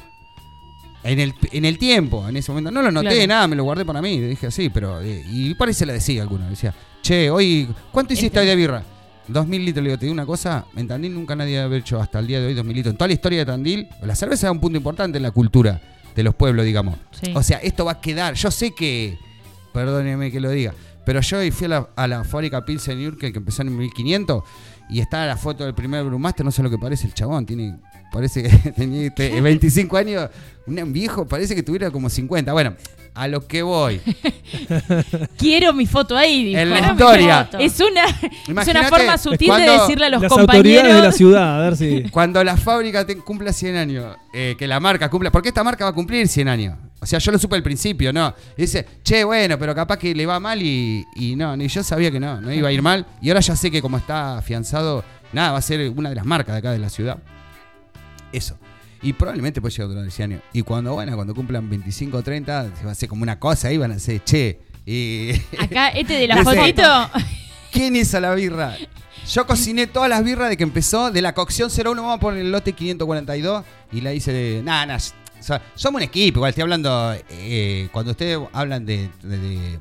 En el, en el tiempo, en ese momento. No lo noté, Claro. nada, me lo guardé para mí. Dije así, pero. eh, y parece la decía alguno. Decía, che, hoy, ¿cuánto hiciste Este- hoy de birra? 2.000 litros. Le digo, te digo una cosa, en Tandil nunca nadie había hecho hasta el día de hoy 2.000 litros. En toda la historia de Tandil, la cerveza es un punto importante en la cultura de los pueblos, digamos. Sí. O sea, esto va a quedar. Yo sé que. Perdóneme que lo diga. Pero yo fui a la, a la fábrica Pilsen Urkel que empezó en 1500 y está la foto del primer Brewmaster. No sé lo que parece el chabón. Tiene. Parece que <laughs> tenía este, 25 años. Un viejo, parece que tuviera como 50. Bueno, a lo que voy. <laughs> Quiero mi foto ahí, dijo. En la historia. Es una, es una forma sutil de decirle a los Las compañeros. autoridades de la ciudad, a ver si. <laughs> Cuando la fábrica te- cumpla 100 años, eh, que la marca cumpla, porque esta marca va a cumplir 100 años. O sea, yo lo supe al principio, ¿no? Y dice, che, bueno, pero capaz que le va mal y, y no, ni yo sabía que no, no iba a ir mal. Y ahora ya sé que como está afianzado, nada, va a ser una de las marcas de acá de la ciudad. Eso. Y probablemente puede llegar a durar 100 años. Y cuando, bueno, cuando cumplan 25 o 30, se va a hacer como una cosa ahí, van a decir, che, y... <laughs> Acá, este de la fotito. ¿Quién hizo la birra? Yo cociné todas las birras de que empezó, de la cocción 01, vamos a poner el lote 542 y la hice de. Nada, nada. o sea, somos un equipo, igual estoy hablando. eh, cuando ustedes hablan de, de- de-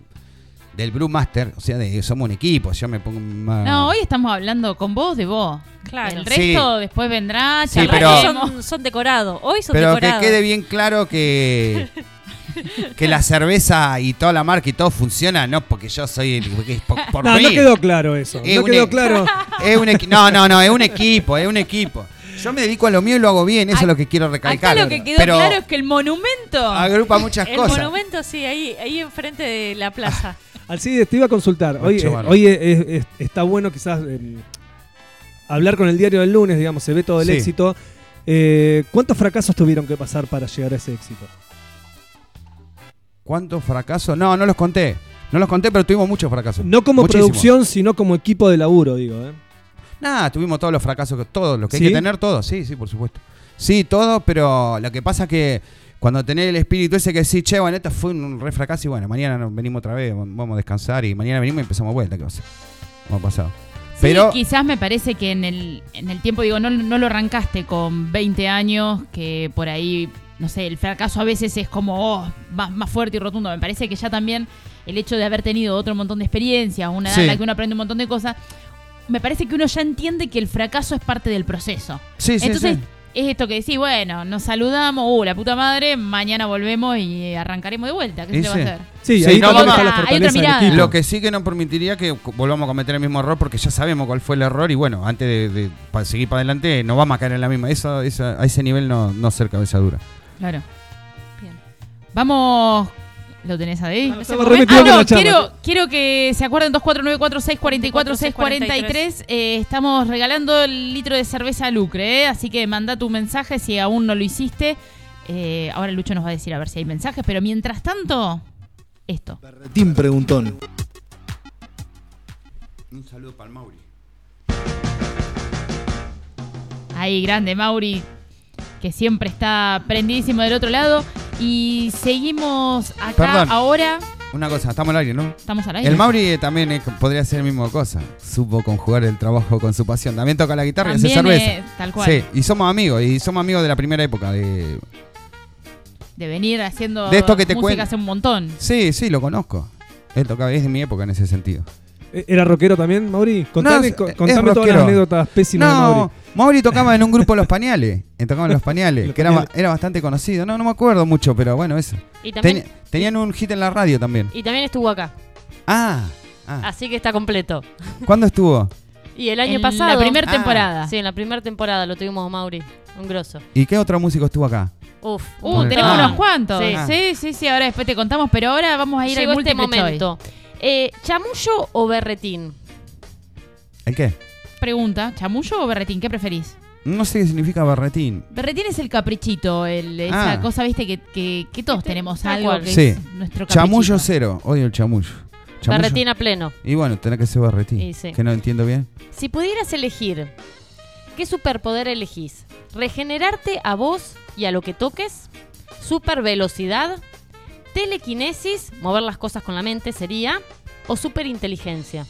del Brewmaster, o sea, de somos un equipo, yo me pongo más. No, hoy estamos hablando con vos de vos. Claro. El resto después vendrá, Sí, pero- son, son decorados. Hoy son Pero que decorados. quede bien claro que. Que la cerveza y toda la marca y todo funciona, no porque yo soy el, porque es por, <laughs> por No, mí. no quedó claro eso. Es no quedó e- claro. Es un no, no, no, es un equipo, es un equipo. Yo me dedico a lo mío y lo hago bien, eso es lo que quiero recalcar. Acá lo que quedó pero claro es que el monumento. agrupa muchas El cosas. monumento, sí, ahí, ahí enfrente de la plaza. <laughs> Alcides, te iba a consultar. Hoy, eh, es- es- está bueno quizás eh, hablar con el diario del lunes, digamos, se ve todo el Sí. éxito. Eh, ¿Cuántos fracasos tuvieron que pasar para llegar a ese éxito? ¿Cuántos fracasos? No, no los conté. No los conté, pero tuvimos muchos fracasos. No como producción, sino como equipo de laburo, digo. ¿eh? Nada, tuvimos todos los fracasos, todos, los que ¿Sí? hay que tener, todos. Sí, sí, por supuesto. Sí, todo, pero lo que pasa es que cuando tenés el espíritu ese que decís, che, bueno, esto fue un re fracaso y bueno, mañana venimos otra vez, vamos a descansar y mañana venimos y empezamos vuelta, ¿qué va a ser? Como ha pasado. Sí, Pero quizás me parece que en el, en el tiempo, digo, no, no lo arrancaste con 20 años, que por ahí, no sé, el fracaso a veces es como oh, más, más fuerte y rotundo. Me parece que ya también el hecho de haber tenido otro montón de experiencias, una edad Sí. en la que uno aprende un montón de cosas, me parece que uno ya entiende que el fracaso es parte del proceso. sí, sí, Entonces, sí. Es esto que decís, bueno, nos saludamos, uh, la puta madre, mañana volvemos y arrancaremos de vuelta. ¿Qué se le va a hacer? Sí, Sí, ahí no, está la Hay otra mirada. Lo que sí que no permitiría que volvamos a cometer el mismo error porque ya sabemos cuál fue el error y bueno, antes de, de pa- seguir para adelante no vamos a caer en la misma. Eso, esa- a ese nivel no, no ser cabeza dura. Claro. Bien. Vamos, ¿Lo tenés ahí? Ah, no, quiero, quiero que se acuerden 2494-644-643. Eh, estamos regalando el litro de cerveza Lucre, ¿eh? así que manda tu mensaje si aún no lo hiciste. Eh, ahora Lucho nos va a decir a ver si hay mensajes, pero mientras tanto, esto. Berretín Preguntón. Un saludo para el Mauri. Ahí, grande Mauri, que siempre está prendidísimo del otro lado. Y seguimos acá Perdón. ahora. Una cosa, estamos al aire, ¿no? Estamos al aire. El Mauri también podría ser la misma cosa. Supo conjugar el trabajo con su pasión. También toca la guitarra y hace También, cerveza. eh, tal cual. Sí, y somos amigos, y somos amigos de la primera época. De... De venir haciendo De esto que te música hace un montón. Sí, sí, lo conozco. Él tocaba, es de mi época en ese sentido. Eh, ¿Era rockero también, Mauri? Contame, No, contame todas las anécdotas pésimas de No, Mauri. Mauri tocaba en un grupo <laughs> Los Pañales. eh, Tocaba en Los Pañales, Los que era, ba- Pañales. era bastante conocido. No, no me acuerdo mucho, pero bueno, eso. Y también, Ten- tenían un hit en la radio también. y también estuvo acá. Ah, ah. Así que está completo. ¿cuándo estuvo? Y el año En pasado. La primera Ah. temporada. Sí, en la primera temporada lo tuvimos a Mauri. Un grosso. ¿Y qué otro músico estuvo acá? Uf. Uh, tenemos Ah. unos cuantos. Sí. Sí. sí, sí, ahora después te contamos, pero ahora vamos a ir Llegó al este momento. Eh, ¿Chamullo o berretín? ¿El qué? Pregunta, ¿chamullo o berretín? ¿Qué preferís? No sé qué significa barretín. Berretín es el caprichito, el, esa Ah. cosa, viste, que, que, que todos tenemos Tal algo cual. que Sí. es nuestro caprichito. Chamullo cero. Odio el chamullo. Chamullo. Berretín a pleno. Y bueno, tenés que ser barretín. Y sí. Que no entiendo bien. Si pudieras elegir, ¿qué superpoder elegís? ¿Regenerarte a vos y a lo que toques? ¿Super velocidad? ¿Telequinesis? Mover las cosas con la mente sería. ¿O superinteligencia?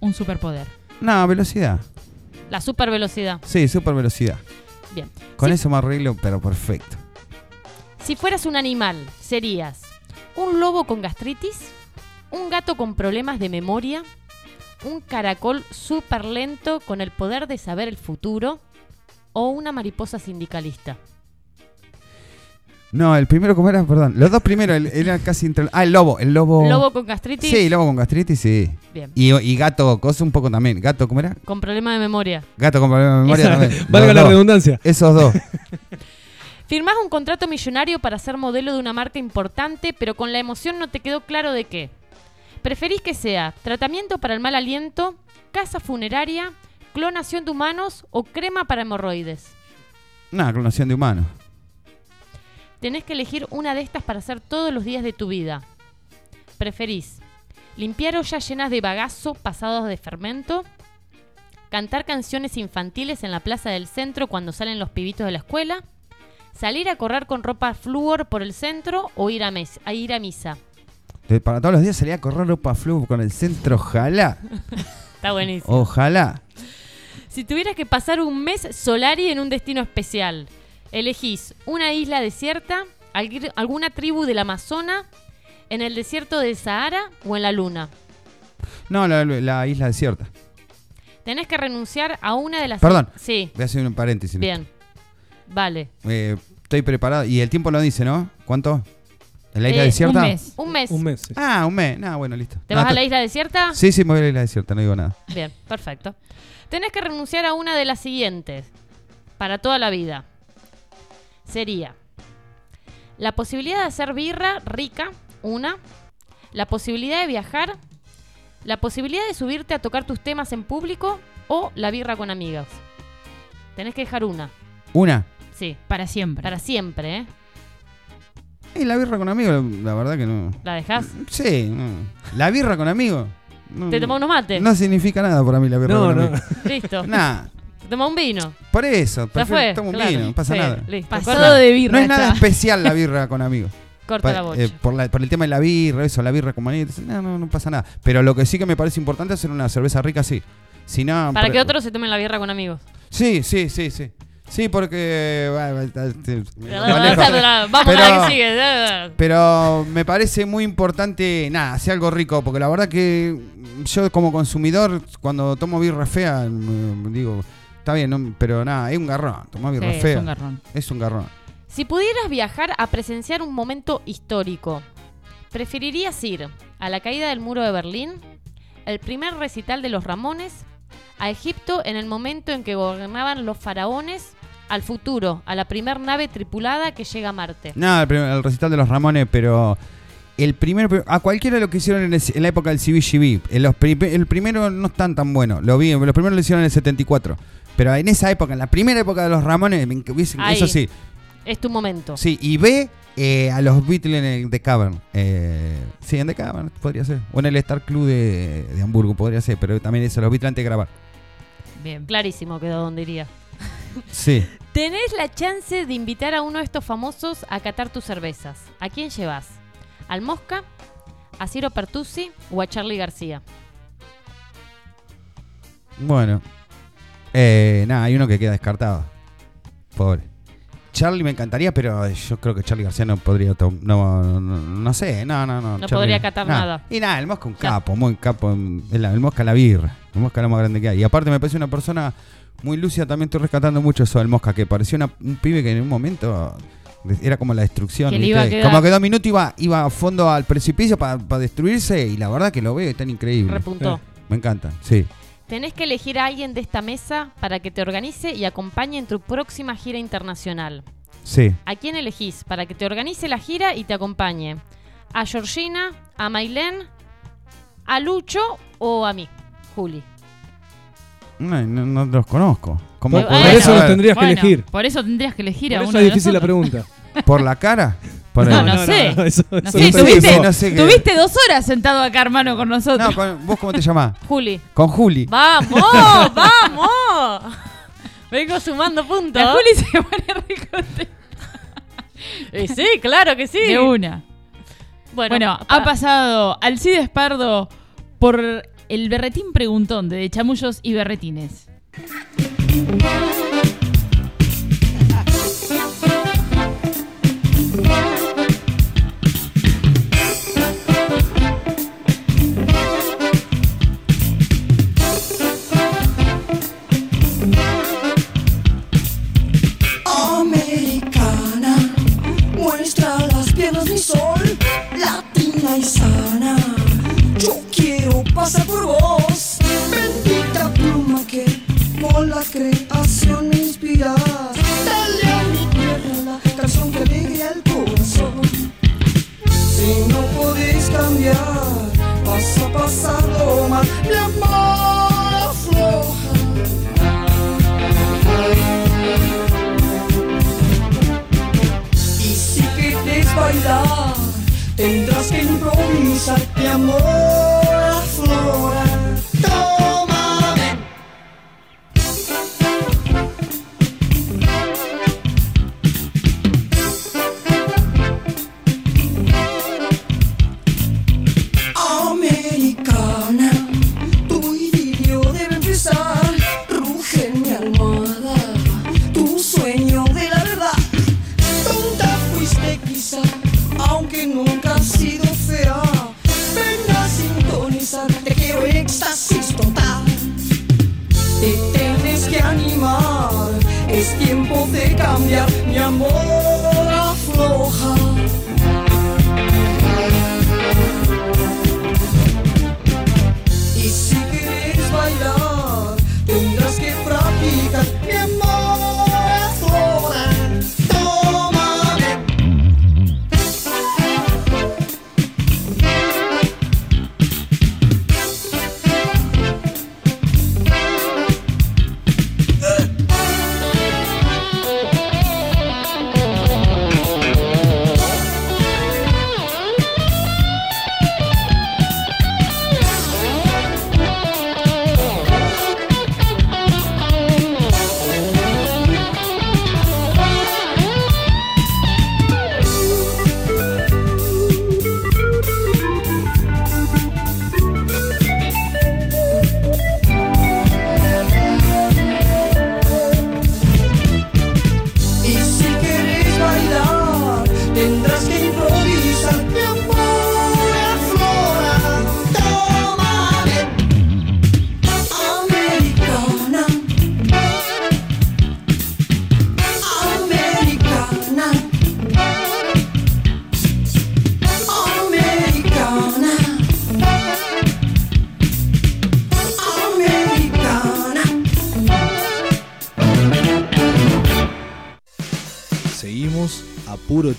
Un superpoder. No, velocidad. La super velocidad. Sí, super velocidad. Bien. Con Si- eso me arreglo, pero perfecto. Si fueras un animal, serías un lobo con gastritis, un gato con problemas de memoria, un caracol súper lento con el poder de saber el futuro o una mariposa sindicalista. No, el primero, ¿cómo era? Perdón. Los dos primeros el- eran casi entre... Ah, el lobo. El lobo... Lobo con gastritis, Sí, lobo con gastritis, sí. bien. Y, y gato, cosa un poco también. Gato, ¿cómo era? Con problemas de memoria. Gato con problema de memoria también. <laughs> Valga Los la dos. redundancia. Esos dos. <laughs> Firmás un contrato millonario para ser modelo de una marca importante, pero con la emoción no te quedó claro de qué. ¿Preferís que sea tratamiento para el mal aliento, casa funeraria, clonación de humanos o crema para hemorroides? Una clonación de humanos. Tenés que elegir una de estas para hacer todos los días de tu vida. ¿Preferís limpiar ollas llenas de bagazo pasados de fermento? ¿Cantar canciones infantiles en la plaza del centro cuando salen los pibitos de la escuela? ¿Salir a correr con ropa flúor por el centro o ir a, mes- a ir a misa? De- Para todos los días salía a correr ropa flu con el centro, ojalá. <laughs> Está buenísimo. Ojalá. Si tuvieras que pasar un mes solari en un destino especial, elegís una isla desierta, alguna tribu del Amazonas, en el desierto del Sahara o en la Luna. No, la, la isla desierta. Tenés que renunciar a una de las... Perdón. Sí, Voy a hacer un paréntesis. bien. Vale. Eh, estoy preparado. Y el tiempo lo dice, ¿no? ¿Cuánto? ¿En la isla Eh, desierta? Un mes. Un mes. Un mes. sí. Ah, un mes. No, bueno, listo. ¿Te No, vas a to- la isla desierta? Sí, sí, me voy a la isla desierta, no digo nada. Bien, perfecto. Tenés que renunciar a una de las siguientes para toda la vida. Sería la posibilidad de hacer birra rica, una. La posibilidad de viajar. La posibilidad de subirte a tocar tus temas en público o la birra con amigas. Tenés que dejar una. Una. Sí, Para siempre. para siempre, ¿eh? Y la birra con amigos, la verdad que no. ¿La dejás? Sí, no. La birra con amigos. No, ¿Te tomás unos mates? No significa nada para mí la birra No, con no. amigos. Listo. Nada. ¿Te tomás un vino? Por eso, fue. tomo un claro. vino, no pasa Sí, nada. Listo. Pasado Corta, de birra. No es nada está. especial la birra con amigos. <laughs> corta Pa- la bocha. eh, por, la- por el tema de la birra, eso, la birra con manita, no, no, no pasa nada. Pero lo que sí que me parece importante es hacer una cerveza rica, sí. Si no, para por- que otros se tomen la birra con amigos. Sí, sí, sí, sí. Sí, porque. me Vamos Pero- que sigue. Pero me parece muy importante, nada, hacer algo rico, porque la verdad que yo como consumidor, cuando tomo birra fea, mm, digo, está bien, no- pero nada, es un garrón, tomar birra Sí, es un garrón. Es un garrón. Si pudieras viajar a presenciar un momento histórico, ¿preferirías ir a la caída del muro de Berlín, el primer recital de los Ramones, a Egipto en el momento en que gobernaban los faraones, al futuro, a la primer nave tripulada que llega a Marte. No, el, el recital de los Ramones, pero el primero, a cualquiera de lo que hicieron en, el- en la época del CBGB, pri- el primero no están tan bueno, lo vi, los primeros lo hicieron en el 74, pero en esa época, en la primera época de los Ramones, me enc- hubiese- Ahí. eso sí, Es tu momento. sí, y ve eh, a los Beatles en el The Cavern, eh, sí, en The Cavern podría ser, o en el Star Club de, de Hamburgo podría ser, pero también eso, los Beatles antes de grabar, Bien. Clarísimo quedó donde iría. sí. <laughs> Tenés la chance de invitar a uno de estos famosos a catar tus cervezas. ¿A quién llevas? ¿Al Mosca? ¿A Ciro Pertusi o a Charlie García? Bueno. Eh, nada, hay uno que queda descartado. Pobre. Charlie me encantaría, pero yo creo que Charlie García no podría. tom- No, no, no sé, no, no, no. No Charlie- podría catar nada. Y nada, el Mosca un capo, muy capo. El, el Mosca la birra. El Mosca es lo más grande que hay. Y aparte me parece una persona muy lúcida. También estoy rescatando mucho eso del Mosca, que parecía una- un pibe que en un momento era como la destrucción. Que le iba a quedar- Como que dos minutos iba, iba a fondo al precipicio para destruirse. Y la verdad que lo veo, es tan increíble. Repuntó. Me encanta, sí. Tenés que elegir a alguien de esta mesa para que te organice y acompañe en tu próxima gira internacional. Sí. ¿A quién elegís para que te organice la gira y te acompañe? ¿A Georgina? ¿A Mailén? ¿A Lucho o a mí, Juli? No, no, no los conozco. ¿Cómo Por, eso los saber? tendrías que elegir. Por eso tendrías que elegir Por a eso uno es de difícil la nosotros. pregunta. ¿Por la cara? No, no sé. eso- No eso sé, no tuviste, sé, no sé tuviste dos horas sentado acá, hermano, con nosotros. No, con- ¿vos cómo te llamás? Juli. Con Juli. ¡Vamos! <laughs> ¡Vamos! Vengo sumando puntos. La Juli se pone re. Y sí, claro que sí. De una. Bueno, Bueno, pa- ha pasado Alcides Pardo por el berretín preguntón de Chamullos y Berretines. Latina y sana. Yo quiero pasar por vos, bendita pluma que con la creación me inspiras. Dale a mi tierra la canción que alegre al corazón. Si no podés cambiar, vas a pasarlo mal, mi amor afloja. Y si quieres bailar, tendrás que improvisar, mi amor aflora. De cambiar, mi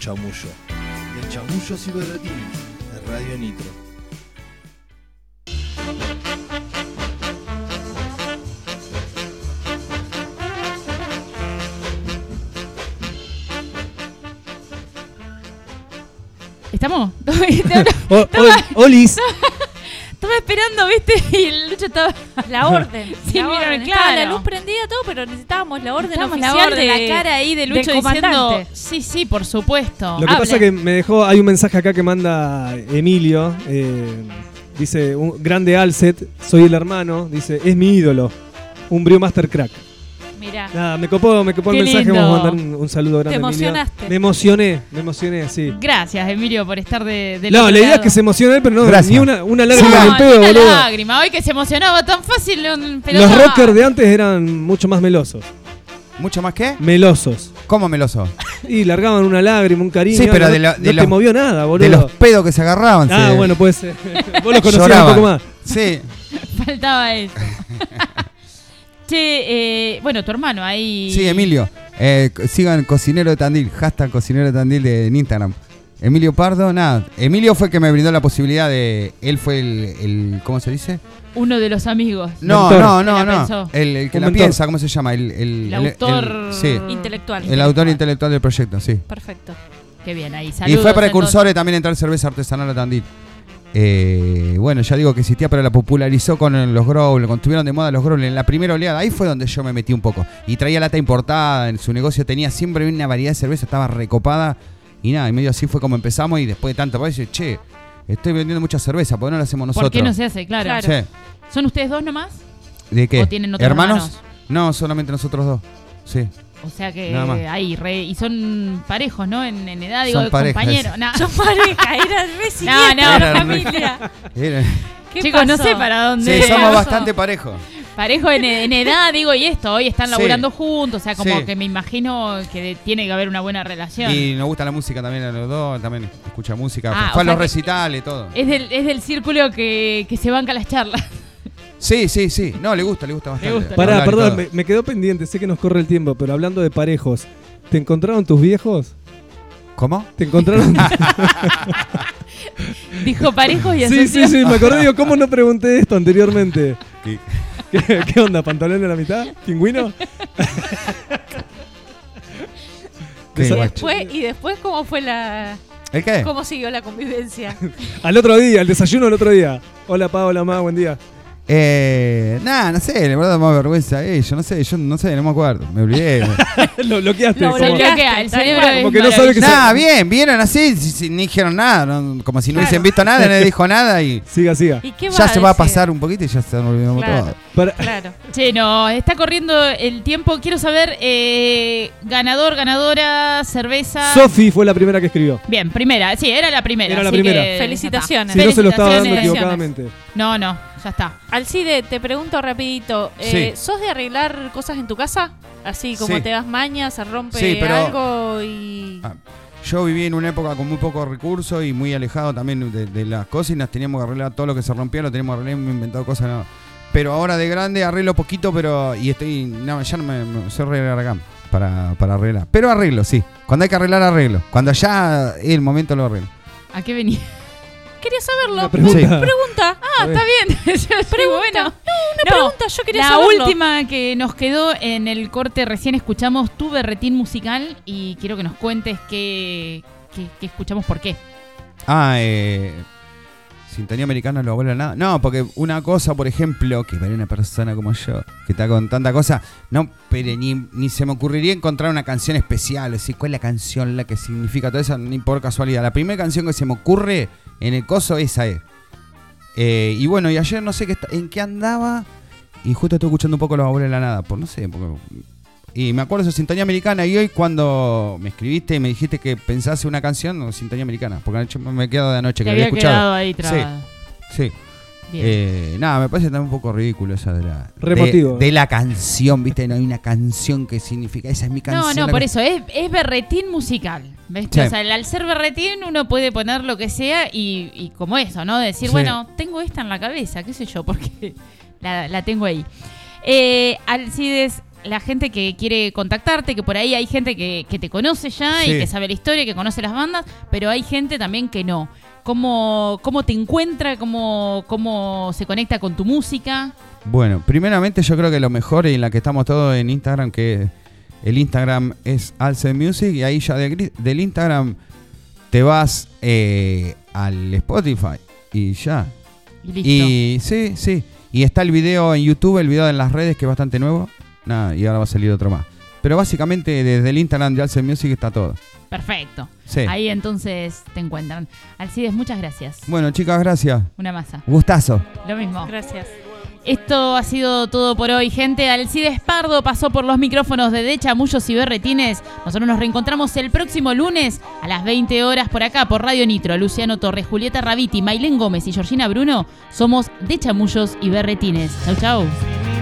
chamullo. De chamullos y berretines, de Radio Nitro. ¿Estamos? <laughs> O- <laughs> o- Olis. <laughs> Estaba esperando, ¿viste? Y el Lucho estaba. La orden. Sí, la orden. Estaba claro. la luz prendida todo, pero necesitábamos la orden Necesitamos la oficial orden, de la cara ahí de Lucho diciendo. Sí, sí, por supuesto. Lo que pasa que me dejó, hay un mensaje acá que manda Emilio. eh, dice, un grande Alcet, soy el hermano. Dice, es mi ídolo. Un Brewmaster crack. Mirá. Nada, me copó, me copó el mensaje. lindo. Vamos a mandar un, un saludo grande. Te Emilio. emocionaste. Me emocioné, me emocioné, sí. Gracias, Emilio, por estar de, del No, la idea es que se emocione él, pero no, Gracias. ni una, una lágrima No, del pedo, ni una boludo. lágrima. Hoy que se emocionaba tan fácil. Pero Los no. rockers de antes eran mucho más melosos. ¿Mucho más qué? Melosos. ¿Cómo meloso? Y largaban una lágrima, un cariño. Sí, pero no, de lo- no de te los- movió nada, boludo. De los pedos que se agarraban. ah, se- bueno, puede ser. <laughs> Vos los conocías lloraban. un poco más. Sí. <laughs> Faltaba eso. <laughs> che, eh, bueno, tu hermano ahí. Sí, Emilio. Eh, sigan Cocinero de Tandil. Hashtag Cocinero de Tandil de, en Instagram. Emilio Pardo, nada. Emilio fue el que me brindó la posibilidad de. Él fue el. el- ¿Cómo se dice? Uno de los amigos. No, Mentor. no, no, no. El, el que la mentor. piensa, ¿cómo se llama? El, el, El autor sí. Intelectual. El autor intelectual del proyecto, sí. Perfecto. Qué bien, ahí Y saludos. fue precursor de también entrar cerveza artesanal a Tandil. Eh, bueno, ya digo que existía, pero la popularizó con los growlers, cuando estuvieron de moda los growlers. En la primera oleada, ahí fue donde yo me metí un poco. Y traía lata importada, en su negocio tenía siempre una variedad de cerveza, estaba recopada. Y nada, y medio así fue como empezamos. Y después de tanto, pues, dije, che, estoy vendiendo mucha cerveza, ¿por qué no la hacemos nosotros? ¿Por qué no se hace? Claro. Claro. Sí. ¿Son ustedes dos nomás? ¿De qué? ¿O tienen otros ¿Hermanos? hermanos? No, solamente nosotros dos. Sí. O sea que ahí, re- y son parejos, ¿no? En, en edad, digo, Son de parejas. compañeros. No. Son pareja, era re <laughs> No, no. Eran re- familia. Era- ¿Qué Chicos, no sé para dónde. Sí, somos pasó. bastante parejos. Parejo en, en edad, digo, y esto, hoy están Sí. laburando juntos, o sea, como Sí. que me imagino que de- tiene que haber una buena relación. Y nos gusta la música también a los dos, también escucha música. Ah, fue a los recitales, todo. Es del, es del círculo que, que se banca las charlas. Sí, sí, sí. No, le gusta, le gusta bastante. gusta. Pará, perdón, me, me quedó pendiente, sé que nos corre el tiempo, pero hablando de parejos, ¿te encontraron tus viejos? ¿Cómo? ¿Te encontraron? <laughs> <laughs> <laughs> Dijo parejos y sí, asoció. sí, sí, me acordé, digo, ¿cómo no pregunté esto anteriormente? ¿Qué? ¿Qué, qué onda? ¿Pantalón en la mitad? ¿Pingüino? <laughs> Después, ¿Y después cómo fue la... ¿El qué? cómo siguió la convivencia? <laughs> Al otro día, al desayuno del otro día. Hola, Pa, hola, Ma, buen día. Eh, nada, no sé, la verdad me da vergüenza ellos, no sé, yo no sé, no me acuerdo, me olvidé. <laughs> Lo bloqueaste. Lo como- Se bloqueaste. bloquea, el <laughs> cerebro Como que no sabe que se- nada, bien, vieron así, si- si- ni dijeron nada, no- como si no Claro. hubiesen visto nada, nadie dijo nada y Siga, siga. ¿Y qué ya a se va a pasar un poquito y ya se nos olvidamos Claro. todo. Para- Claro. Che, no, está corriendo el tiempo. Quiero saber, eh, ganador, ganadora, cerveza. Sofi fue la primera que escribió. Bien, primera. Sí, era la primera. Era la así primera. que- Felicitaciones. Si no se lo estaba dando equivocadamente. No, no, ya está. Alcide, te pregunto rapidito, eh. ¿sos de arreglar cosas en tu casa? Así como te das mañas, se rompe pero- algo y... Ah, Yo viví en una época con muy pocos recursos y muy alejado también de, de las cosas y nos teníamos que arreglar todo lo que se rompía, lo teníamos que arreglar, me inventado cosas nuevas. Pero ahora de grande arreglo poquito, pero. Y estoy. No, ya no me. me soy re acá para, para arreglar. Pero arreglo, sí. Cuando hay que arreglar, arreglo. Cuando ya es el momento, lo arreglo. ¿A qué venía? Quería saberlo. Una pregunta. Sí. Pregunta. Ah, está bien. <laughs> Yo Pregunta. bueno. Una No, pregunta, yo quería La saberlo. última que nos quedó en el corte recién escuchamos tu berretín musical y quiero que nos cuentes qué, qué- qué escuchamos por qué. Ah, eh. Sintonía americana no vuelve nada. No, porque una cosa, por ejemplo, que para una persona como yo, que está con tanta cosa, no, pero ni, ni se me ocurriría encontrar una canción especial, decir cuál es la canción, la que significa todo eso, ni por casualidad. La primera canción que se me ocurre en el coso, esa es. Eh, y bueno, y ayer no sé qué en qué andaba, y justo estoy escuchando un poco los abuelos de la nada, por no sé, porque- y me acuerdo de esa sintonía americana, y hoy cuando me escribiste y me dijiste que pensase una canción, no, sintonía americana, porque anoche me he quedado de anoche que había había escuchado. quedado ahí. Sí. Bien. Eh, nada, me parece también un poco ridículo esa de la. De, la canción, ¿viste? No hay una canción que significa. Esa es mi canción. No, no, por que- eso, es, es berretín musical. ¿ves? Sí. O sea, al ser berretín uno puede poner lo que sea y, y como eso, ¿no? Decir, Sí. bueno, tengo esta en la cabeza, qué sé yo, porque <laughs> la, la tengo ahí. Eh, Alcides, la gente que quiere contactarte, que por ahí hay gente que, que te conoce ya Sí. y que sabe la historia, que conoce las bandas, pero hay gente también que no. ¿Cómo, cómo te encuentra? ¿Cómo, ¿Cómo se conecta con tu música? Bueno, primeramente yo creo que lo mejor y en la que estamos todos en Instagram, que el Instagram es Alce Music y ahí ya de del Instagram te vas eh, al Spotify y ya. Y listo. Y sí, sí. Y está el video en YouTube, el video en las redes que es bastante nuevo. Nada, y ahora va a salir otro más. Pero básicamente desde el Instagram de Alce Music está todo. Perfecto. Sí. Ahí entonces te encuentran. Alcides, muchas gracias. Bueno, chicas, gracias. Una masa. Gustazo. Lo mismo. Gracias. Esto ha sido todo por hoy, gente. Alcides Pardo pasó por los micrófonos de De Chamullos y Berretines. Nosotros nos reencontramos el próximo lunes a las 20 horas por acá, por Radio Nitro. Luciano Torres, Julieta Raviti, Mailén Gómez y Georgina Bruno somos De Chamullos y Berretines. Chau, chau.